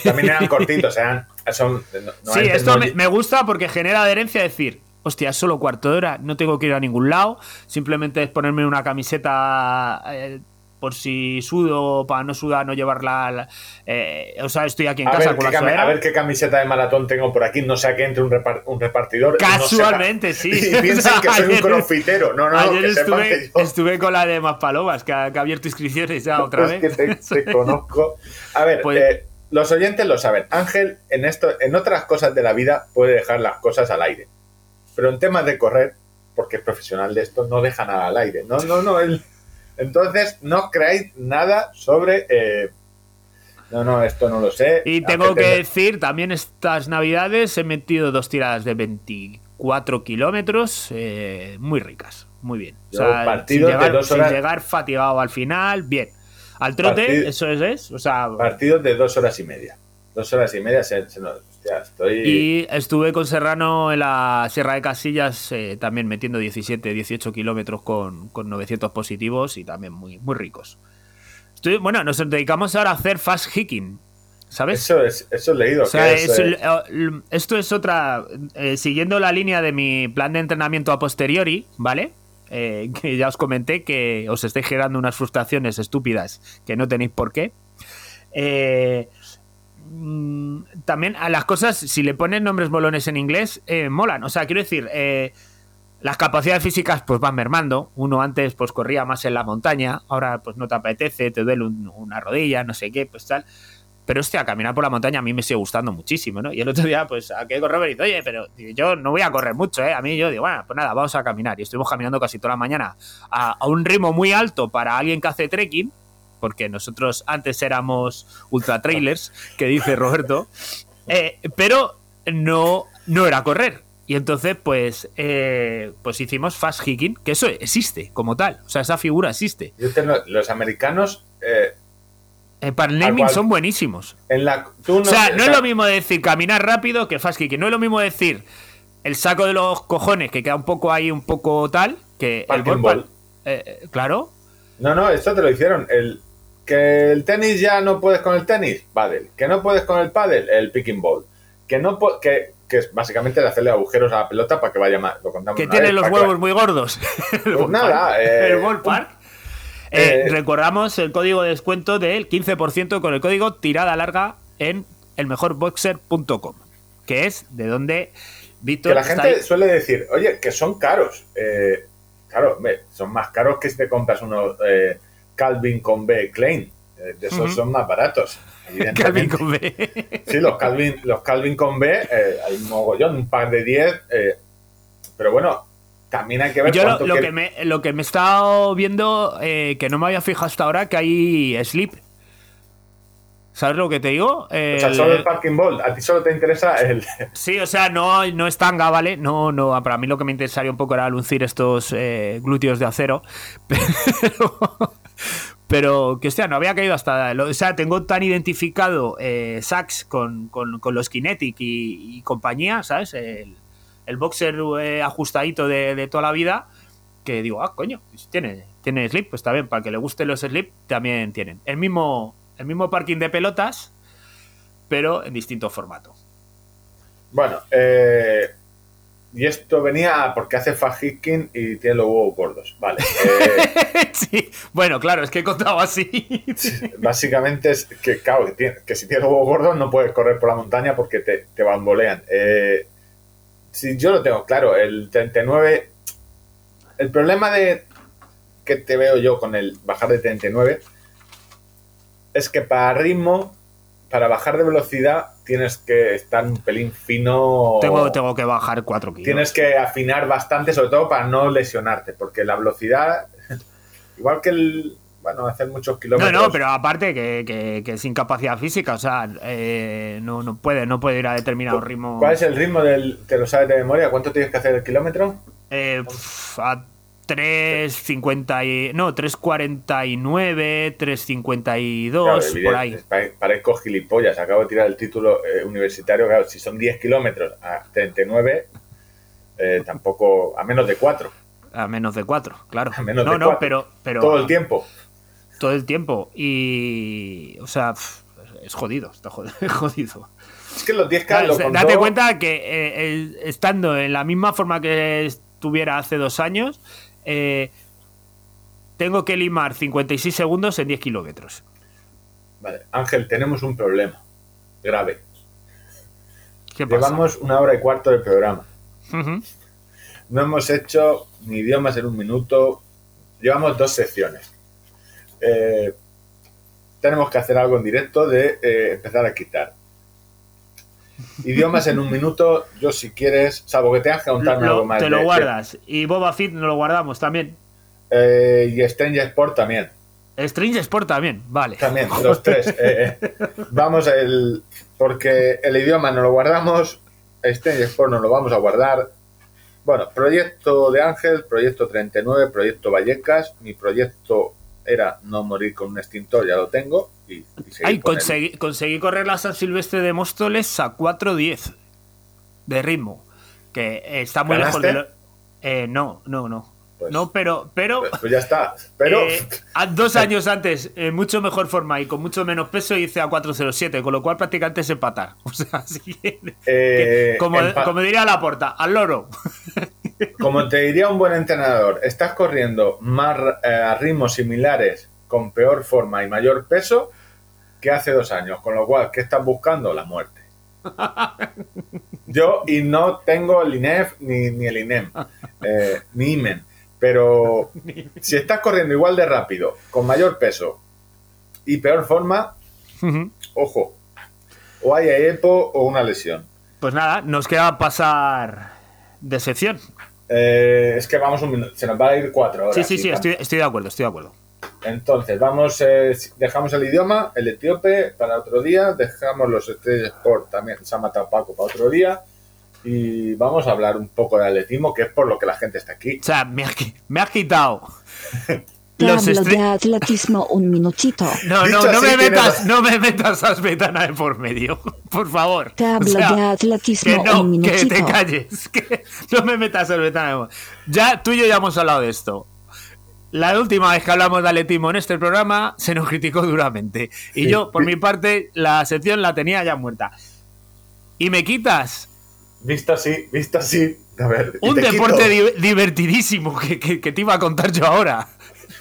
También eran cortitos, eran, son... no- no sí, hay- esto no- me, me gusta porque genera adherencia decir, hostia, es solo cuarto de hora, no tengo que ir a ningún lado, simplemente es ponerme una camiseta eh, por si sudo, para no sudar, no llevarla, la- eh, o sea, estoy aquí en A casa ver, con qué la cami- sudadera. a ver qué camiseta de maratón tengo por aquí, no sea que entre un, repar- un repartidor. y no Casualmente, sí. Y piensen que soy un Ayer- crossfitero. No, no, no, Ayer que estuve, que yo... estuve con la de Maspalomas, que ha, que ha abierto inscripciones ya otra es vez. que te, te conozco. A ver, Pues- eh, los oyentes lo saben. Ángel, en esto, en otras cosas de la vida, puede dejar las cosas al aire. Pero en temas de correr, porque es profesional de esto, no deja nada al aire. No, no, no. él- Entonces, no creáis nada sobre. eh, no, no, esto no lo sé. Y tengo que decir, también estas navidades he metido dos tiradas de 24 kilómetros, eh, muy ricas, muy bien. O sea, sin llegar, dos sin horas- llegar fatigado al final, bien. Al trote, Partid- eso es, es, o sea... Partidos de dos horas y media. Dos horas y media se, se nos- hostia, estoy. Y estuve con Serrano en la Sierra de Casillas, eh, también metiendo 17, 18 kilómetros con, con 900 positivos y también muy, muy ricos. Estoy- bueno, nos dedicamos ahora a hacer fast hiking, ¿sabes? Eso es, eso he leído. O sea, es, es- eh, eh, esto es otra. eh, siguiendo la línea de mi plan de entrenamiento a posteriori, ¿vale? Eh, que ya os comenté que os estáis generando unas frustraciones estúpidas que no tenéis por qué. Mm, también a las cosas, si le ponen nombres molones en inglés, eh, molan. O sea, quiero decir, eh, las capacidades físicas pues van mermando. Uno antes pues corría más en la montaña, ahora pues no te apetece, te duele un- una rodilla, no sé qué, pues tal. Pero hostia, caminar por la montaña a mí me sigue gustando muchísimo, ¿no? Y el otro día, pues, a que con Robert y dice, oye, pero yo no voy a correr mucho, ¿eh? A mí yo digo, bueno, pues nada, vamos a caminar. Y estuvimos caminando casi toda la mañana a, a un ritmo muy alto para alguien que hace trekking, porque nosotros antes éramos ultra trailers, que dice Roberto, eh, pero no, no era correr. Y entonces, pues, eh, pues hicimos fast hiking, que eso existe como tal. O sea, esa figura existe. los americanos. eh, Eh, para el naming cual- son buenísimos. en la, tú O sea, no es lo mismo decir caminar rápido que fast kicking. No es lo mismo decir el saco de los cojones, que queda un poco ahí, un poco tal, que el ball eh, claro. No, no, esto te lo hicieron. El, que el tenis ya no puedes con el tenis, pádel. Que no puedes con el pádel, el picking ball. Que no que, que es básicamente de hacerle agujeros a la pelota para que vaya más. Lo contamos Que tiene vez, los que huevos muy gordos. el Pues ball nada, park. eh, el ballpark. Eh, eh, recordamos el código de descuento del 15% con el código tirada larga en elmejorboxer.com, que es de donde Víctor Que la gente ahí. suele decir, oye, que son caros. Eh, claro, hombre, son más caros que si te compras unos eh, Calvin con B Klein. Eh, de esos son más baratos. Calvin con B. Sí, los Calvin, los Calvin con B, eh, hay un mogollón, un par de 10. eh, pero bueno, también hay que ver Yo lo, que- que me, lo que me he estado viendo, eh, que no me había fijado hasta ahora, que hay sleep. ¿Sabes lo que te digo? O sea, El- solo el parking ball. A ti solo te interesa el. Sí, o sea, no, no es tanga, ¿vale? No, no, para mí lo que me interesaría un poco era lucir estos eh, glúteos de acero. Pero, pero que hostia, no había caído hasta. lo- o sea, tengo tan identificado eh, Sax con, con- los Kinetic y, compañía, ¿sabes? El, el boxer eh, ajustadito de, de toda la vida. que digo, ah, coño, pues tiene, tiene slip, pues está bien, para que le guste los slip, también tienen. El mismo, el mismo parking de pelotas, pero en distinto formato. Bueno, eh, y esto venía porque hace fast hiking y tiene los huevos gordos. Vale. eh, sí, bueno, claro, es que he contado así. básicamente es que, claro, que, tiene- que si tienes los huevos gordos no puedes correr por la montaña porque te, te bambolean. Eh, si yo lo tengo claro, el 39. El problema de que te veo yo con el bajar de 39 es que para ritmo, para bajar de velocidad, tienes que estar un pelín fino. tengo, tengo que bajar 4 kilos. Tienes que afinar bastante, sobre todo para no lesionarte, porque la velocidad, igual que el. Bueno, hacer muchos No, kilómetros. no, pero aparte que, que, que es incapacidad física, o sea, eh, no, no puede, no puede ir a determinado ritmo. ¿Cuál es el ritmo del. ¿Te lo sabes de memoria? ¿Cuánto tienes que hacer el kilómetro? Eh, a 3.50 y... No, 3.49, 3.52, Claro, por ahí. pare- Parezco gilipollas. Acabo de tirar el título eh, universitario. Claro, si son 10 kilómetros a 39, eh, tampoco. A menos de 4. A menos de 4, claro. A menos no, de no, cuatro. pero, pero... Todo el tiempo. Todo el tiempo. Y... O sea, es jodido, está jodido. es que los 10K Claro, lo contó- date cuenta que eh, estando en la misma forma que estuviera hace dos años, eh, tengo que limar 56 segundos en 10 kilómetros. Vale, Ángel, tenemos un problema grave. ¿Qué pasa? Llevamos una hora y cuarto de programa. No hemos hecho ni idiomas en un minuto. Llevamos dos secciones. Eh, tenemos que hacer algo en directo de eh, empezar a quitar. Idiomas en un minuto, yo si quieres, salvo que tengas que contarme Lo- algo más. te lo de- guardas. Y Boba Fett nos lo guardamos también. eh, y Strange Sport también. Strange Sport también, vale. También, los tres. eh, eh. Vamos, el, porque el idioma no lo guardamos, Strange Sport no lo vamos a guardar. Bueno, proyecto de Ángel, proyecto 39, proyecto Vallecas. Mi proyecto era no morir con un extintor, ya lo tengo. Y, Ay, conseguí, conseguí correr la San Silvestre de Móstoles a 4.10 de ritmo. Que eh, está muy lejos de lo... Eh, no, no, no. Pues- no, pero, pero Pues, pues ya está. Pero Eh, dos años antes, en mucho mejor forma y con mucho menos peso, hice a 407, con lo cual prácticamente es empatar. O sea, así que, eh, que como, empa- como diría la porta, al loro. como te diría un buen entrenador, estás corriendo más eh, a ritmos similares con peor forma y mayor peso que hace dos años. Con lo cual, ¿qué estás buscando? La muerte. Yo, y no tengo el INEF ni, ni el INEM, eh, ni IMEN. Pero si estás corriendo igual de rápido, con mayor peso y peor forma, ojo, o hay EPO o una lesión. Pues nada, nos queda pasar de sección. Eh, es que vamos un minuto, se nos va a ir cuatro horas. Sí, sí, sí, estoy de acuerdo, estoy de acuerdo. Entonces, vamos, eh, dejamos el idioma, el etíope para otro día, dejamos los Estrella Sport también, se ha matado Paco para otro día, y vamos a hablar un poco de atletismo, que es por lo que la gente está aquí. O sea, me qui- me has quitado los Te hablo de atletismo un minutito. No, no, no así, me metas, no me metas a Smetana de por medio, por favor. Te O hablo sea, de atletismo que no, un que minutito. te calles, que no me metas a Smetana de por Ya tú y yo ya hemos hablado de esto. La última vez que hablamos de atletismo en este programa se nos criticó duramente. Y Sí. yo, por mi parte, la sección la tenía ya muerta. Y me quitas Visto así, visto así, a ver. un te deporte di- divertidísimo que, que- que te iba a contar yo ahora.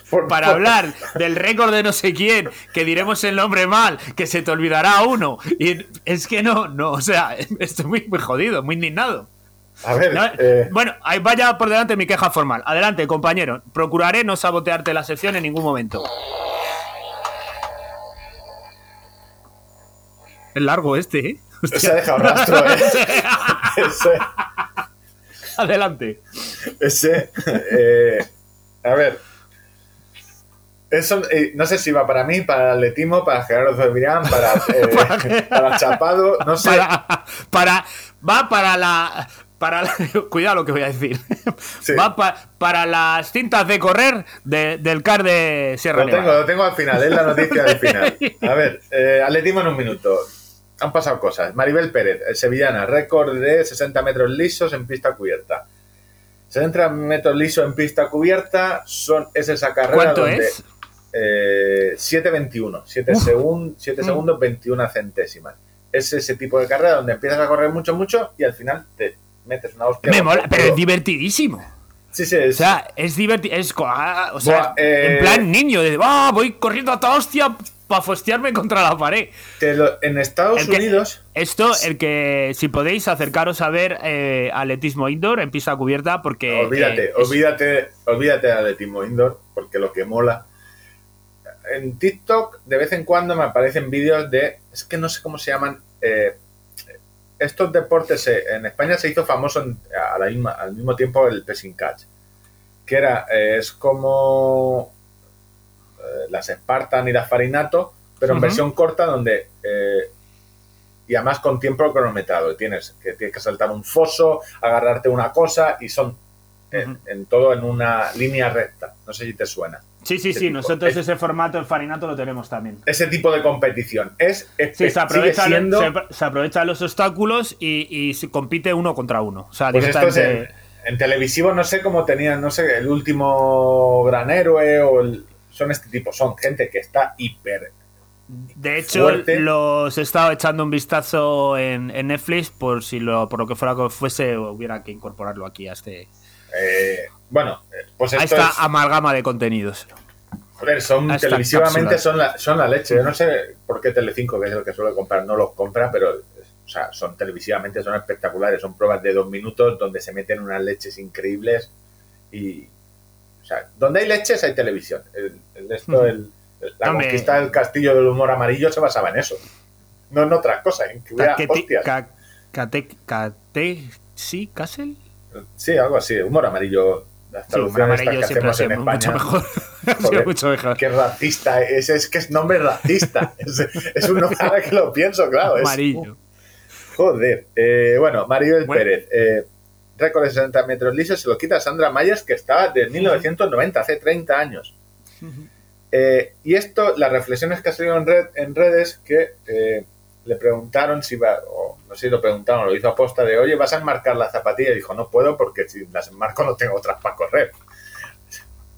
por- Para por- hablar del récord de no sé quién, que diremos el nombre mal, que se te olvidará uno. Y es que no, no, o sea, estoy muy, muy jodido, muy indignado. A ver, No, eh, Bueno, ahí vaya por delante mi queja formal. Adelante, compañero. Procuraré no sabotearte la sección en ningún momento. Es largo este, ¿eh? se ha dejado rastro, ¿eh? ese, Adelante. ese, eh, a ver. Eso, eh, no sé si va para mí, para el atletismo, para Gerardo Cebrián, para, eh, para Chapado, no sé. Para, para, va para la. Para la- cuidado lo que voy a decir. Sí. Va pa- para las cintas de correr de- del CAR de Sierra Lo tengo, Nevada. lo tengo al final, es la noticia del final. A ver, eh, atletismo en un minuto. Han pasado cosas. Maribel Pérez, sevillana, récord de 60 metros lisos en pista cubierta. 60 metros liso en pista cubierta son, es esa carrera ¿Cuánto donde... es? Eh, 7.21, 7, Uf. segun- 7 Mm. segundos 21 centésimas. Es ese tipo de carrera donde empiezas a correr mucho, mucho y al final te metes una hostia. Me mola, pero es divertidísimo. Sí, sí, es- O sea, es divertido. Es, co- ah, o sea, Buah, eh, en plan niño, de "Ah, voy corriendo a toda hostia para fostearme contra la pared. lo- en Estados El que- Unidos, Esto, el que, si podéis, acercaros a ver eh, atletismo indoor en pista cubierta, porque. olvídate, eh, es- olvídate, olvídate de atletismo indoor, porque lo que mola. En TikTok, de vez en cuando me aparecen vídeos de. Es que no sé cómo se llaman. Estos deportes. eh, en España se hizo famoso en- a la misma- al mismo tiempo el pressing catch. Que era. eh, es como. eh, las Spartan y las Farinato, pero en versión corta, donde. eh, y además con tiempo cronometrado. Tienes que, tienes que saltar un foso, agarrarte una cosa y son en, en todo en una línea recta. No sé si te suena. Sí, sí, sí. tipo. Nosotros Es- ese formato en Farinato lo tenemos también. Ese tipo de competición es, es- Sí, se aprovechan, siendo se, se aprovechan los obstáculos y, y se compite uno contra uno. O sea, pues esto es en, televisivo no sé cómo tenían no sé el último gran héroe o el- son este tipo son gente que está hiper De hecho, fuerte. los he estado echando un vistazo en, en Netflix por si lo, por lo que fuera que fuese, hubiera que incorporarlo aquí a este eh, bueno eh, pues a esto esta es, amalgama de contenidos. joder son televisivamente son la, son la leche yo no sé por qué Telecinco que es el que suele comprar no los compra pero o sea, son televisivamente son espectaculares son pruebas de dos minutos donde se meten unas leches increíbles y o sea donde hay leches hay televisión el, el- esto Ujú. el- la conquista del castillo del humor amarillo se basaba en eso no en otras cosas en que hubiera hostias ca- cate- cate- ¿Sí? ¿Castle? sí algo así humor amarillo las traducciones que hacemos en sido mucho España mejor. Joder. mucho mejor. Qué racista, es, es que es nombre racista. Es, es un nombre ahora que lo pienso, claro. es- Amarillo. joder. Eh, bueno, Maribel Bueno. Pérez. eh, récord de 60 metros lisos se lo quita Sandra Mayas, que está de 1990, hace 30 años. Eh, y esto, las reflexiones que ha salido en, red, en redes, que le preguntaron si va, o no sé si lo preguntaron, lo hizo a posta de, oye, ¿vas a enmarcar la zapatilla? Y dijo, no puedo porque si las enmarco no tengo otras para correr.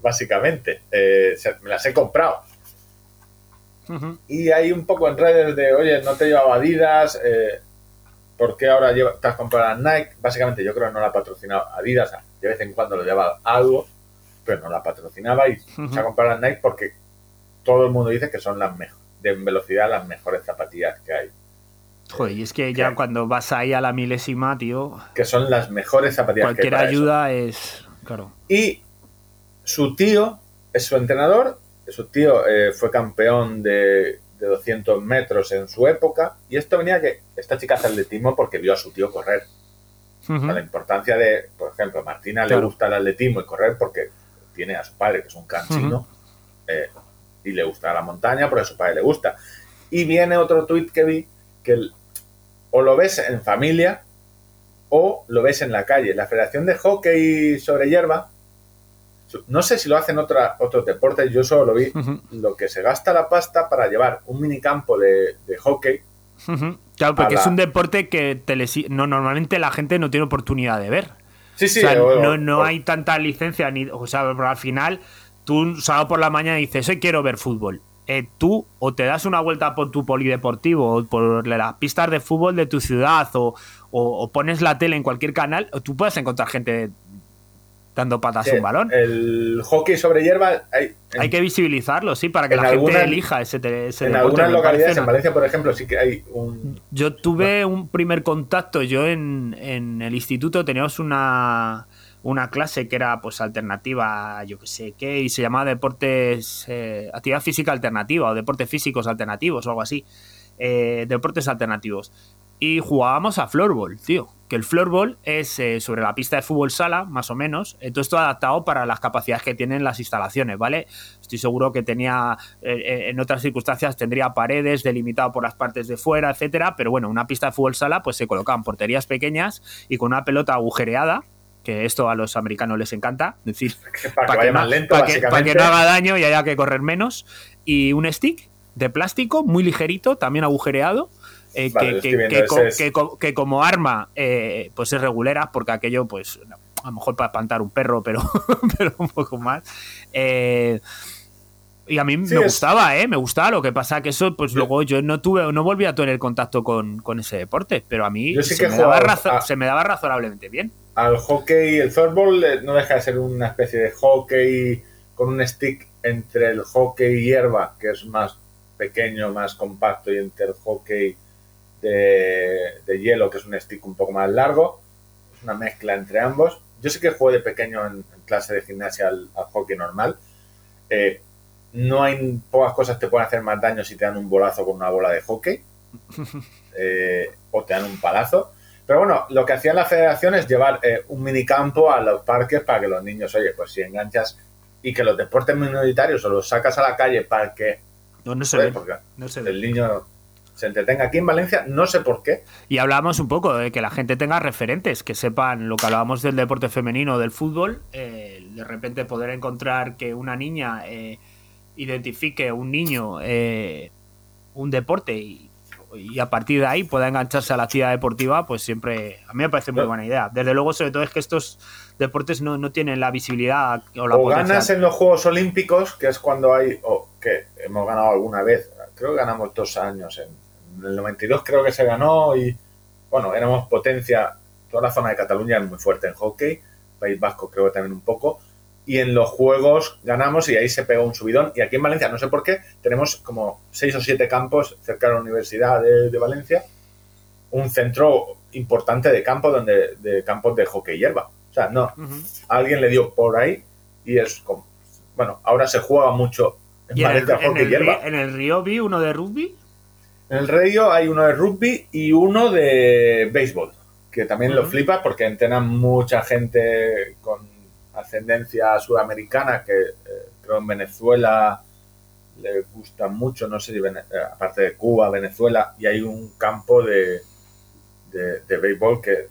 Básicamente, Eh, me las he comprado. Y hay un poco en redes de, oye, no te llevaba Adidas, eh, ¿por qué ahora lleva, te has comprado la Nike? Básicamente yo creo que no la ha patrocinado Adidas, de vez en cuando lo lleva algo, pero no la patrocinaba y se ha comprado la Nike porque todo el mundo dice que son las mejores, de velocidad las mejores zapatillas que hay, Joder, y es que ya cuando vas ahí a la milésima, tío, que son las mejores zapatillas cualquier que hay eso. ayuda es. Claro. Y su tío es su entrenador. Su tío eh, fue campeón de, de 200 metros en su época. Y esto venía que esta chica hace atletismo porque vio a su tío correr. La importancia de, por ejemplo, a Martina le gusta el atletismo y correr porque tiene a su padre, que es un cansino, eh, y le gusta la montaña porque a su padre le gusta. Y viene otro tuit que vi que el- o lo ves en familia o lo ves en la calle. La Federación de Hockey sobre Hierba, no sé si lo hacen otra, otros deportes, yo solo lo vi, lo que se gasta la pasta para llevar un minicampo de, de hockey. Claro, porque la- es un deporte que telesi- no, normalmente la gente no tiene oportunidad de ver. Sí, sí, o sea, o- no, no o- hay tanta licencia, ni, o sea, pero al final, tú un sábado por la mañana dices, hoy quiero ver fútbol. Eh, tú o te das una vuelta por tu polideportivo o por las pistas de fútbol de tu ciudad o, o- o pones la tele en cualquier canal, o tú puedes encontrar gente dando patas a un balón. El hockey sobre hierba hay, en, Hay que visibilizarlo, sí, para que la gente elija ese, ese en deporte, algunas localidades, en Valencia, por ejemplo, sí que hay un... Yo tuve un primer contacto, yo en, en el instituto teníamos una, una clase que era pues alternativa, yo que sé qué, y se llamaba deportes, eh, actividad física alternativa o deportes físicos alternativos o algo así, eh, deportes alternativos. Y jugábamos a floorball, tío. Que el floorball es eh, sobre la pista de fútbol sala, más o menos. Entonces todo adaptado para las capacidades que tienen las instalaciones, ¿vale? Estoy seguro que tenía, en otras circunstancias, tendría paredes delimitado por las partes de fuera, etcétera. Pero bueno, una pista de fútbol sala, pues se colocaban porterías pequeñas y con una pelota agujereada, que esto a los americanos les encanta, es decir, Para que para que, más no, lento, para que- para básicamente. que no haga daño y haya que correr menos. Y un stick de plástico muy ligerito, también agujereado. eh, Vale, que, que- que ese co- es- que co- que como arma eh, pues es regulera porque aquello pues a lo mejor para espantar un perro, pero, pero un poco más. Eh, y a mí Sí, me es- gustaba, ¿eh? Me gustaba. Lo que pasa que eso, pues luego yo no tuve, no volví a tener contacto con, con ese deporte, pero a mí sí se, me daba jugado razo- a- se me daba razonablemente bien. Al hockey, el softball eh, no deja de ser una especie de hockey con un stick entre el hockey hierba, que es más pequeño, más compacto, y entre el hockey de, de hielo, que es un stick un poco más largo. Es una mezcla entre ambos. Yo sí que jugué de pequeño en, en clase de gimnasia al, al hockey normal. Eh, no hay pocas cosas que te pueden hacer más daño si te dan un bolazo con una bola de hockey eh, o te dan un palazo. Pero bueno, lo que hacían la federación es llevar eh, un minicampo a los parques para que los niños, oye, pues si enganchas y que los deportes minoritarios o los sacas a la calle para que No, no se ve. porque No se el niño se entretenga aquí en Valencia, no sé por qué. Y hablábamos un poco de que la gente tenga referentes, que sepan lo que hablábamos del deporte femenino, del fútbol, eh, de repente poder encontrar que una niña eh, identifique un niño eh, un deporte y, y a partir de ahí pueda engancharse a la actividad deportiva, pues siempre a mí me parece muy buena idea. Desde luego, sobre todo es que estos deportes no, no tienen la visibilidad o la o ganas en los Juegos Olímpicos, que es cuando hay, o que hemos ganado alguna vez, creo que ganamos dos años, en, en el 92 creo que se ganó y bueno, éramos potencia, toda la zona de Cataluña es muy fuerte en hockey, País Vasco creo que también un poco, y en los Juegos ganamos y ahí se pegó un subidón, y aquí en Valencia, no sé por qué, tenemos como seis o siete campos cerca de la Universidad de, de Valencia, un centro importante de campo donde de campos de hockey hierba. O sea, no, alguien le dio por ahí y es como, bueno, ahora se juega mucho en en Valencia en hockey el hierba. río- en el río vi uno de rugby. En el Río hay uno de rugby y uno de béisbol, que también lo flipa porque entrenan mucha gente con ascendencia sudamericana que eh, creo en Venezuela le gusta mucho, no sé si Vene- eh, aparte de Cuba, Venezuela, y hay un campo de, de, de béisbol que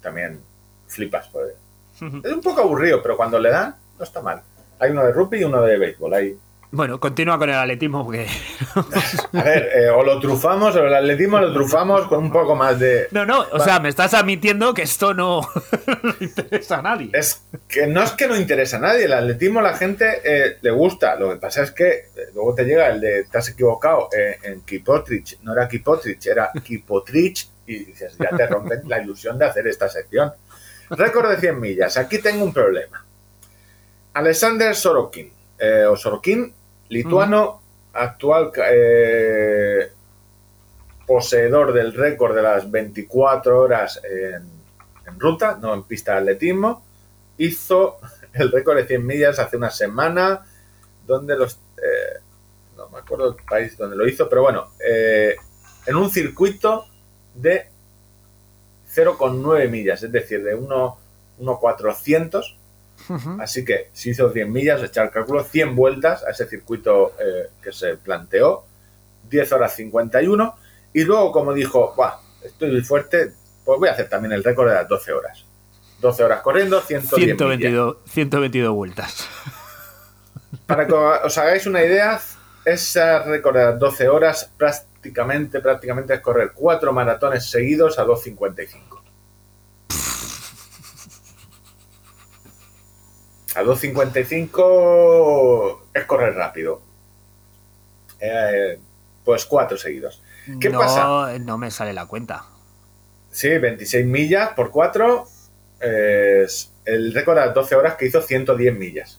también flipas. pues. Es un poco aburrido, pero cuando le dan, no está mal. Hay uno de rugby y uno de béisbol. Hay, Bueno, continúa con el atletismo porque A ver, eh, o lo trufamos, o el atletismo lo trufamos con un poco más de... No, no, o Va. sea, me estás admitiendo que esto no no interesa a nadie. Es que no es que no interesa a nadie, el atletismo a la gente eh, le gusta, lo que pasa es que eh, luego te llega el de, te has equivocado, eh, en Kipotrich, no era Kipotrich, era Kipotrich, y dices, ya te rompen la ilusión de hacer esta sección. Récord de 100 millas, aquí tengo un problema. Alexander Sorokin, o Sorokin, lituano, actual eh, poseedor del récord de las 24 horas en, ruta, no en pista de atletismo, hizo el récord de 100 millas hace una semana, donde los... eh, no me acuerdo el país donde lo hizo, pero bueno, eh, en un circuito de 0,9 millas, es decir, de 1,400. Ujú. Así que si hizo 100 millas, echar el cálculo, 100 vueltas a ese circuito eh, que se planteó, 10 horas 51. Y luego, como dijo, Buah, estoy muy fuerte, pues voy a hacer también el récord de las 12 horas. 12 horas corriendo, 110 millas. 122, 122 vueltas. Para que os hagáis una idea, ese récord de las 12 horas prácticamente, prácticamente es correr cuatro maratones seguidos a 2.55. A 2.55 es correr rápido. Eh, pues cuatro seguidos. ¿Qué no, pasa? No me sale la cuenta. Sí, 26 millas por 4 es el récord de las 12 horas que hizo 110 millas.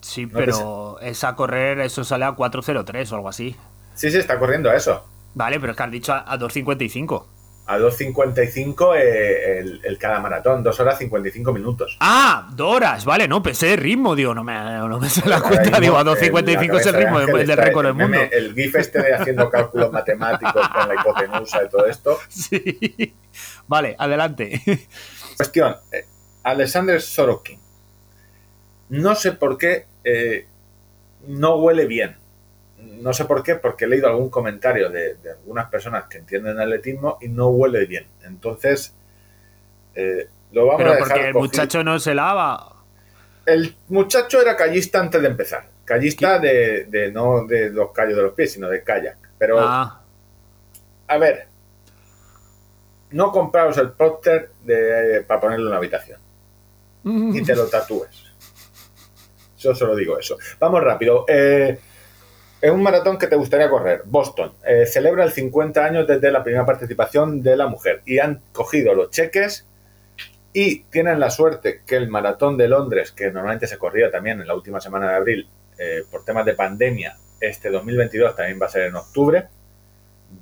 Sí, No pero es a correr, eso sale a 403 o algo así. Sí, sí, está corriendo a eso. Vale, pero es que has dicho a, a 255. A 2.55 eh, el, el cada maratón, 2 horas 55 minutos. Ah, dos horas, vale, no, pensé el ritmo, digo, no me, no me sale la cuenta, mismo, digo, a en la 255 es el de ritmo del está récord del mundo. El GIF este de haciendo cálculos matemáticos con la hipotenusa y todo esto. Sí. Vale, adelante. Cuestión, eh, Alexander Sorokin. No sé por qué eh, no huele bien. No sé por qué, porque he leído algún comentario de, de algunas personas que entienden atletismo y no huele bien. Entonces, eh, lo vamos Pero a dejar porque el cogido. muchacho no se lava. El muchacho era callista antes de empezar. Callista de, de no de los callos de los pies, sino de kayak. Pero, Ah, a ver, no compraros el póster de- para ponerlo en la habitación y te lo tatúes. Yo solo digo eso. Vamos rápido. Eh, es un maratón que te gustaría correr. Boston eh, celebra el 50 años desde la primera participación de la mujer y han cogido los cheques y tienen la suerte que el maratón de Londres, que normalmente se corría también en la última semana de abril eh, por temas de pandemia, este 2022 también va a ser en octubre,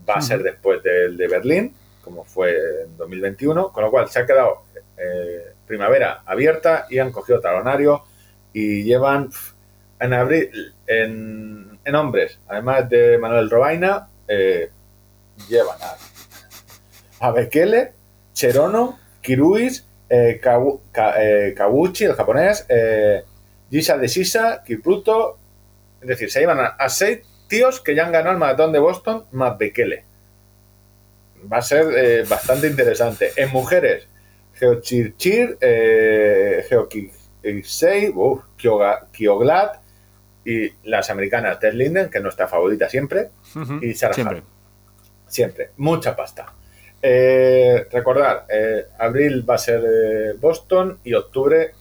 va a ser después del de Berlín, como fue en 2021, con lo cual se ha quedado eh, primavera abierta y han cogido talonario y llevan en abril, en, en hombres, además de Manuel Robaina, eh, llevan a, a Bekele, Cherono, Kiruis, eh, eh, Kawuchi, el japonés, eh, Gisa de Sisa, Kipruto, es decir, se llevan a, seis tíos que ya han ganado el maratón de Boston más Bekele. Va a ser bastante interesante. En mujeres, Geochirchir, eh, Geokisei, y las americanas Tess Linden, que es nuestra favorita siempre, y Sarah Siempre. Hart. Siempre. Mucha pasta. Eh, recordar, eh, abril va a ser eh, Boston y octubre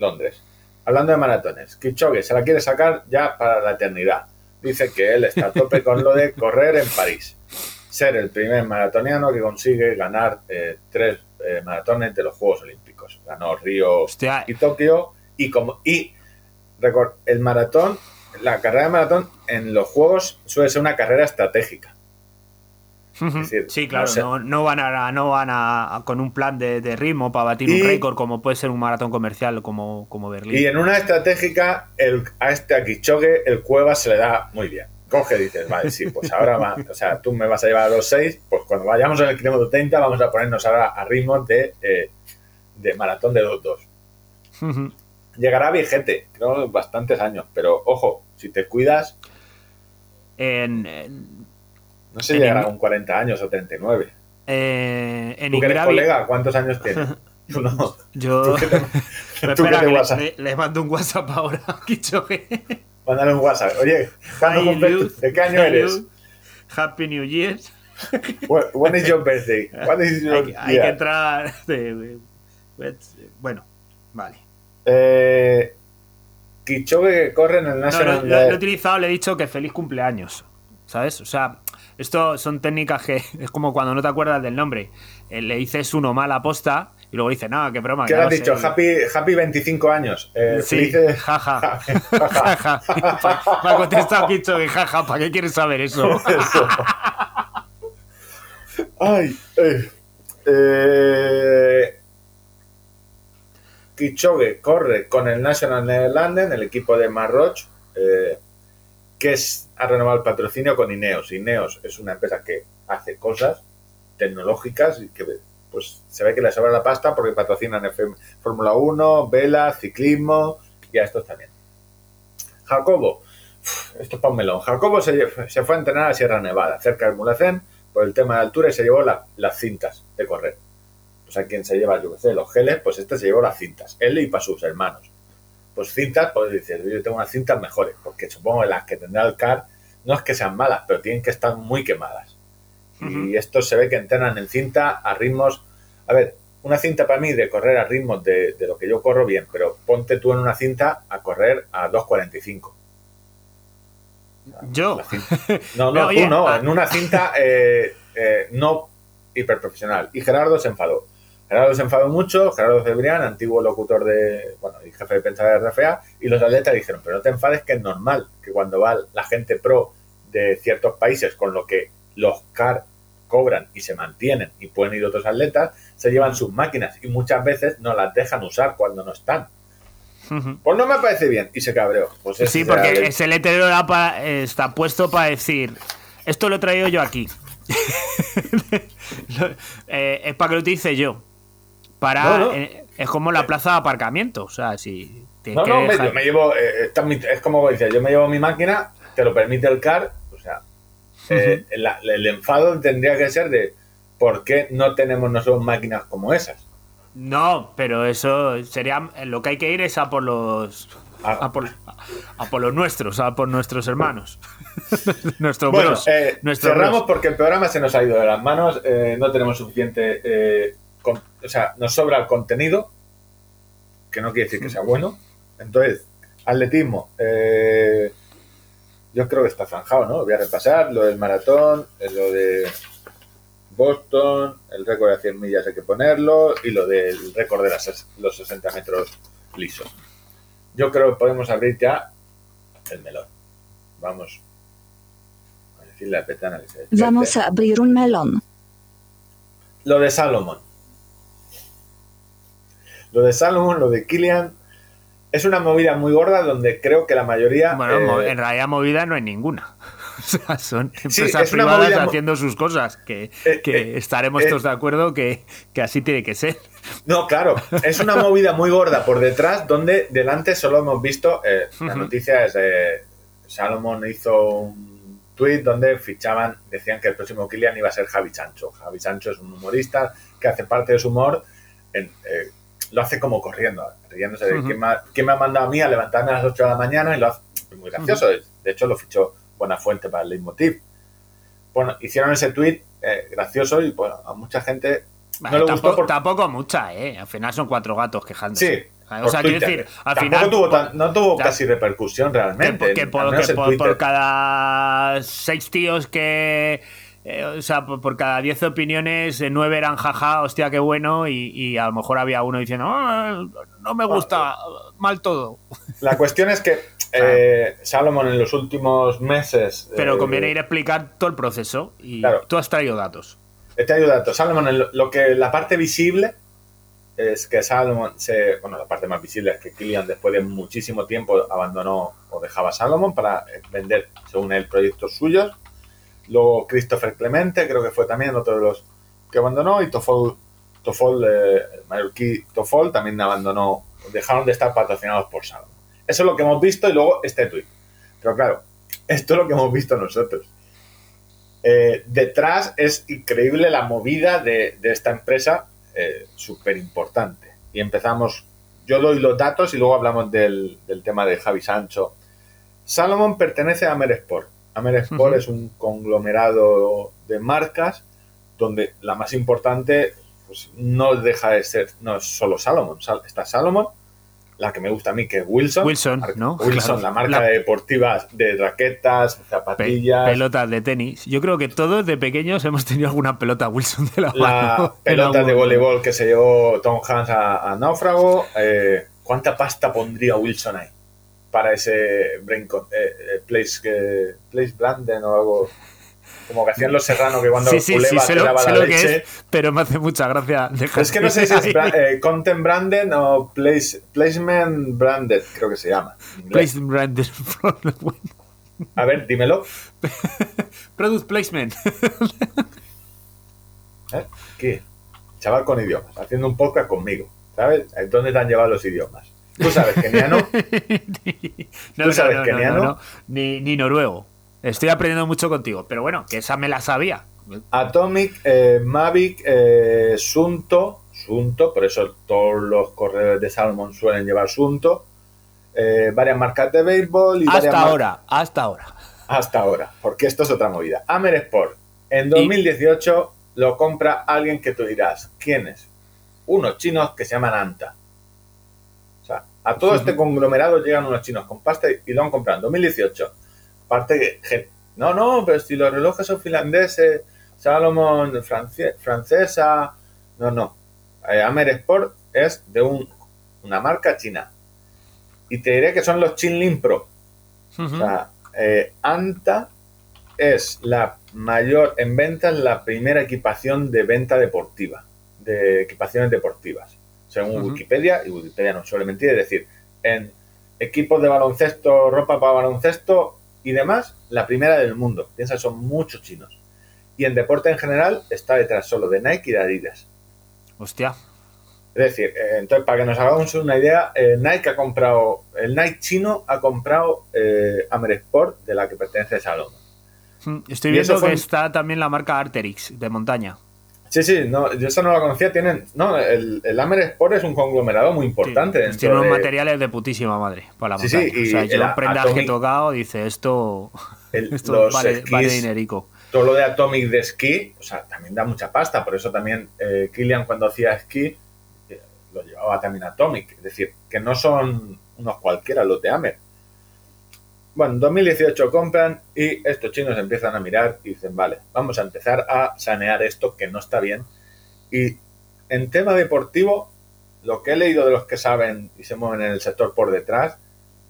Londres. Hablando de maratones, Kipchoge se la quiere sacar ya para la eternidad. Dice que él está a tope con lo de correr en París. Ser el primer maratoniano que consigue ganar tres maratones de los Juegos Olímpicos. Ganó Río Hostia, y Tokio y como y el maratón la carrera de maratón en los juegos suele ser una carrera estratégica decir, sí, claro, no sé. no, no van, a, no van a, a- con un plan de, de ritmo para batir Y- un récord como puede ser un maratón comercial como, como Berlín. y en una estratégica el, a este a Kichogue el cueva se le da muy bien coge y dices vale sí pues ahora va, o sea tú me vas a llevar a los seis pues cuando vayamos en el kilómetro 30 vamos a ponernos ahora a ritmo de eh, de maratón de 2-2 Ujú. Llegará vigente creo bastantes años pero ojo si te cuidas en, en, no sé llegará con 40 años o 39 eh, en ¿Tú que eres colega? ¿Cuántos años tienes? No. Yo. ¿Tú qué te- espera, que le- WhatsApp? le, le mando un WhatsApp ahora Kichoge. Mándale un WhatsApp. Oye. ¿de qué año eres? Happy New Year. When when is your birthday? What is your Hay, que- hay que entrar. de- de- bueno, vale. Eh, que corre en el No, lo, National lo- lo he utilizado, le he dicho que feliz cumpleaños. ¿Sabes? O sea, esto son técnicas que es como cuando no te acuerdas del nombre. Eh, le dices uno mal a posta y luego dice, no, qué broma. ¿Qué le has dicho? sé". Happy, happy 25 años. Eh, Sí, felices- jaja. Jaja. Me ha contestado Kicho que jaja, ¿para qué quieres saber eso? Eso. Ay, eh, eh, Kipchoge corre con el National Netherlands, el equipo de Marroch, eh, que es, ha renovado el patrocinio con Ineos. Ineos es una empresa que hace cosas tecnológicas y que pues se ve que le sobra la pasta porque patrocinan Fórmula 1, Vela, ciclismo y a estos también. Jacobo, esto es para un melón. Jacobo se, fue a entrenar a Sierra Nevada, cerca del Mulacén, por el tema de altura y se llevó la- las cintas de correr. O sea, quien se lleva, yo qué sé, los geles, pues este se llevó las cintas, él y para sus hermanos. Pues cintas, pues dices, yo tengo unas cintas mejores, porque supongo que las que tendrá el CAR no es que sean malas, pero tienen que estar muy quemadas. Y estos se ve que entrenan en cinta a ritmos. A ver, una cinta para mí de correr a ritmos de, de lo que yo corro bien, pero ponte tú en una cinta a correr a 2.45. Yo. No, no, oye, tú no, en una cinta eh, eh, no hiperprofesional. Y Gerardo se enfadó. Gerardo se enfadó mucho, Gerardo Cebrián, antiguo locutor de, bueno, y jefe de prensa de RFA, y los atletas dijeron, pero no te enfades que es normal que cuando va la gente pro de ciertos países con lo que los CAR cobran y se mantienen y pueden ir otros atletas, se llevan sus máquinas y muchas veces no las dejan usar cuando no están. Pues no me parece bien y se cabreó. Pues Sí, porque el- ese letrero está puesto para decir, esto lo he traído yo aquí. Eh, es para que lo utilice yo. Para, No, no. eh, es como la plaza de aparcamiento. O sea, si No, no, me, dejar- yo me llevo, eh, esta es mi- es como yo me llevo mi máquina, te lo permite el CAR, o sea, eh, la- el enfado tendría que ser de por qué no tenemos nosotros máquinas como esas. No, pero eso sería. Lo que hay que ir es a por los. a- A por, a- a por los nuestros, a por nuestros hermanos. Nuestro Bueno, bros, eh, cerramos bros. porque el programa se nos ha ido de las manos. eh, no tenemos suficiente. Con- o sea, nos sobra el contenido, que no quiere decir que sea bueno. Entonces, atletismo. eh, yo creo que está zanjado, ¿no? Voy a repasar lo del maratón, eh, lo de Boston, el récord de 100 millas hay que ponerlo y lo del récord de las, los 60 metros lisos. Yo creo que podemos abrir ya el melón. Vamos a decirle a Petana. Vamos a abrir un melón. Lo de Salomon. Lo de Salomon, lo de Killian, es una movida muy gorda donde creo que la mayoría... Bueno, eh, en realidad movida no hay ninguna. O sea, son empresas es una privadas haciendo sus cosas, que, Eh, que eh, estaremos todos de acuerdo que, que así tiene que ser. No, claro, es una movida muy gorda por detrás donde delante solo hemos visto, eh, la noticia es de Salomon hizo un tweet donde fichaban, decían que el próximo Killian iba a ser Javi Sancho. Javi Sancho es un humorista que hace parte de su humor, en, eh, lo hace como corriendo, riéndose de Ujú. quién, me ha, quién me ha mandado a mí a levantarme a las 8 de la mañana y lo hace muy gracioso. De hecho, lo fichó Buena Fuente para el Leitmotiv. Bueno, hicieron ese tweet eh, gracioso y bueno, a mucha gente no le gustó tampoco, por- tampoco mucha, ¿eh? Al final son cuatro gatos quejándose. Sí. O sea, quiero decir, al Tampoco final. tuvo tan- no tuvo Ya. casi repercusión realmente. que por, que por cada seis tíos que. Eh, o sea, por, por cada diez opiniones, eh, nueve eran jaja, hostia, qué bueno, y, y a lo mejor había uno diciendo, "Ah, no me gusta, mal todo. La cuestión es que eh, Salomon en los últimos meses. Pero eh, conviene ir a explicar todo el proceso y Claro. tú has traído datos. Te ayuda datos. Salomon, lo, lo que la parte visible es que Salomon se. Bueno, la parte más visible es que Killian, después de muchísimo tiempo, abandonó o dejaba Salomon para eh, vender, según él, proyectos suyos. Luego Christopher Clemente, creo que fue también otro de los que abandonó. Y Tofol, Tofol eh, mallorquí Tofol también abandonó. Dejaron de estar patrocinados por Salomon. Eso es lo que hemos visto y luego este tweet. Pero claro, esto es lo que hemos visto nosotros. Eh, detrás es increíble la movida de, de esta empresa, súper importante. Y empezamos, yo doy los datos y luego hablamos del, del tema de Javi Sancho. Salomon pertenece a Ujú. es un conglomerado de marcas donde la más importante pues, no deja de ser, no es solo Salomon, Sal- está Salomon, la que me gusta a mí, que es Wilson. Wilson, ¿no? Wilson, Claro. la marca La- de deportivas de raquetas, Pe- zapatillas. pelotas de tenis. Yo creo que todos de pequeños hemos tenido alguna pelota Wilson de la, la mano. pelota de voleibol que se llevó Tom Hanks a, a Náufrago. eh, ¿Cuánta pasta pondría Wilson ahí? Para ese brain eh, eh, place, que, place Branden o algo. Como que hacían los serranos que cuando Sí, sí, sí, te lo, la lo que leche. es, pero me hace mucha gracia. dejar Es que no sé si es ahí. bra- eh, Content Branden o place, Placement Branded, creo que se llama. en inglés. Place brand from the web. A ver, dímelo. Product placement. ¿eh? Aquí, chaval con idiomas, haciendo un podcast conmigo. ¿Sabes? ¿Dónde te han llevado los idiomas? Tú sabes, keniano. no, ¿Tú sabes no, no, keniano? no, no. Ni, ni noruego. Estoy aprendiendo mucho contigo, pero bueno, que esa me la sabía. Atomic, eh, Mavic, eh, Sunto, Sunto, por eso todos los corredores de Salmon suelen llevar Sunto, eh, varias marcas de béisbol y Hasta ahora, hasta ahora. Hasta ahora, porque esto es otra movida. Amer Sport, en 2018 lo compra alguien que tú dirás, ¿quién es? Unos chinos que se llaman Anta. A todo este conglomerado llegan unos chinos con pasta y, lo han comprado en 2018. Aparte que, no, no, pero si los relojes son finlandeses, Salomon france- francesa, no, no. Eh, Amer Sport es de un- una marca china. Y te diré que son los Chinlin Pro. O sea, eh, Anta es la mayor en ventas, la primera equipación de venta deportiva, de equipaciones deportivas, según. Wikipedia, y Wikipedia no suele mentir, es decir, en equipos de baloncesto, ropa para baloncesto y demás, la primera del mundo. Piensa, son muchos chinos. Y en deporte en general está detrás solo de Nike y de Adidas. Hostia. Es decir, eh, entonces para que nos hagamos una idea, eh, Nike ha comprado, el Nike chino ha comprado eh, Amer Sport, de la que pertenece Salomon. Mm, Estoy viendo que está también la marca Arterix de montaña. Sí, sí, no, yo eso no lo conocía. Tienen, no, el, el Amer Sport es un conglomerado muy importante. Sí, tiene unos de- materiales de putísima madre para la Sí, sí, montaña. y o sea, yo prendas que he tocado, dice esto, el- esto vale, esquís, vale dinerico. todo lo de Atomic de esquí, o sea, también da mucha pasta. Por eso también eh, Kilian cuando hacía esquí eh, lo llevaba también Atomic. Es decir, que no son unos cualquiera los de Amer. Bueno, en 2018 compran y estos chinos empiezan a mirar y dicen, vale, vamos a empezar a sanear esto que no está bien. Y en tema deportivo, lo que he leído de los que saben y se mueven en el sector por detrás,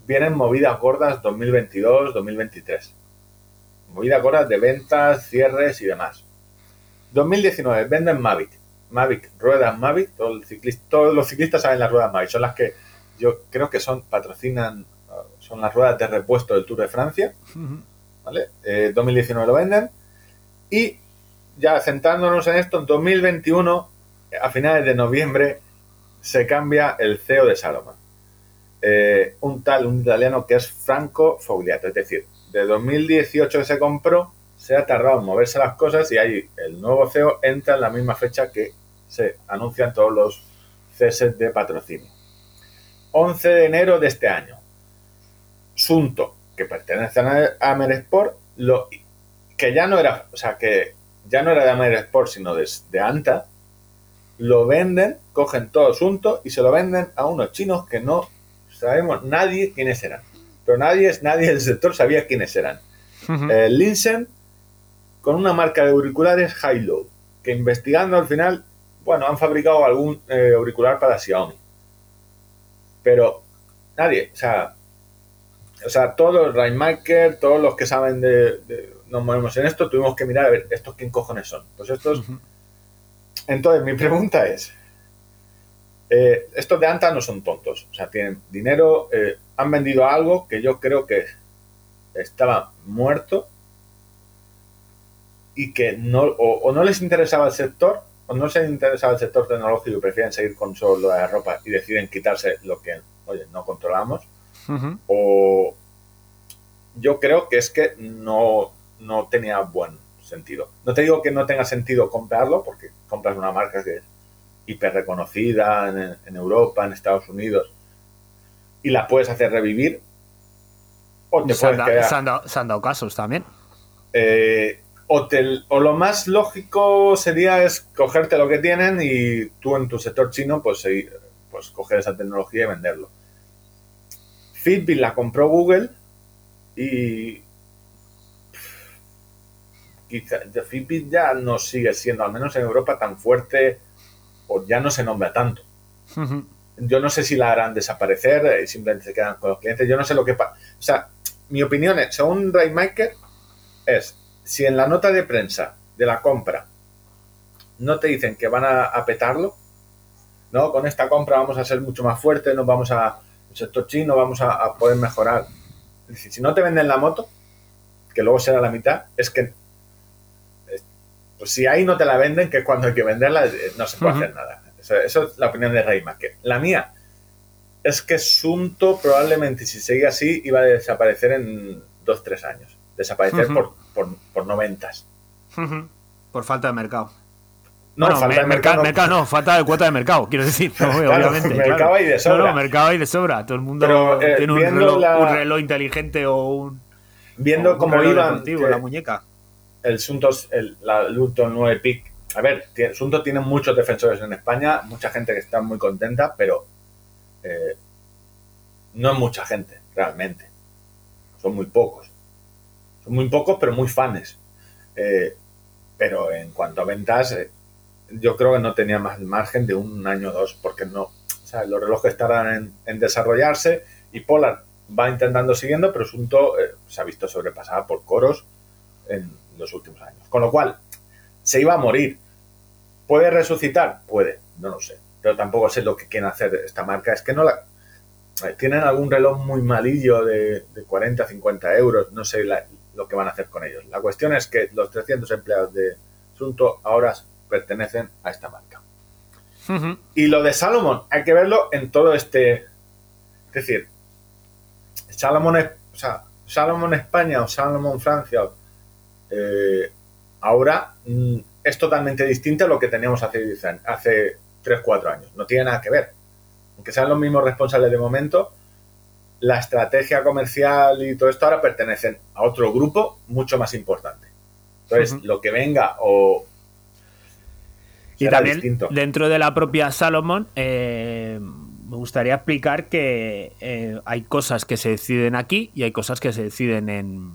vienen movidas gordas 2022-2023 movidas gordas de ventas, cierres y demás. 2019, venden Mavic. Mavic, ruedas Mavic, todo el ciclista- todos los ciclistas saben las ruedas Mavic, son las que yo creo que son, patrocinan, son las ruedas de repuesto del Tour de Francia. ¿vale? Eh, 2019 lo venden y ya centrándonos en esto, en 2021, a finales de noviembre, se cambia el CEO de Salomon. Eh, un tal, un italiano que es Franco Fogliato, es decir, de 2018 que se compró, se ha tardado en moverse las cosas y ahí el nuevo CEO entra en la misma fecha que se anuncian todos los ceses de patrocinio. 11 de enero de este año. Sunto, que pertenece a Amer Sport, lo, que ya no era, o sea, que ya no era de Amer Sport, sino de, de Anta, lo venden, cogen todo Sunto y se lo venden a unos chinos que no sabemos nadie quiénes eran. Pero nadie, nadie del sector sabía quiénes eran. Eh, Linsen con una marca de auriculares High-Low, que investigando al final, bueno, han fabricado algún eh, auricular para Xiaomi. Pero nadie, o sea, o sea, todos los Rainmaker, todos los que saben de, de- nos movemos en esto, tuvimos que mirar a ver, ¿estos quién cojones son? Pues estos... Entonces, mi pregunta es, eh, estos de Anta no son tontos, o sea, tienen dinero, eh, han vendido algo que yo creo que estaba muerto y que no, o, o no les interesaba el sector, o no les interesaba el sector tecnológico y prefieren seguir con solo la ropa y deciden quitarse lo que, oye, no controlamos, O yo creo que es que no, no tenía buen sentido. No te digo que no tenga sentido comprarlo, porque compras una marca que es hiper reconocida en, en Europa, en Estados Unidos, y la puedes hacer revivir, o te Se han, puedes da- se han dado, se han dado casos también. Eh, o, te- o lo más lógico sería es cogerte lo que tienen y tú en tu sector chino pues, seguir- pues coger esa tecnología y venderlo. Fitbit la compró Google y quizá Fitbit ya no sigue siendo, al menos en Europa, tan fuerte o ya no se nombra tanto. Yo no sé si la harán desaparecer, eh, simplemente se quedan con los clientes. Yo no sé lo que pasa. O sea, mi opinión es, según Raymaker, es si en la nota de prensa de la compra no te dicen que van a, a petarlo, no, con esta compra vamos a ser mucho más fuertes, nos vamos a, el sector chino vamos a, a poder mejorar. Es decir, si no te venden la moto, que luego será la mitad, es que es- pues si ahí no te la venden, que es cuando hay que venderla, eh, no se puede hacer nada. Eso, eso es la opinión de Raymaker. La mía es que Sunto probablemente, si sigue así, iba a desaparecer en dos, tres años. Desaparecer por, por, por no ventas. Ujú. Por falta de mercado. No, Bueno, falta de mercado, mercado. mercado no, falta de cuota de mercado, quiero decir, no, Claro, obviamente. mercado claro. hay de sobra. No, no, mercado hay de sobra. Todo el mundo Pero, eh, tiene un reloj, la- un reloj inteligente o un, Viendo o un cómo iban la muñeca. el Sunto, el, la Luton 9 Peak. A ver, tiene- Sunto tiene muchos defensores en España, mucha gente que está muy contenta, pero eh, no es mucha gente, realmente. Son muy pocos. Son muy pocos, pero muy fans. Eh, pero en cuanto a ventas, yo creo que no tenía más margen de un año o dos, porque no. O los relojes en, en desarrollarse y Polar va intentando siguiendo, pero Sunto eh, se ha visto sobrepasada por coros en los últimos años. Con lo cual, se iba a morir. ¿Puede resucitar? Puede, no lo sé. Pero tampoco sé lo que quieren hacer esta marca. Es que no la. eh, Tienen algún reloj muy malillo de, de 40, 50 euros. No sé la- lo que van a hacer con ellos. La cuestión es que los 300 empleados de Sunto ahora pertenecen a esta marca. Y lo de Salomon, hay que verlo en todo este. Es decir, Salomon, o sea, Salomon España o Salomon Francia, eh, ahora mm, es totalmente distinta a lo que teníamos hace, 10 años- hace 3, 4 años. No tiene nada que ver. Aunque sean los mismos responsables de momento, la estrategia comercial y todo esto ahora pertenecen a otro grupo mucho más importante. Entonces, lo que venga o... Y también distinto. dentro de la propia Salomon, eh, me gustaría explicar que eh, hay cosas que se deciden aquí y hay cosas que se deciden en,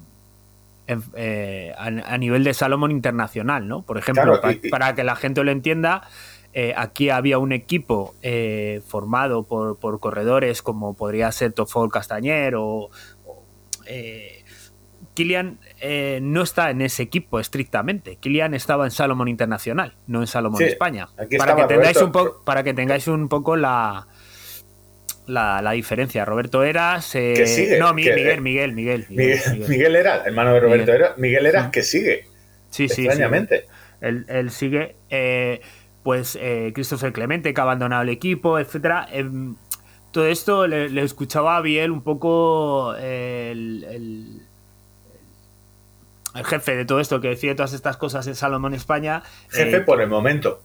en, eh, a, a nivel de Salomon internacional, ¿no? Por ejemplo, Claro, y- para que la gente lo entienda, eh, aquí había un equipo formado por, por corredores como podría ser Tofol Castañer o, o, Kilian eh, no está en ese equipo estrictamente. Kilian estaba en Salomon Internacional, no en Salomon Sí, España. Para que, tengáis Roberto. un poco, para que tengáis un poco la, la, la diferencia. Roberto Eras. eh, Que sigue, no, que- Miguel, Miguel, Miguel, Miguel, Miguel, Miguel. Miguel era, hermano de Roberto Miguel. era, Miguel era Sí. que sigue, Sí, sí, sí. extrañamente. Él, él sigue. eh, pues eh, Christopher Clemente, que ha abandonado el equipo, etcétera. Em, todo esto le, le escuchaba a Biel un poco el, el- el jefe de todo esto que decide todas estas cosas en Salomón España. Jefe eh, por el momento.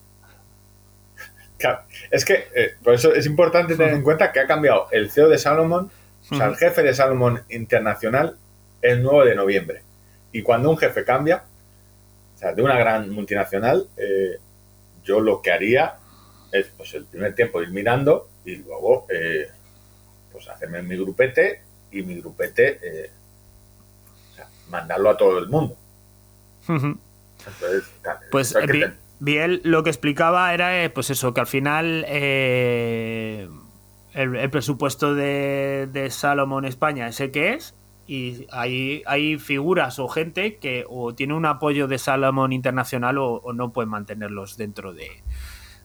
Claro, es que eh, por eso es importante tener en cuenta que ha cambiado el CEO de Salomon, o sea, el jefe de Salomon Internacional, el 9 de noviembre. Y cuando un jefe cambia, o sea, de una gran multinacional, eh, yo lo que haría es, pues, el primer tiempo ir mirando y luego, pues, hacerme mi grupete y mi grupete, mandarlo a todo el mundo. Entonces, claro, Pues Biel lo que explicaba era eh, pues eso, que al final eh, el, el presupuesto de, de Salomón España es el que es y hay, hay figuras o gente que o tiene un apoyo de Salomón Internacional o, o no pueden mantenerlos dentro de,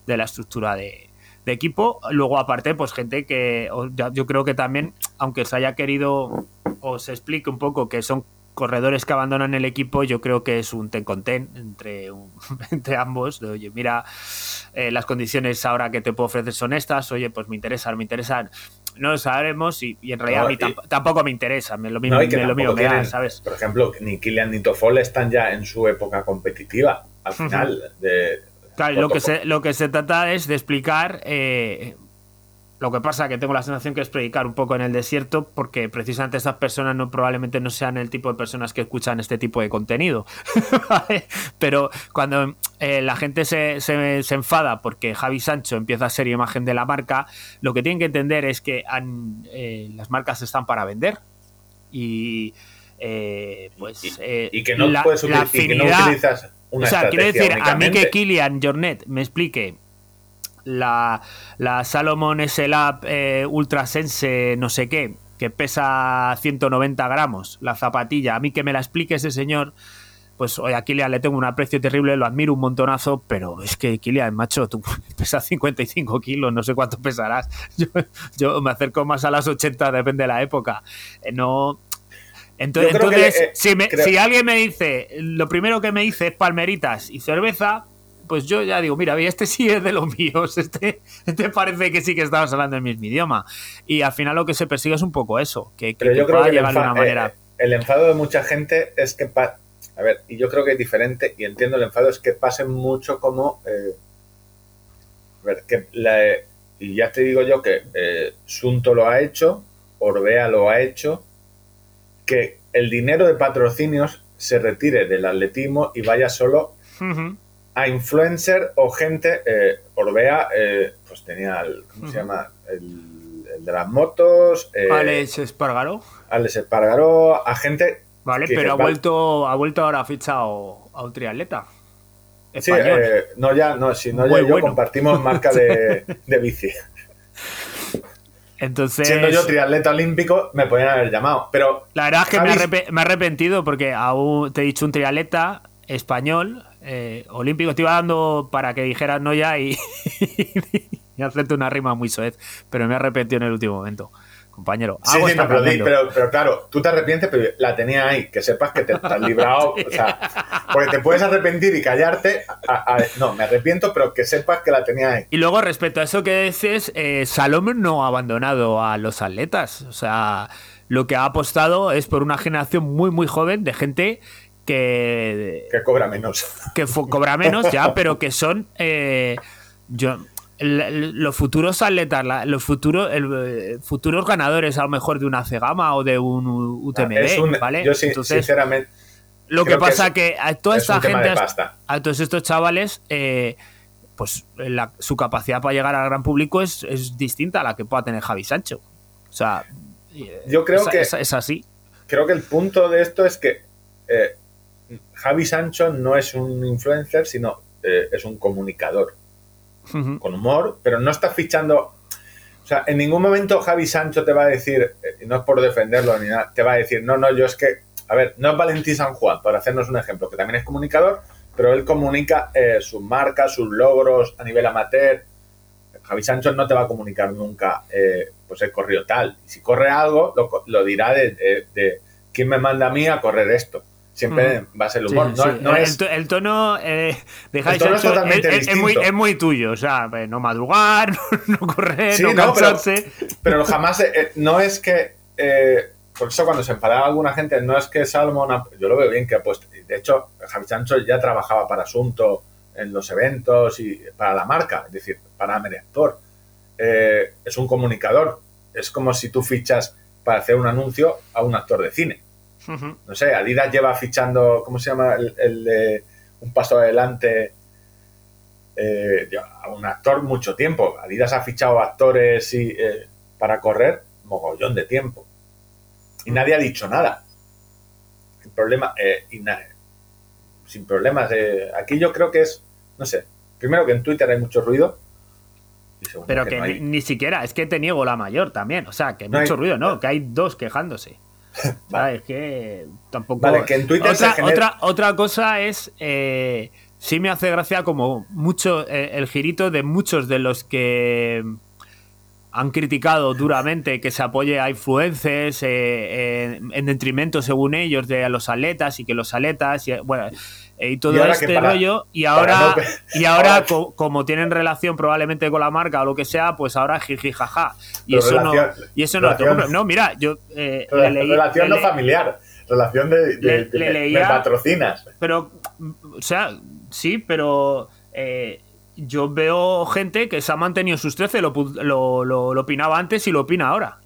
de la estructura de, de equipo. Luego aparte pues gente que o ya- yo creo que también aunque se haya querido o se explique un poco que son corredores que abandonan el equipo, yo creo que es un ten con ten entre, un- entre ambos. De, oye, mira, eh, las condiciones ahora que te puedo ofrecer son estas, oye, pues me interesan, me interesan. No lo sabremos y, y en realidad No, a mí y- tampoco me interesa, me lo mismo, No, y que me lo mío tampoco me da, tienen, ¿sabes? Por ejemplo, ni Kylian ni Toffol están ya en su época competitiva. Al final de. Claro, lo que, se, lo que se trata es de explicar. eh, lo que pasa que tengo la sensación que es predicar un poco en el desierto, porque precisamente estas personas no probablemente no sean el tipo de personas que escuchan este tipo de contenido. ¿vale? Pero cuando eh, la gente se, se- se enfada porque Javi Sancho empieza a ser imagen de la marca, lo que tienen que entender es que han- eh, las marcas están para vender. Y eh, pues y, y que no la- puedes la util- y que no afinidad- utilizas una o sea, quiero decir, a mí que. Kilian Jornet me explique la, la Salomon SLAB eh, Ultra Sense no sé qué, que pesa 190 gramos, la zapatilla, a mí que me la explique ese señor, pues oye, a Kilian le tengo un aprecio terrible, lo admiro un montonazo, pero es que Kilian, macho, tú pesas 55 kilos, no sé cuánto pesarás. Yo, yo me acerco más a las 80, depende de la época. Eh, no... Entonces, que, entonces eh, si, me- creo- si alguien me dice, lo primero que me dice es palmeritas y cerveza, pues yo ya digo, mira, este sí es de los míos, este, este parece que sí que estamos hablando el mismo idioma. Y al final lo que se persigue es un poco eso, que, que Pero yo creo pueda que el, llevar de una manera... eh, el enfado de mucha gente es que. A ver, y yo creo que es diferente, y entiendo el enfado, es que pasen mucho como. eh, a ver, que la- y ya te digo yo que eh, Sunto lo ha hecho, Orbea lo ha hecho, que el dinero de patrocinios se retire del atletismo y vaya solo. A influencer o gente. eh, Orbea, eh, pues tenía, el, ¿cómo se llama? El, el de las motos, eh, Alex Espargaró, Alex Espargaró, a gente. vale, pero ha vuelto, ha vuelto ahora fichado a un triatleta. Sí, eh, no ya, no, si no ya yo bueno. compartimos marca de, de bici. Entonces, Siendo yo triatleta olímpico, me podrían haber llamado. Pero la verdad es que me, arrepe- me he arrepentido porque aún te he dicho un triatleta español, eh, olímpico, te iba dando para que dijeras no ya y, y hacerte una rima muy soez, pero me he arrepentido en el último momento, compañero. Sí, sí, no, pero, pero, pero claro, tú te arrepientes, pero la tenía ahí, que sepas que te, te has librado, o sea, porque te puedes arrepentir y callarte. a- a- no, me arrepiento, pero que sepas que la tenía ahí. Y luego, respecto a eso que dices, eh, Salomón no ha abandonado a los atletas. O sea, lo que ha apostado es por una generación muy, muy joven de gente que, Que cobra menos. que cobra menos ya, pero que son eh, yo los futuros atletas, los futuros el, eh, futuros ganadores a lo mejor de una Cegama o de un UTMB, Es un- ¿vale? Yo sí, Entonces, sinceramente lo que pasa es- que, a toda es esta gente, a todos estos chavales, eh, pues la- su capacidad para llegar al gran público es, es distinta a la que pueda tener Javi Sancho. O sea, Yo creo es, que- es- es así. creo que el punto de esto es que eh, Javi Sancho no es un influencer, sino eh, es un comunicador con humor, pero no está fichando. O sea, en ningún momento Javi Sancho te va a decir, eh, y no es por defenderlo ni nada, te va a decir, no, no, yo es que, a ver, no es Valentín San Juan, para hacernos un ejemplo, que también es comunicador, pero él comunica eh, sus marcas, sus logros a nivel amateur. Javi Sancho no te va a comunicar nunca, eh, pues he corrido tal. Y si corre algo, lo, lo dirá de, de- de quién me manda a mí a correr esto. Siempre va a ser el humor. Sí, no, sí. no el, es, el tono eh, de Javi tono es Sancho totalmente es, es muy, es muy tuyo. O sea, eh, no madrugar, no, correr, Sí, no no, pero- cansarse. Pero jamás, eh, eh, no es que, eh, por eso cuando se enfadaba alguna gente, no es que Salmon, ha- yo lo veo bien que ha puesto, y de hecho, Javi Sancho ya trabajaba para Asunto en los eventos y para la marca, es decir, para Mediactor. Eh, es un comunicador, es como si tú fichas para hacer un anuncio a un actor de cine. No sé, Adidas lleva fichando, ¿cómo se llama? El, el de un paso adelante eh, a un actor mucho tiempo. Adidas ha fichado actores y, eh, para correr mogollón de tiempo. Y nadie ha dicho nada. El problema, eh, y na- sin problemas. eh, aquí yo creo que es, no sé, primero que en Twitter hay mucho ruido. Y segundo Pero que no ni, siquiera, es que te niego la mayor también. O sea, que No mucho hay- ruido, ¿no? Que hay dos quejándose. Vale. ¿Sabes? Que tampoco. Vale, que en Twitter otra, se genera- otra, otra cosa es. eh, sí me hace gracia como mucho eh, el girito de muchos de los que han criticado duramente que se apoye a influencers eh, en, en detrimento, según ellos, de los atletas y que los atletas, y, bueno, eh, y todo Y este para- rollo. Y ahora, no y ahora co- como tienen relación probablemente con la marca o lo que sea, pues ahora jiji jaja. Y Pero eso no, y eso relación-. No, mira, yo eh, le leí- relación le no familiar, relación de, de- le- de- le me leía- patrocinas. pero, o sea, sí, pero eh, yo veo gente que se ha mantenido sus 13, lo, lo, lo- lo opinaba antes y lo opina ahora.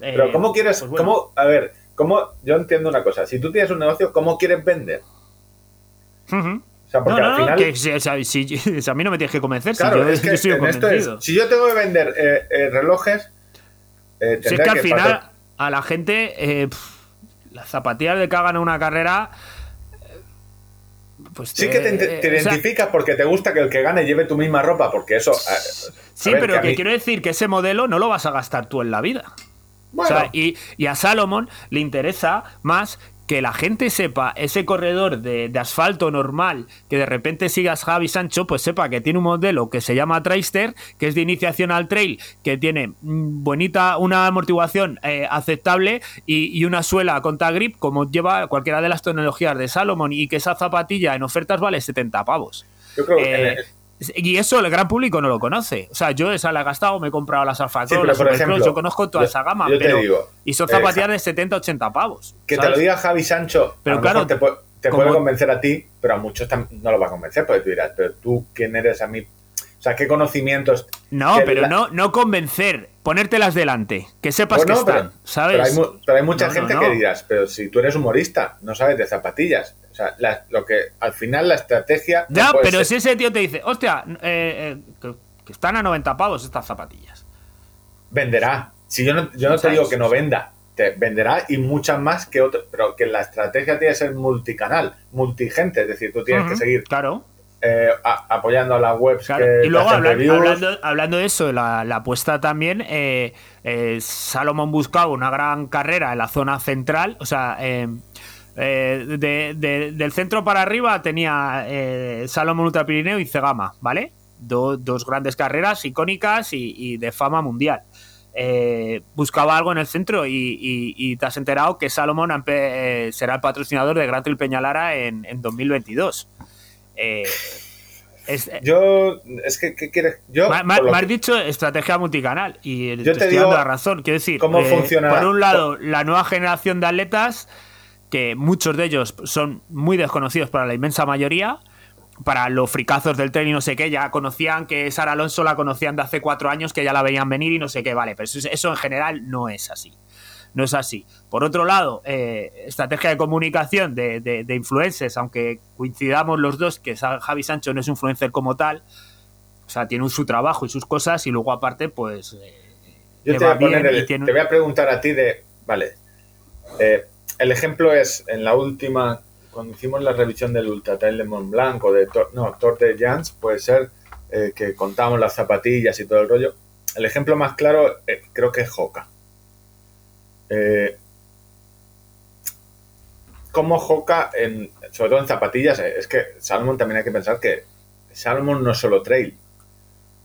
Eh, Pero ¿cómo quieres, pues bueno. cómo, a ver, cómo, yo entiendo una cosa, si tú tienes un negocio, ¿cómo quieres vender? O sea, porque No, al no, no, final, que si- si- si a mí no me tienes que convencer, si claro, yo, es que yo es, convencido. si yo tengo que vender eh, eh, relojes, eh, Si es que al final a la gente eh, pf, las zapatillas de que hagan una carrera eh, pues Sí que te, eh, te o sea, identificas porque te gusta que el que gane lleve tu misma ropa, porque eso... a- a sí, ver, pero que, mí- quiero decir que ese modelo no lo vas a gastar tú en la vida. Bueno, O sea, y, y a Salomon le interesa más que la gente sepa ese corredor de, de asfalto normal, que de repente sigas Javi Sancho, pues sepa que tiene un modelo que se llama Traister, que es de iniciación al trail, que tiene mm, bonita, una amortiguación eh, aceptable y, y una suela con tag grip, como lleva cualquiera de las tecnologías de Salomon, y que esa zapatilla en ofertas vale 70 pavos. yo creo que... Eh, y eso el gran público no lo conoce. O sea, yo esa la he gastado, me he comprado las Alpha Sí, las por Supercross, ejemplo, yo conozco toda yo- esa gama, yo te digo, y son zapatillas de 70, 80 pavos. Que te lo diga Javi Sancho, Pero a lo claro, mejor te, puede convencer a ti, pero a muchos no lo va a convencer, porque tú dirás, pero tú, ¿quién eres a mí? O sea, ¿qué conocimientos? No, pero la- no, no convencer, ponértelas delante, que sepas Bueno, que están, pero, ¿sabes? pero hay, mu- pero hay mucha no, gente no. que dirás, pero si tú eres humorista, no sabes de zapatillas. O sea, la- lo que al final la estrategia. Ya, pero ser- si ese tío te dice, hostia, eh, eh, que, que están a 90 pavos estas zapatillas. venderá. Si yo no, yo no te digo que no venda, te venderá y muchas más que otros, pero que la estrategia tiene que ser multicanal, multigente, es decir, tú tienes que seguir Claro, eh, a- apoyando a las webs claro. que Y luego hablando, hablando de eso, la, la apuesta también, eh, eh, Salomón buscaba una gran carrera en la zona central, o sea, eh, de- de- del centro para arriba tenía eh, Salomón Ultra Pirineo y Cegama, ¿vale? Do- dos grandes carreras icónicas y, y de fama mundial. Eh, buscaba algo en el centro y, y- y te has enterado que Salomón será el patrocinador de Gran Trail Peñalara en, en 2022. Eh, es- Yo, es que, ¿qué quieres? Yo, me has dicho estrategia multicanal y Yo te, te estoy digo dando la razón. Quiero decir, cómo funciona- por un lado, la nueva generación de atletas que muchos de ellos son muy desconocidos para la inmensa mayoría. Para los fricazos del tren y no sé qué, ya conocían que Sara Alonso la conocían de hace cuatro años, que ya la veían venir y no sé qué, vale, pero eso, eso en general no es así. No es así. Por otro lado, eh, estrategia de comunicación de, de, de influencers, aunque coincidamos los dos que Javi Sancho no es influencer como tal, o sea, tiene un- su trabajo y sus cosas y luego aparte, pues... eh, Yo te voy, a poner el- tiene- te voy a preguntar a ti de, vale, eh, el ejemplo es en la última, cuando hicimos la revisión del Ultra Trail de Mont Blanc o de, Tor- no, Tour de Jans, puede ser eh, que contamos las zapatillas y todo el rollo. El ejemplo más claro eh, creo que es Hoka. Eh, como Hoka, en, sobre todo en zapatillas, eh, es que Salomon también hay que pensar que Salomon no es solo trail.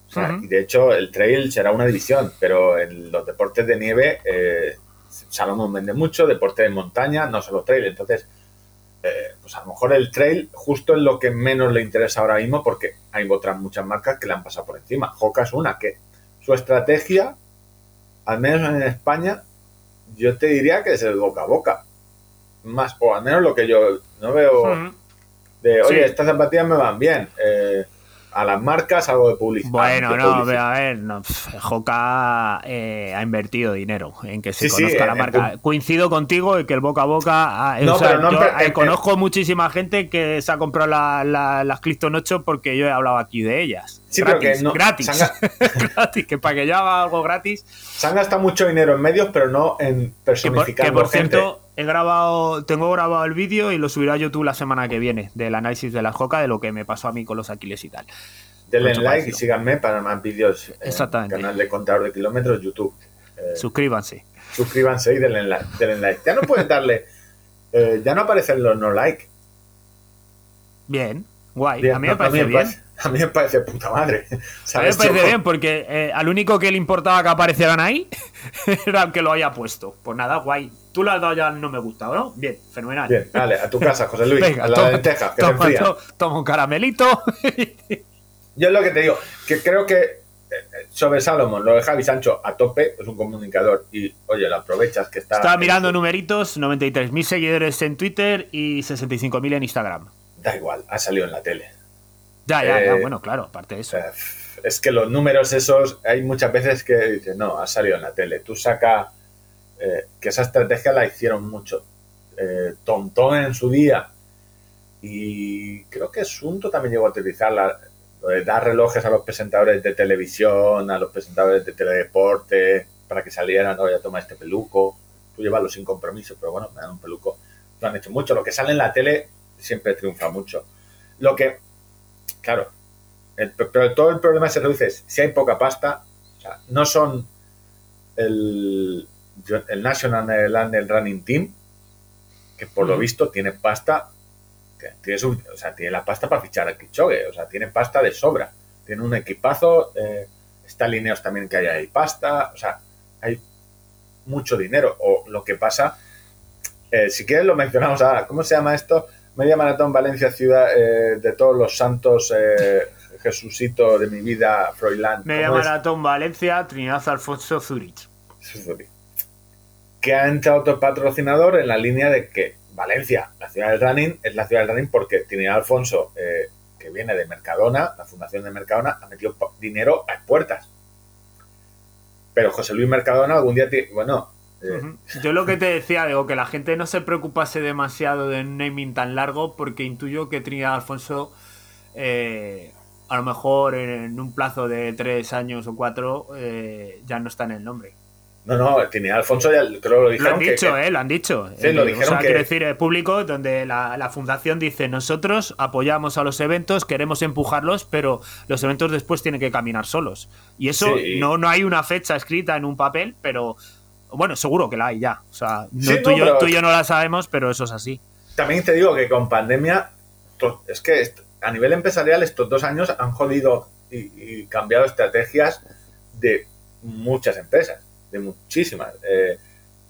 O sea, Ujú. y de hecho, el trail será una división, pero en los deportes de nieve, Salomon vende mucho, deporte de montaña, no solo trail. Entonces, eh, pues a lo mejor el trail justo es lo que menos le interesa ahora mismo porque hay otras muchas marcas que le han pasado por encima. Hoka es una que su estrategia, al menos en España, yo te diría que es el boca a boca. Más, o al menos lo que yo no veo de, oye, Sí. estas zapatillas me van bien. eh, a las marcas algo de publicidad. Bueno, de no, publicidad. a ver, no, eh, ha invertido dinero en que se Sí, sí, conozca la en- marca. Coincido contigo en que el boca a boca. No, o sea, pero no, yo, pero- conozco muchísima gente que se ha comprado la- la- las Clifton 8 porque yo he hablado aquí de ellas. Sí, pero gratis, que no- gratis. Que para que yo haga algo gratis. Se han gastado mucho dinero en medios, pero no en Que por, personificar que por cierto, he grabado, tengo grabado el vídeo y lo subiré a YouTube la semana que viene del análisis de la Hoka de lo que me pasó a mí con los Aquiles y tal. Denle like y síganme para más vídeos en Exactamente. canal de contador de kilómetros YouTube. Eh, Suscríbanse. suscríbanse y denle like, denle like. Ya no puedes darle, eh, ya no aparecen los no like. Bien, guay. Bien, a mí me no, parece bien. parece- a mí me parece puta madre. A mí me parece Yo- bien porque eh, al único que le importaba que aparecieran ahí era que lo haya puesto. Pues nada, guay. Tú le has dado ya no me gusta, ¿no? Bien, fenomenal. Bien, dale, a tu casa, José Luis, Venga, a la toma, lenteja, que se toma, enfría. to- toma un caramelito. Yo es lo que te digo, que creo que eh, sobre Salomón, lo de Javi Sancho a tope, es un comunicador y, oye, lo aprovechas que está... Estaba mirando numeritos, 93.000 seguidores en Twitter y 65.000 en Instagram. Da igual, ha salido en la tele. Ya, ya, ya, Eh, bueno, claro, aparte de eso. es que los números esos, hay muchas veces que dices, no, ha salido en la tele. Tú saca eh, que esa estrategia la hicieron mucho. Eh, Tontón en su día y creo que Sunto también llegó a utilizarla. Lo de dar relojes a los presentadores de televisión, a los presentadores de teledeporte, para que salieran, oye, toma este peluco. Tú llévalo sin compromiso, pero bueno, me dan un peluco. Lo han hecho mucho. Lo que sale en la tele siempre triunfa mucho. Lo que, claro, el- pero todo el problema se reduce si hay poca pasta, o sea, no son el, el National Land Running Team, que por lo visto tiene pasta, que tiene, su- o sea, tiene la pasta para fichar a Kichogue, o sea, tiene pasta de sobra, tiene un equipazo, eh, está alineados también que haya ahí pasta, o sea, hay mucho dinero, o lo que pasa, eh, si quieres lo mencionamos ahora, ¿cómo se llama esto? Media Maratón Valencia Ciudad eh, de todos los santos, eh, Jesucito de mi vida, Froilán. Media. Maratón Valencia, Trinidad Alfonso Zurich. Que ha entrado otro patrocinador en la línea de que Valencia, la ciudad del running, es la ciudad del running porque Trinidad Alfonso, eh, que viene de Mercadona, la fundación de Mercadona, ha metido dinero a puertas. Pero José Luis Mercadona algún día, bueno, eh. Yo lo que te decía, digo, que la gente no se preocupase demasiado de un naming tan largo, porque intuyo que Trinidad Alfonso, eh, a lo mejor en un plazo de tres años o cuatro, eh, ya no está en el nombre. no, no, Trinidad Alfonso ya creo que lo Lo dijeron. han que- dicho, que- ¿eh? Lo han dicho. Sí, lo dijeron O sea, que- quiero decir, el público, donde la, la fundación dice, nosotros apoyamos a los eventos, queremos empujarlos, pero los eventos después tienen que caminar solos. Y eso Sí. no, no hay una fecha escrita en un papel, pero... Bueno, seguro que la hay ya. O sea, no- Sí, tú, no, y yo, pero- tú y yo no la sabemos, pero eso es así. También te digo que con pandemia, es que a nivel empresarial estos dos años han jodido y, y cambiado estrategias de muchas empresas, de muchísimas. Eh,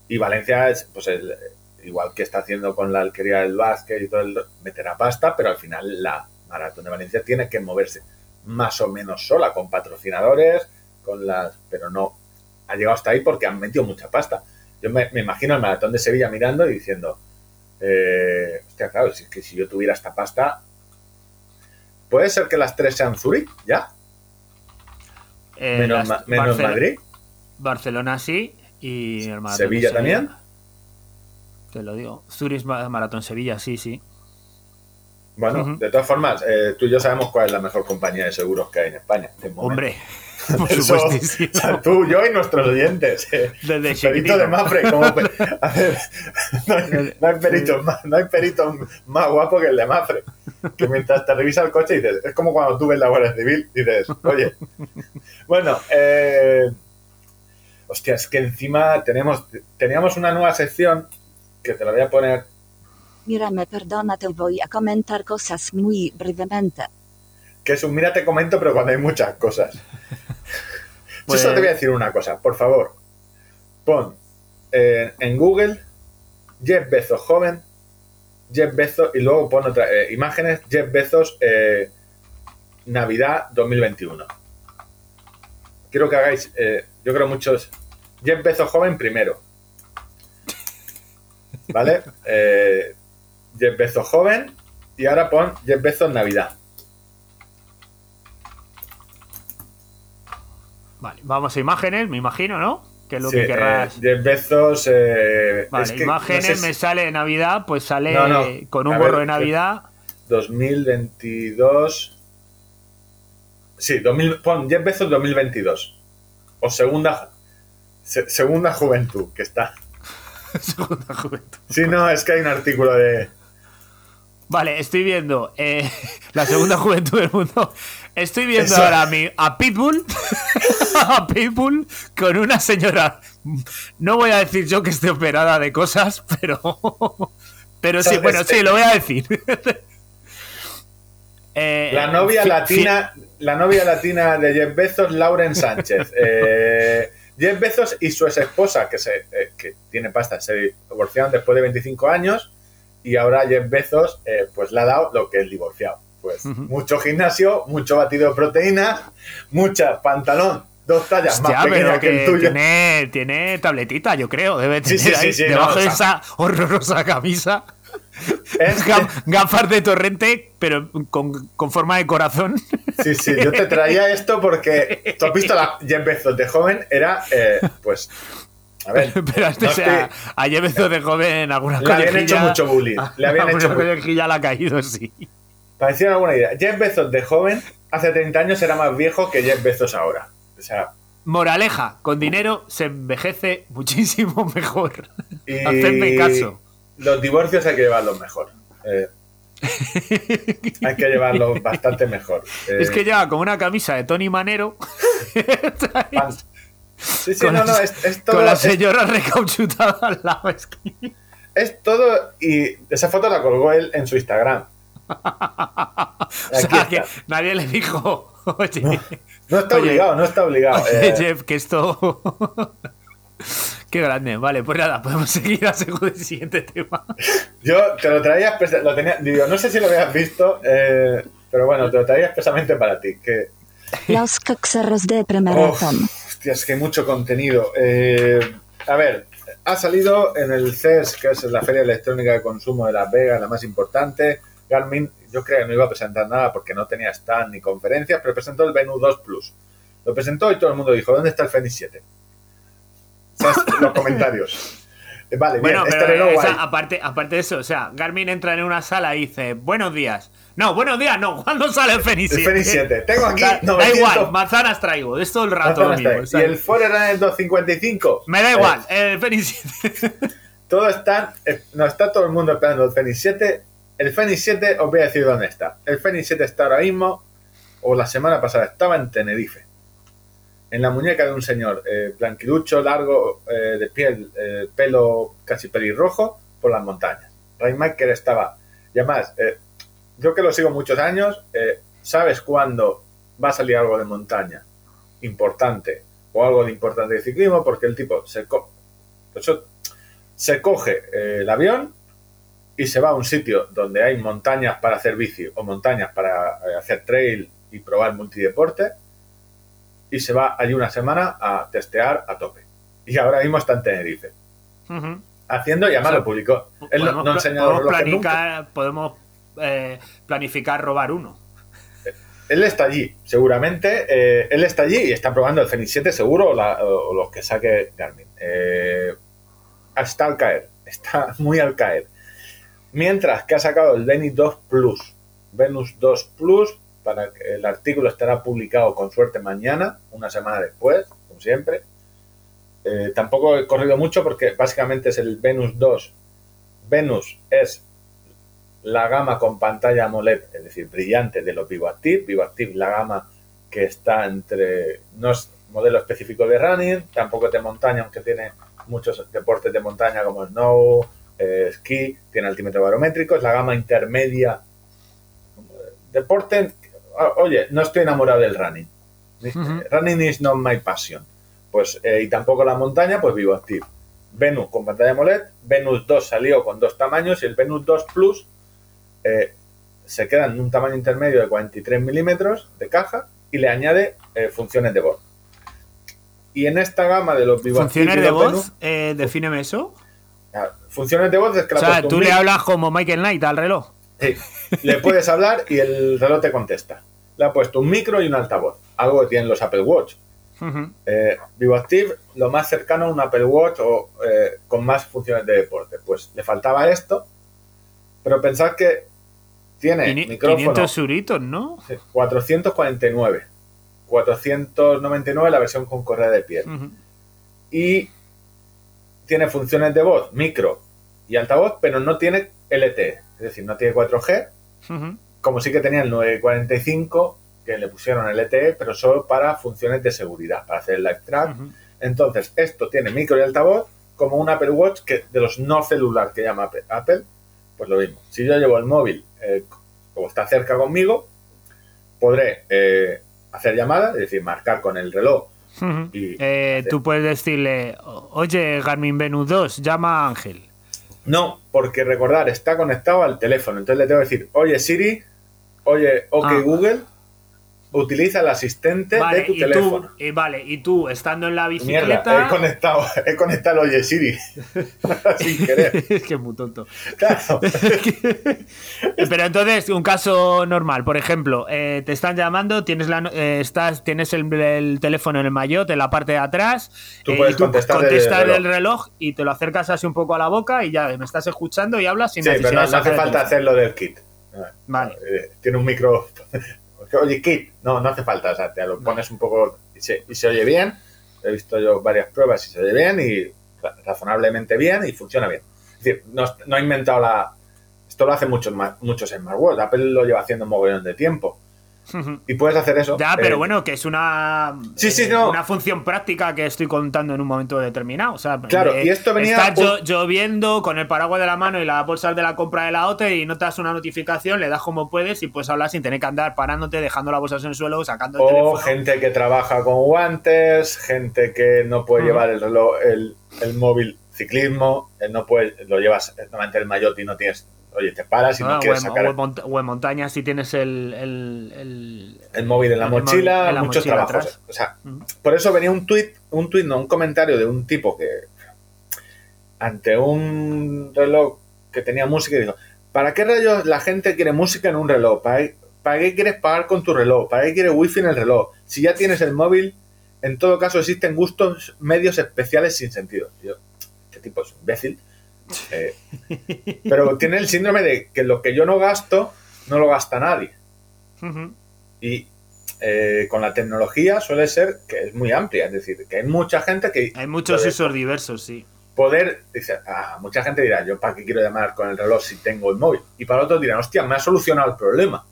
y Valencia es, pues, el- igual que está haciendo con la alquería del básquet y todo el meterá pasta, pero al final la maratón de Valencia tiene que moverse más o menos sola, con patrocinadores, con las, pero no ha llegado hasta ahí porque han metido mucha pasta. Yo me, me imagino el maratón de Sevilla mirando y diciendo, Eh, hostia, claro, si que si yo tuviera esta pasta. ¿Puede ser que las tres sean Zurich? ¿Ya? Eh, menos las- Ma- menos Barcel- Madrid. Barcelona sí. Y el maratón ¿Sevilla también? Te lo digo. Zurich Ma- Maratón Sevilla, sí, sí. Bueno, de todas formas, eh, tú y yo sabemos cuál es la mejor compañía de seguros que hay en España. Hombre, por Eso, supuestísimo. o sea, tú, yo y nuestros oyentes. eh. Desde Perito chiquitito. de Mafre, como pe- a ver, no, hay, no hay perito más, no hay perito más guapo que el de Mafre. Que mientras te revisa el coche dices, es como cuando tú ves la Guardia Civil dices, oye. Bueno, eh, hostia, es que encima tenemos, teníamos una nueva sección que te la voy a poner. Mira, me perdona, te voy a comentar cosas muy brevemente. Que es un mira te comento, pero cuando hay muchas cosas. Pues- Yo solo te voy a decir una cosa, por favor. Pon eh, en Google Jeff Bezos joven, Jeff Bezos, y luego pon otra eh, imágenes, Jeff Bezos eh, Navidad 2021. Quiero que hagáis, eh, yo creo muchos, Jeff Bezos joven primero. ¿Vale? Jeff Bezos joven y ahora pon Jeff Bezos Navidad. Vale, vamos a imágenes, me imagino, ¿no? Que es lo Sí, que querrás. eh, Jeff Bezos. eh, Vale, es que imágenes, no sé si- me sale Navidad, pues sale No, no, con un a gorro ver, de Navidad. 2022. Sí, 2000, pon Jeff Bezos 2022. O segunda. se- segunda juventud, que está. Segunda juventud. Sí, no, es que hay un artículo de. Vale, estoy viendo eh, la segunda juventud del mundo. Estoy viendo Eso. ahora a, mi, a Pitbull. a Pitbull con una señora. No voy a decir yo que esté operada de cosas, pero. Pero sí, bueno, sí, lo voy a decir. Eh, La novia latina. La novia latina de Jeff Bezos, Lauren Sánchez. Eh, Jeff Bezos y su ex esposa, que, se, eh, que tiene pasta, se divorciaron después de 25 años. Y ahora Jeff Bezos, eh, pues le ha dado lo que es divorciado. Pues mucho gimnasio, mucho batido de proteínas, mucha pantalón, dos tallas Hostia, más pequeñas pero que el tuyo. tiene, tiene tabletita, yo creo. Debe tener sí, sí, ahí, sí, debajo no, de o sea- esa horrorosa camisa. Es- gafas de torrente, pero con, con forma de corazón. Sí, sí, yo te traía esto porque tú has visto la Jeff Bezos de joven, era, eh, pues, a ver, Pero este no sea, estoy- a Jebezo de joven en alguna Le habían hecho mucho bullying, le habían hecho bullying. colegilla le ha caído, sí. Para decir alguna idea, Jeff Bezos de joven, hace 30 años era más viejo que Jeff Bezos ahora. O sea, Moraleja, con dinero se envejece muchísimo mejor. y Hacedme caso. los divorcios hay que llevarlos mejor. Eh, hay que llevarlos bastante mejor. Eh, Es que lleva como una camisa de Tony Manero. Sí, sí, con no, la- no, es, es todo. con la es- señora recauchutada al lado. Es que... Es todo y esa foto la colgó él en su Instagram. O sea, que nadie le dijo, oye, No está Oye, obligado, no está obligado. oye, Eh, Jeff, que esto... Qué grande. Vale, pues nada, podemos seguir a segundo el siguiente tema. yo te lo traía, lo tenía, digo, no sé si lo habías visto, eh, pero bueno, te lo traía expresamente para ti. Que, Los Coxeros de Uf, Premaratón. hostia, es que hay mucho contenido. Eh, a ver, ha salido en el CES, que es la Feria Electrónica de Consumo de Las Vegas, la más importante. Garmin, yo creo que no iba a presentar nada porque no tenía stand ni conferencias, pero presentó el Venue 2 Plus. Lo presentó y todo el mundo dijo, ¿dónde está el Fenix 7? ¿Sabes? Los comentarios. Eh, Vale, Bueno, bien, pero este esa- aparte, aparte de eso, o sea, Garmin entra en una sala y dice, buenos días. No, buenos días, no, ¿cuándo sale el Fenix El 7? Fenix 7. Tengo aquí Da, da 900 igual, manzanas traigo, es todo el rato lo mismo. Y el Forerunner 255. Me da Eh, igual, el Fenix 7. todo está, eh, no está todo el mundo esperando el Fenix 7. El Fenix 7, os voy a decir dónde está. El Fenix 7 está ahora mismo, o la semana pasada, estaba en Tenerife. En la muñeca de un señor eh, largo, eh, de piel, eh, pelo casi pelirrojo, por las montañas. Rainmaker estaba. Y además, eh, yo que lo sigo muchos años, ¿sabes cuándo va a salir algo de montaña importante o algo de importante de ciclismo? Porque el tipo se, co- se coge el avión y se va a un sitio donde hay montañas para hacer bici o montañas para eh, hacer trail y probar multideporte y se va allí una semana a testear a tope. Y ahora mismo está en Tenerife. Haciendo y además O sea, lo publicó. Él podemos, no ha enseñado podemos nunca. planificar, podemos eh, planificar robar uno. Él está allí, seguramente. eh, él está allí y está probando el Fenix 7 seguro o, la- o- o los que saque Garmin. Eh, está al caer, está muy al caer. Mientras que ha sacado el Venus 2 Plus. Venus 2 Plus, para que el artículo estará publicado con suerte mañana, una semana después, como siempre. Eh, tampoco he corrido mucho porque básicamente es el Venus 2. Venus es la gama con pantalla AMOLED, es decir, brillante de los VivoActive. VivoActive, la gama que está entre. No es modelo específico de running, tampoco es de montaña, aunque tiene muchos deportes de montaña como snow, eh, esquí, tiene altímetro barométrico, es la gama intermedia. Deporte. Oye, no estoy enamorado del running. Running is not my passion. Pues, eh, y tampoco la montaña, pues VivoActive. Venus con pantalla AMOLED, Venus 2 salió con dos tamaños y el Venus 2 Plus eh, se queda en un tamaño intermedio de 43 milímetros de caja y le añade eh, funciones de voz. Y en esta gama de los VivoActive ¿Funciones de voz? Venus, Eh, defíneme eso. Funciones de voz es que O la sea, puesto tú le hablas como Michael Knight al reloj. Sí, le puedes hablar y el reloj te contesta. Le ha puesto un micro y un altavoz, algo que tienen los Apple Watch. Ujú. Eh, VivoActive, lo más cercano a un Apple Watch o eh, con más funciones de deporte. Pues le faltaba esto, pero pensad que tiene Quini- micrófono 500 euritos, ¿no? sí, 449, 499 la versión con correa de piel y tiene funciones de voz, micro y altavoz, pero no tiene LTE, es decir, no tiene 4G, Ujú. como sí que tenía el 945 que le pusieron LTE, pero solo para funciones de seguridad, para hacer el live track. Entonces, esto tiene micro y altavoz, como un Apple Watch que de los no celular que llama Apple- pues lo mismo. Si yo llevo el móvil eh, o está cerca conmigo, podré eh, hacer llamadas, es decir, marcar con el reloj. Y- Eh, tú puedes decirle, oye, Garmin Venus 2, llama a Ángel. No, porque recordar, está conectado al teléfono. Entonces le tengo que decir, oye Siri, oye OK Ah. Google, utiliza el asistente Vale de tu y, teléfono. tú, y vale, y tú estando en la Mierda, bicicleta. he conectado, he conectado el Oye Siri sin querer. es que es muy tonto. Claro. Pero entonces, un caso normal, por ejemplo, eh, te están llamando, tienes la eh, estás, tienes el, el teléfono en el maillot, en la parte de atrás, Tú eh, puedes tú contestar el reloj y te lo acercas así un poco a la boca y ya me estás escuchando y hablas sin Sí, pero no, necesidad no hace falta teléfono. hacerlo del kit. Vale. Eh, Tiene un micro. Oye, kit. No, no hace falta. O sea, te lo pones un poco y se, y se oye bien. He visto yo varias pruebas y se oye bien y ra- razonablemente bien y funciona bien. Es decir, no, no ha inventado la. Esto lo hacen muchos, muchos smartwatch. Apple lo lleva haciendo un mogollón de tiempo. Y puedes hacer eso. Ya, eh, pero bueno, que es una, Sí, sí, eh, no. una función práctica que estoy contando en un momento determinado. O sea, eh, Claro, y esto venía Estás un- llo- lloviendo con el paraguas de la mano y las bolsas de la compra de la otra y notas una notificación, le das como puedes y puedes hablar sin tener que andar parándote, dejando las bolsas en el suelo, sacando el O teléfono. gente que trabaja con guantes, gente que no puede llevar el reloj, el, el móvil ciclismo, eh, no puede, lo llevas normalmente el maillot y no tienes, oye, te paras y no Ah, o, quieres en, sacar o en mont- o en montaña si tienes el, el- el- el móvil en la mochila, en la muchos mochila trabajos. atrás. O sea, por eso venía un tuit, un tuit, no, un comentario de un tipo que ante un reloj que tenía música y dijo, ¿para qué rayos la gente quiere música en un reloj? ¿Para, para qué quieres pagar con tu reloj? ¿Para qué quieres wifi en el reloj? Si ya tienes el móvil, en todo caso existen gustos medios especiales sin sentido. Yo, este tipo es imbécil. Eh, pero tiene el síndrome de que lo que yo no gasto, no lo gasta nadie. Y eh, con la tecnología suele ser que es muy amplia, es decir, que hay mucha gente que Hay muchos usos diversos, sí. poder, dice, ah, mucha gente dirá, yo para qué quiero llamar con el reloj si tengo el móvil. Y para otros dirán, hostia, me ha solucionado el problema,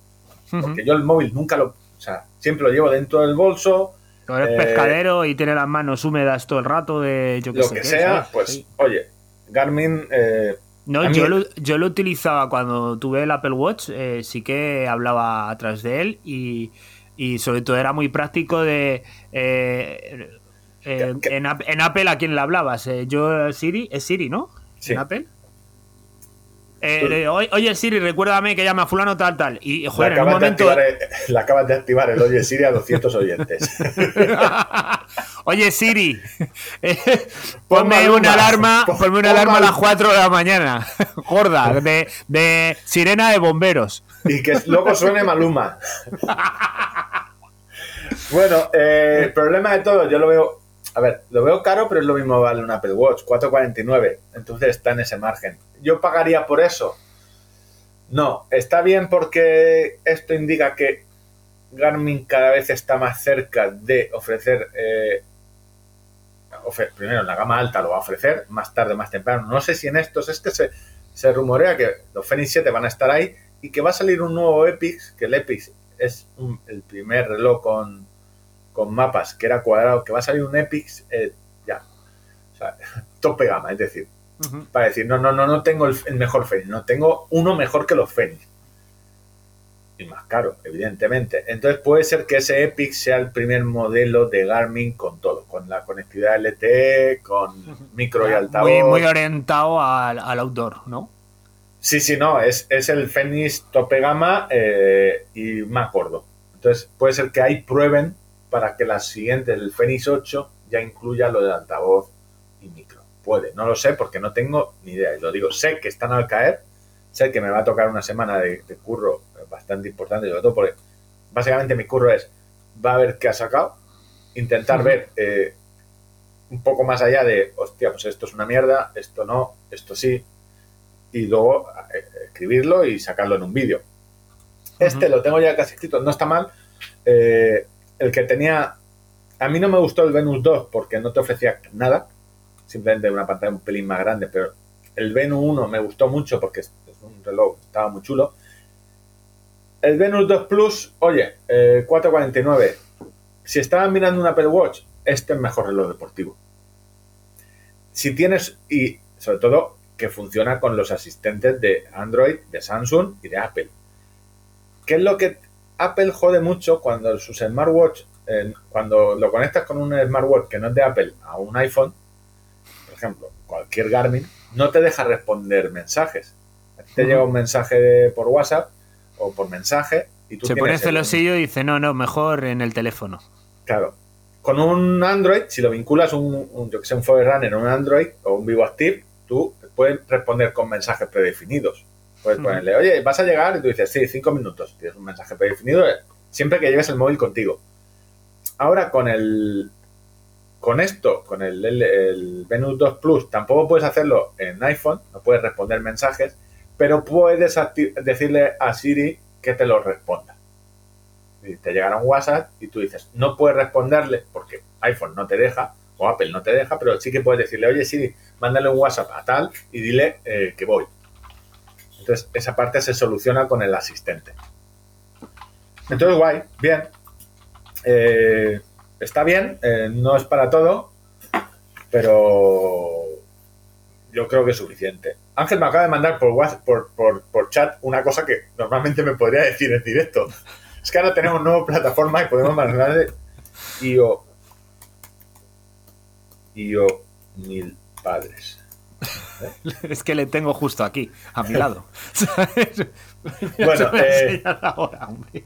porque yo el móvil nunca lo, o sea, siempre lo llevo dentro del bolso, Tú eres Eh, pescadero y tiene las manos húmedas todo el rato de yo qué lo sé que qué, sea, ¿sabes? pues, Sí. oye, Garmin, eh, No, mí- yo lo, yo lo utilizaba cuando tuve el Apple Watch, eh, sí que hablaba a través de él y, y sobre todo era muy práctico de... eh, eh. En, Ap- en Apple, ¿a quién le hablabas? Yo, Siri, es Siri, ¿no? Sí. En Apple. Eh, oye, Siri, recuérdame que llama a fulano tal, tal. Y, joder, en un momento... activar el, le acabas de activar el Oye Siri a 200 oyentes. Oye, Siri, eh, ponme una alarma, Pon- ponme una alarma a las Maluma. 4 de la mañana. Gorda, de, de sirena de bomberos. Y que luego suene Maluma. bueno, eh, el problema de todo, yo lo veo. A ver, lo veo caro, pero es lo mismo vale un Apple Watch, 449. Entonces está en ese margen. ¿Yo pagaría por eso? No, está bien porque esto indica que Garmin cada vez está más cerca de ofrecer. eh, primero, en la gama alta lo va a ofrecer, más tarde, más temprano. No sé si en estos es que se, rumorea que los Fenix 7 van a estar ahí y que va a salir un nuevo Epix, que el Epix es el primer reloj con, con mapas que era cuadrado, que va a salir un Epix eh, ya, o sea, tope gama, es decir, para decir, no, no, no, no tengo el, el mejor Fenix, no, tengo uno mejor que los Fenix. Y más caro, evidentemente. Entonces puede ser que ese Epix sea el primer modelo de Garmin con todo, con la conectividad LTE, con micro y altavoz. Muy, muy orientado al, al outdoor, ¿no? Sí, sí, no, es, es el Fenix tope gama eh, y más gordo. Entonces puede ser que ahí prueben para que las siguientes, el Fenix 8, ya incluya lo de altavoz y micro. Puede, no lo sé porque no tengo ni idea. Y lo digo, sé que están al caer, sé que me va a tocar una semana de, de curro bastante importante, sobre todo porque básicamente mi curro es, va a ver qué ha sacado, intentar ver eh, un poco más allá de, hostia, pues esto es una mierda, esto no, esto sí, y luego eh, escribirlo y sacarlo en un vídeo. Este lo tengo ya casi escrito, no está mal. Eh, el que tenía. A mí no me gustó el Venus 2 porque no te ofrecía nada, simplemente una pantalla un pelín más grande, pero el Venus 1 me gustó mucho porque es, un reloj, estaba muy chulo. El Venus 2 Plus, oye, eh, 449. Si estaban mirando un Apple Watch, este es mejor reloj deportivo. Si tienes, y sobre todo que funciona con los asistentes de Android, de Samsung y de Apple. ¿Qué es lo que Apple jode mucho cuando sus smartwatch, eh, cuando lo conectas con un smartwatch que no es de Apple a un iPhone, por ejemplo, cualquier Garmin, no te deja responder mensajes. A ti te llega un mensaje de- por WhatsApp o por mensaje y tú Se pone celosillo y dice, no, no, mejor en el teléfono. Claro. Con un Android, si lo vinculas un, un yo que sé, un Forerunner o un Android o un Vivo Active, tú puedes responder con mensajes predefinidos. Puedes ponerle, oye, vas a llegar y tú dices, sí, cinco minutos. Tienes un mensaje predefinido siempre que lleves el móvil contigo. Ahora con el con esto, con el, el, el Venus 2 Plus, tampoco puedes hacerlo en iPhone, no puedes responder mensajes, pero puedes decirle a Siri que te lo responda. Y te llegará un WhatsApp y tú dices, no puedes responderle porque iPhone no te deja o Apple no te deja, pero sí que puedes decirle, oye Siri, mándale un WhatsApp a tal y dile eh, que voy. Entonces, esa parte se soluciona con el asistente. Entonces, guay, bien. Eh, está bien, eh, no es para todo, pero yo creo que es suficiente. Ángel me acaba de mandar por, WhatsApp, por, por, por chat una cosa que normalmente me podría decir en directo. Es que ahora tenemos nueva plataforma y podemos mandarle y yo y yo mil padres. Es que le tengo justo aquí, a mi lado. ¿Sabes? Bueno, eh, enseñar ahora, hombre.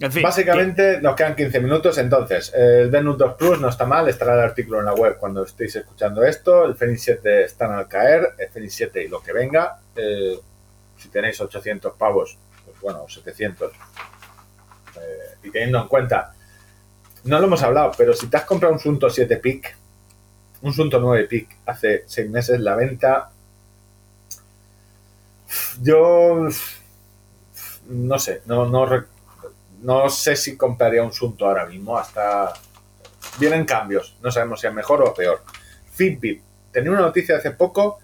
En fin, Básicamente nos quedan 15 minutos, entonces el Venus 2 Plus no está mal, estará el artículo en la web cuando estéis escuchando esto, el Fenix 7 están al caer, el Fenix 7 y lo que venga, eh, si tenéis 800 pavos, pues bueno, 700, eh, y teniendo en cuenta, no lo hemos hablado, pero si te has comprado un Sunto 7 Peak, un Sunto 9 Peak hace 6 meses, la venta, yo no sé, no, no, no sé si compraría un Sunto ahora mismo. Hasta vienen cambios. No sabemos si es mejor o peor. Fitbit. Tenía una noticia hace poco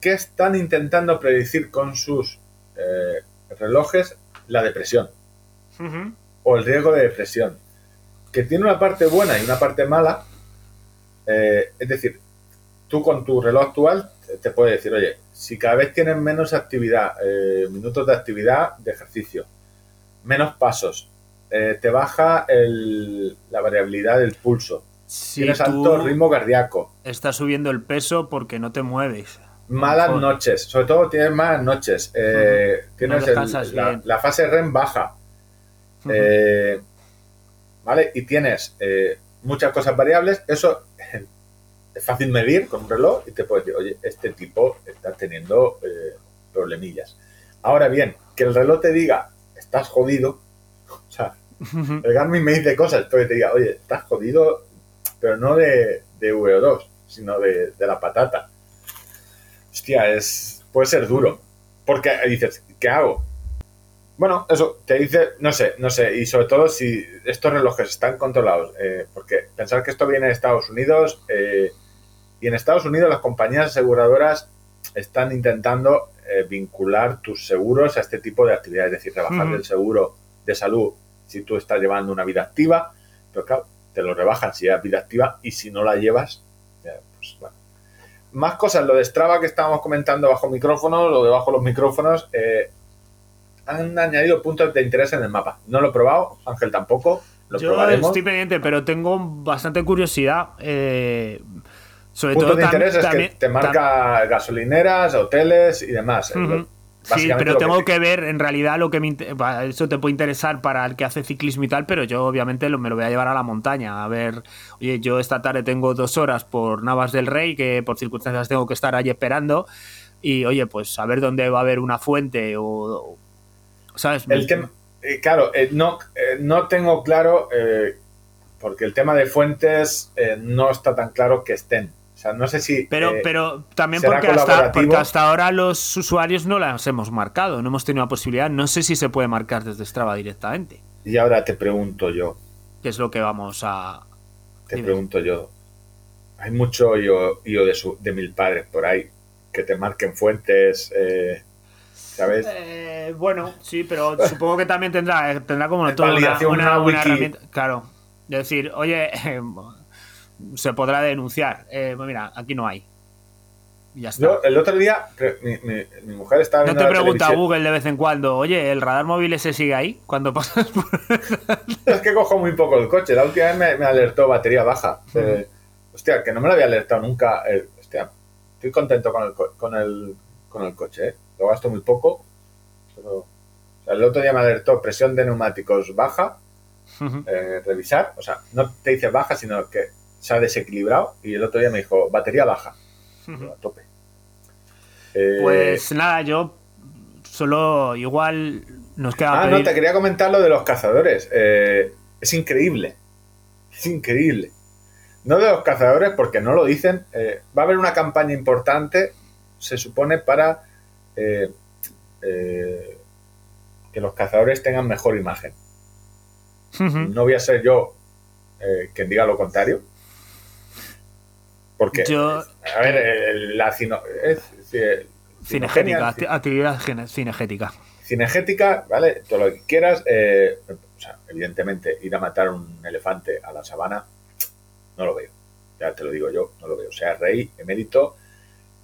que están intentando predecir con sus eh, relojes la depresión o el riesgo de depresión. Que tiene una parte buena y una parte mala. Eh, es decir, tú con tu reloj actual te, te puede decir, oye, si cada vez tienes menos actividad, eh, minutos de actividad de ejercicio, menos pasos, eh, te baja el- la variabilidad del pulso, Si tienes alto ritmo cardíaco, estás subiendo el peso porque no te mueves. malas noches, sobre todo tienes malas noches, eh, tienes el- descansas la, la fase REM baja, ¿Vale? Y tienes muchas cosas variables, eso es fácil medir con un reloj y te puedes decir, oye, este tipo está teniendo eh, problemillas. Ahora bien, que el reloj te diga, estás jodido, o sea, el Garmin me dice cosas, pero que te diga, oye, estás jodido, pero no de, de VO2, sino de, de la patata. Hostia, es, puede ser duro. Porque dices, ¿qué hago? Bueno, eso, te dice, no sé, no sé, y sobre todo si estos relojes están controlados, eh, porque pensar que esto viene de Estados Unidos, eh, y en Estados Unidos las compañías aseguradoras están intentando eh, vincular tus seguros a este tipo de actividades, es decir, rebajar el seguro de salud si tú estás llevando una vida activa, pero claro, te lo rebajan si es vida activa y si no la llevas, pues bueno. Más cosas, lo de Strava que estábamos comentando bajo micrófonos, lo de bajo los micrófonos, eh, han añadido puntos de interés en el mapa. No lo he probado, Ángel tampoco, lo Yo probaremos. estoy pendiente, pero tengo bastante curiosidad. eh, sobre Puntos todo de interés es que te marca gasolineras, hoteles y demás. Sí, pero tengo que ver en realidad lo que me eso te puede interesar para el que hace ciclismo y tal, pero yo obviamente lo- me lo voy a llevar a la montaña. A ver, oye, yo esta tarde tengo dos horas por Navas del Rey, que por circunstancias tengo que estar allí esperando. Y oye, pues a ver dónde va a haber una fuente o. o- ¿Sabes? El tema, eh, claro, eh, no, eh, no tengo claro, porque el tema de fuentes no está tan claro que estén. O sea, no sé si. Pero, eh, pero también ¿será porque hasta, porque hasta ahora los usuarios no las hemos marcado, no hemos tenido la posibilidad. No sé si se puede marcar desde Strava directamente, Y ahora te pregunto yo, que es lo que vamos a. te Dime. pregunto yo. Hay mucho yo, yo de, su, de mil padres por ahí que te marquen fuentes, eh, ¿sabes? Eh, bueno, sí, pero supongo que también tendrá, tendrá como Es toda una, validación, una- una herramienta. Claro. Es decir, oye, se podrá denunciar. Eh, pues mira, aquí no hay. Y ya está. Yo el otro día, mi, mi- mi mujer estaba no te pregunta. Google de vez en cuando, oye, ¿el radar móvil ese sigue ahí? Cuando pasas por. Es que cojo muy poco el coche. La última vez me, me alertó batería baja. Eh, hostia, que no me lo había alertado nunca. Eh, hostia, estoy contento con el, co- con el, con el coche. ¿eh? Lo gasto muy poco. Pero, o sea, el otro día me alertó presión de neumáticos baja. eh, revisar. O sea, no te dice baja, sino que se ha desequilibrado. Y el otro día me dijo batería baja. A tope. Eh, Pues nada, yo solo igual nos queda Ah, pedir- no, te quería comentar lo de los cazadores. Eh, es increíble. Es increíble. No de los cazadores, porque no lo dicen. Eh, va a haber una campaña importante, se supone, para eh, que los cazadores tengan mejor imagen. No voy a ser yo quien diga lo contrario. Porque, Yo- a ver, el- la cino- es- es- Cinegética, actividad cinegética. cinegética, ¿vale? Todo lo que quieras. eh, o sea, evidentemente, ir a matar un elefante a la sabana, no lo veo. Ya te lo digo yo, no lo veo. O sea, rey, emérito.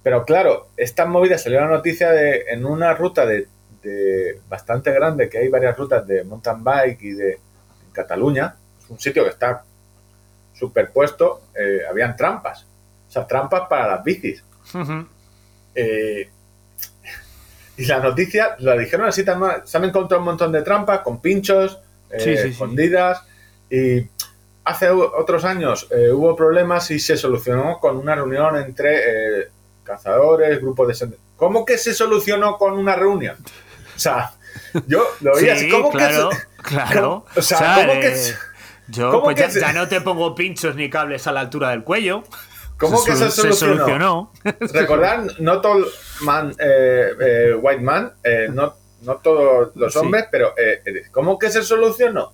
Pero claro, esta movida salió la noticia de en una ruta de, de bastante grande, que hay varias rutas de mountain bike y de en Cataluña, es un sitio que está superpuesto, eh, habían trampas. O sea, trampas para las bicis. Eh, y la noticia la dijeron así tan mal. Se han encontrado un montón de trampas con pinchos, eh, Sí, sí, sí. escondidas. Y hace otros años eh, hubo problemas y se solucionó con una reunión entre cazadores, grupos de. ¿Cómo que se solucionó con una reunión? O sea, yo lo veía así. Sí, ¿Cómo claro, que se- claro. o sea, ¿cómo que se- yo pues que ya, se- ya no te pongo pinchos ni cables a la altura del cuello. ¿Cómo que se sol- solucionó? Recordad, no todo man, eh, eh, white man, eh, no, no todos los Sí. hombres, pero eh, eh, ¿cómo que se solucionó?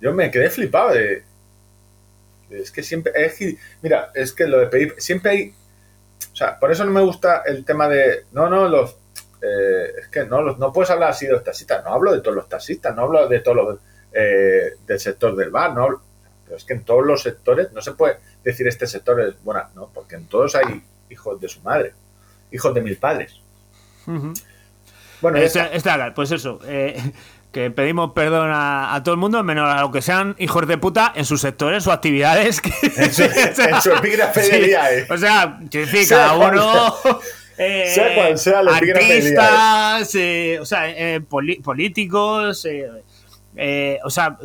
Yo me quedé flipado de. Es que siempre. Es mira, es que lo de pedir. Siempre hay. O sea, por eso no me gusta el tema de. No, no, los. eh, es que no, los, no puedes hablar así de los taxistas. No hablo de todos los taxistas, no hablo de todos los. eh, del sector del bar, no hablo- Pero es que en todos los sectores no se puede decir este sector es buena, no, porque en todos hay hijos de su madre, hijos de mil padres. Bueno, Está- está. pues eso. eh, que pedimos perdón a, a todo el mundo, menos a los que sean hijos de puta en sus sectores o actividades. Que, En su- en su epígrafe de día, eh. O sea, decir, Sea cada uno. eh, sea cual sea día, artistas, eh, o sea, eh, políticos, eh, eh, o sea,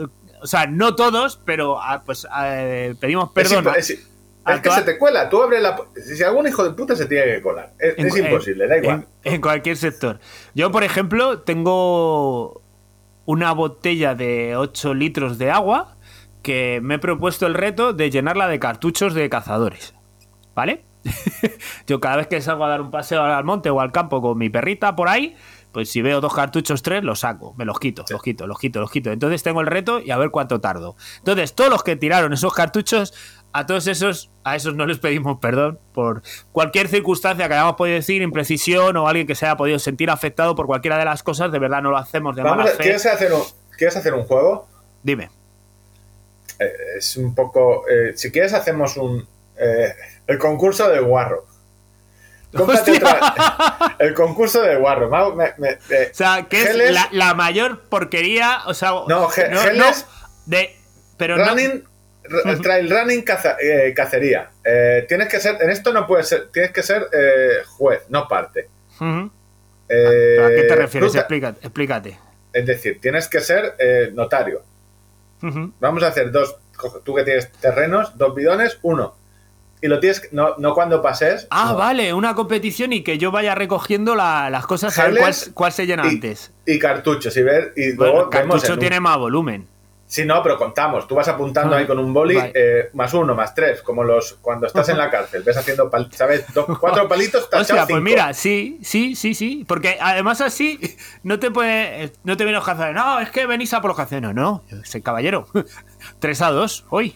o sea, no todos, pero ah, pues eh, pedimos perdón. Es, es- que toda- se te cuela. Tú abres la. Si algún hijo de puta se tiene que colar. Es, en- es imposible, en- da igual. En, en cualquier sector. Yo, por ejemplo, tengo una botella de 8 litros de agua que me he propuesto el reto de llenarla de cartuchos de cazadores. ¿Vale? Yo cada vez que salgo a dar un paseo al monte o al campo con mi perrita por ahí, pues si veo dos cartuchos, tres, los saco, me los quito, los quito, los quito, los quito. Entonces tengo el reto y a ver cuánto tardo. Entonces, todos los que tiraron esos cartuchos, a todos esos, a esos no les pedimos perdón por cualquier circunstancia que hayamos podido decir, imprecisión o alguien que se haya podido sentir afectado por cualquiera de las cosas, de verdad no lo hacemos de Vamos mala a- fe. ¿quieres, hacer un, ¿Quieres hacer un juego? Dime. Eh, es un poco. eh, si quieres, hacemos un. eh, el concurso del guarro. Otra- el concurso del guarro. Me- me- eh, O sea, que es la, la mayor porquería, o sea, No, ge- geles- de pero no- running, r- trail running caza- eh, cacería. Eh, tienes que ser, en esto no puedes ser, tienes que ser eh, juez, no parte. Ujú. Eh, ¿A qué te refieres? Explícate. explícate. es decir, tienes que ser eh, notario. Ujú. Vamos a hacer dos, tú que tienes terrenos, dos bidones, uno. Y lo tienes, no, no cuando pases. Ah, no. vale, una competición y que yo vaya recogiendo la- las cosas a ver cuál, cuál se llena y- antes. Y cartuchos, y ver, y Bueno, luego cartucho un- tiene más volumen. Sí, no, pero contamos. Tú vas apuntando Ah, ahí con un boli vale. eh, más uno, más tres, como los cuando estás en la cárcel. Ves haciendo, pal- ¿sabes? Dos, cuatro palitos, tachados Hostia, pues cinco. mira, sí, sí, sí, sí. Porque además así no te puede, no te vienen los cazadores. No, es que venís a por los. No, no, soy caballero. 3 a 2, hoy.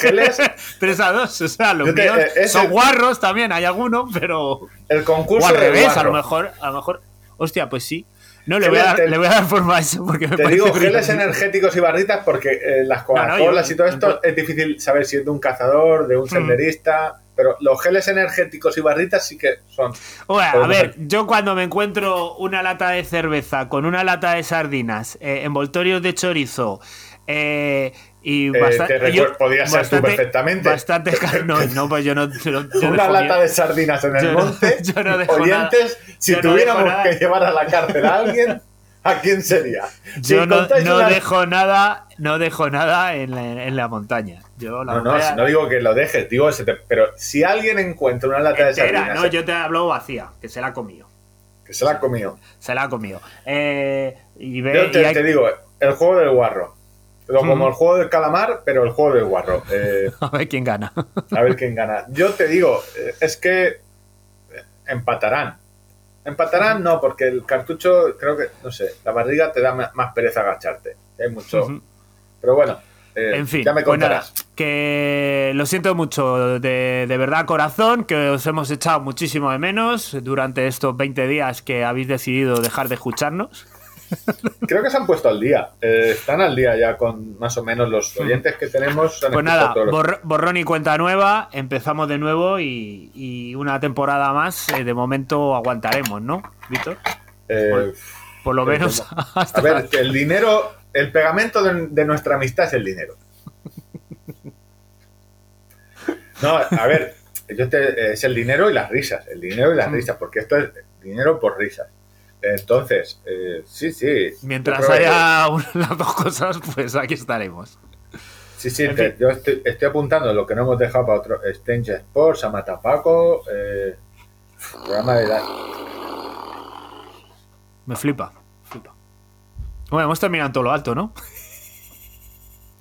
Geles, 3 a 2. O sea, los míos eh, son guarros también, hay algunos, pero. el concurso O al revés, a lo mejor, a lo mejor. Hostia, pues sí. No, le voy, a dar, te- le voy a dar forma a eso porque me Te digo geles energéticos y barritas porque eh, las Coca-Colas yo- y todo esto es difícil saber si es de un cazador, de un senderista. Pero los geles energéticos y barritas sí que son. Oye, a ver, yo cuando me encuentro una lata de cerveza con una lata de sardinas, eh, envoltorios de chorizo eh, y Eh, bastante. te recuer- podías ser tú perfectamente. Bastante No, no, pues yo no. yo no- yo Una lata de sardinas en el no- monte. yo no dejo Oyentes, nada. si no tuviéramos dejo que llevar a la cárcel a alguien, ¿a quién sería? Si Yo no, no una- dejo nada, no dejo nada en la, en la montaña. Yo la No, no, si no digo que lo dejes, digo, te- pero si alguien encuentra una lata de sardinas, no, yo te hablo vacía, que se la ha comido. que se la ha comido. Se la ha comido. Eh, y ve, Yo y te, hay- te digo, el juego del guarro. Lo- Como el juego del calamar, pero el juego del guarro. Eh, A ver quién gana. a ver quién gana. Yo te digo, eh, es que eh, empatarán. Empatarán no, porque el cartucho, creo que, no sé, la barriga te da más pereza agacharte. Hay mucho. Pero bueno, eh, En fin, ya me pues nada, contarás. que lo siento mucho de, de verdad corazón, que os hemos echado muchísimo de menos durante estos 20 días que habéis decidido dejar de escucharnos. Creo que se han puesto al día. Eh, están al día ya con más o menos los oyentes que tenemos. han Pues nada, borr- borrón y cuenta nueva, empezamos de nuevo y, y una temporada más, eh, de momento aguantaremos, ¿no, Víctor? eh, Por lo menos hasta... A ver, que el dinero, el pegamento de, de nuestra amistad es el dinero. No, a ver, yo te- es el dinero y las risas, el dinero y las Mm. risas, porque esto es dinero por risas. Entonces, eh, sí, sí. Mientras creo que- haya una- las dos cosas, pues aquí estaremos. Sí, sí, en te- fin. yo estoy, estoy apuntando lo que no hemos dejado para otro. Strange Sports, Amatapaco, eh, programa de... la- Me flipa, flipa. Bueno, hemos terminado en todo lo alto, ¿no?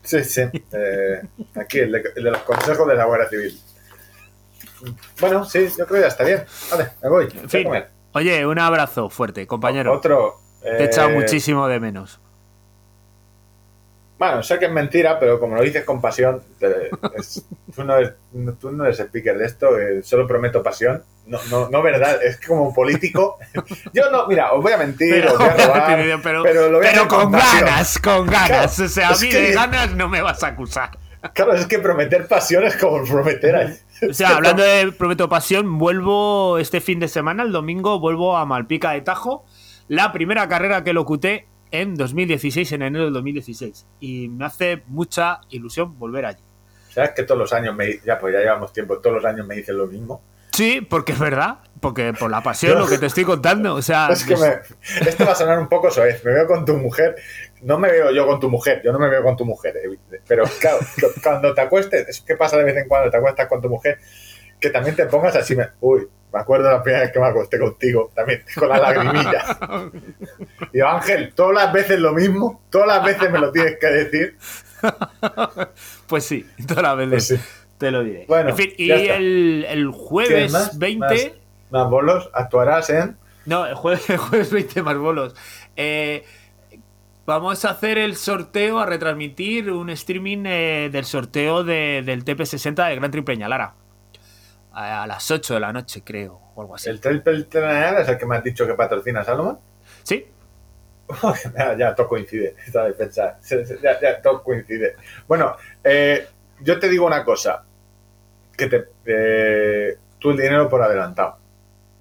Sí, sí. eh, aquí, el de, el de los consejos de la Guardia Civil. Bueno, sí, yo creo que ya está bien. Vale, me voy. voy a En fin. comer. Oye, un abrazo fuerte, compañero. Otro. Te he echado eh, muchísimo de menos. Bueno, sé que es mentira, pero como lo dices con pasión, te- es- tú, no eres, tú no eres speaker de esto, eh, solo prometo pasión. No, no, no verdad, es que como un político. Yo no, mira, os voy a mentir, os voy a robar, pero, pero lo voy a pero con ganas, con ganas. Claro, o sea, a mí que- de ganas no me vas a acusar. Claro, es que prometer pasión es como prometer ahí. O sea, hablando de Prometo Pasión, vuelvo este fin de semana, el domingo, vuelvo a Malpica de Tajo. La primera carrera que locuté en 2016, en enero del 2016. Y me hace mucha ilusión volver allí. ¿Sabes que todos los años me ya pues ya llevamos tiempo, todos los años me dicen lo mismo? Sí, porque es verdad. Porque por la pasión, lo que te estoy contando. O sea, Es que me- esto va a sonar un poco soez. Me veo con tu mujer. No me veo yo con tu mujer. Yo no me veo con tu mujer. eh, Pero claro, cuando te acuestes, es que pasa de vez en cuando te acuestas con tu mujer, que también te pongas así. Me, uy, me acuerdo la primera vez que me acosté contigo, también con la lagrimilla. Y yo, Ángel, todas las veces lo mismo, todas las veces me lo tienes que decir. pues sí, todas las veces Pues sí. te lo diré. Bueno, en fin, y el, el ¿Tienes jueves más? 20. Más, más bolos, actuarás en. No, el jueves, el jueves 20 más bolos. Eh, vamos a hacer el sorteo, a retransmitir un streaming eh, del sorteo de- del TP60 de Gran Triple Ñalara. A, a las 8 de la noche, creo, o algo así. ¿El Triple Triangle es el que me has dicho que patrocina Salomón? Sí, ya, ya, todo coincide. Esta defensa. Ya, ya, todo coincide. Bueno, eh, yo te digo una cosa. Que te. eh, tú el dinero por adelantado.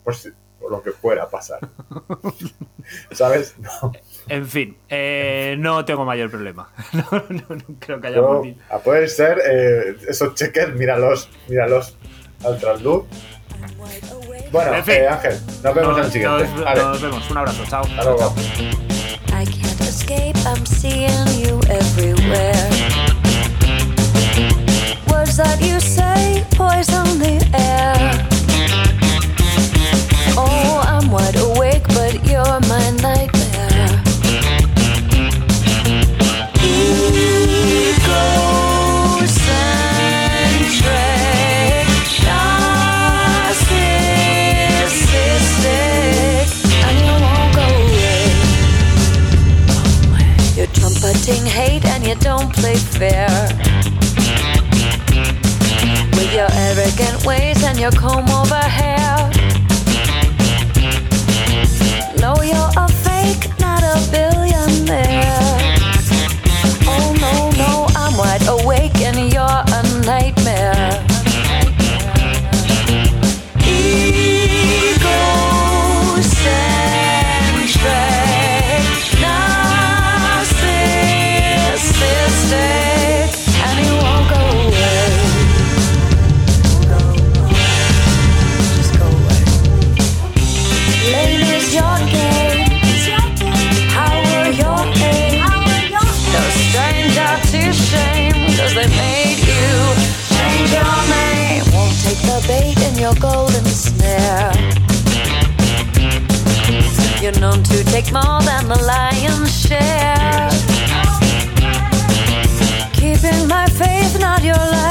Por, si- por lo que fuera a pasar. ¿Sabes? No. En fin, eh, no tengo mayor problema. No, no, no creo que haya Yo- a poder ser eh, esos cheques, míralos, míralos al trasluz. Bueno, En fin. eh, Ángel, nos vemos en el Nos- siguiente. nos- Vale, nos vemos, un abrazo, chao. hasta luego. I can't escape, I'm seeing you everywhere. Words that you say poison the air. Oh, I'm wide awake, but you're my nightmare. Hate and you don't play fair. With your arrogant ways and your comb over hair. No, you're take more than the lion's share. Keeping my faith, not your life.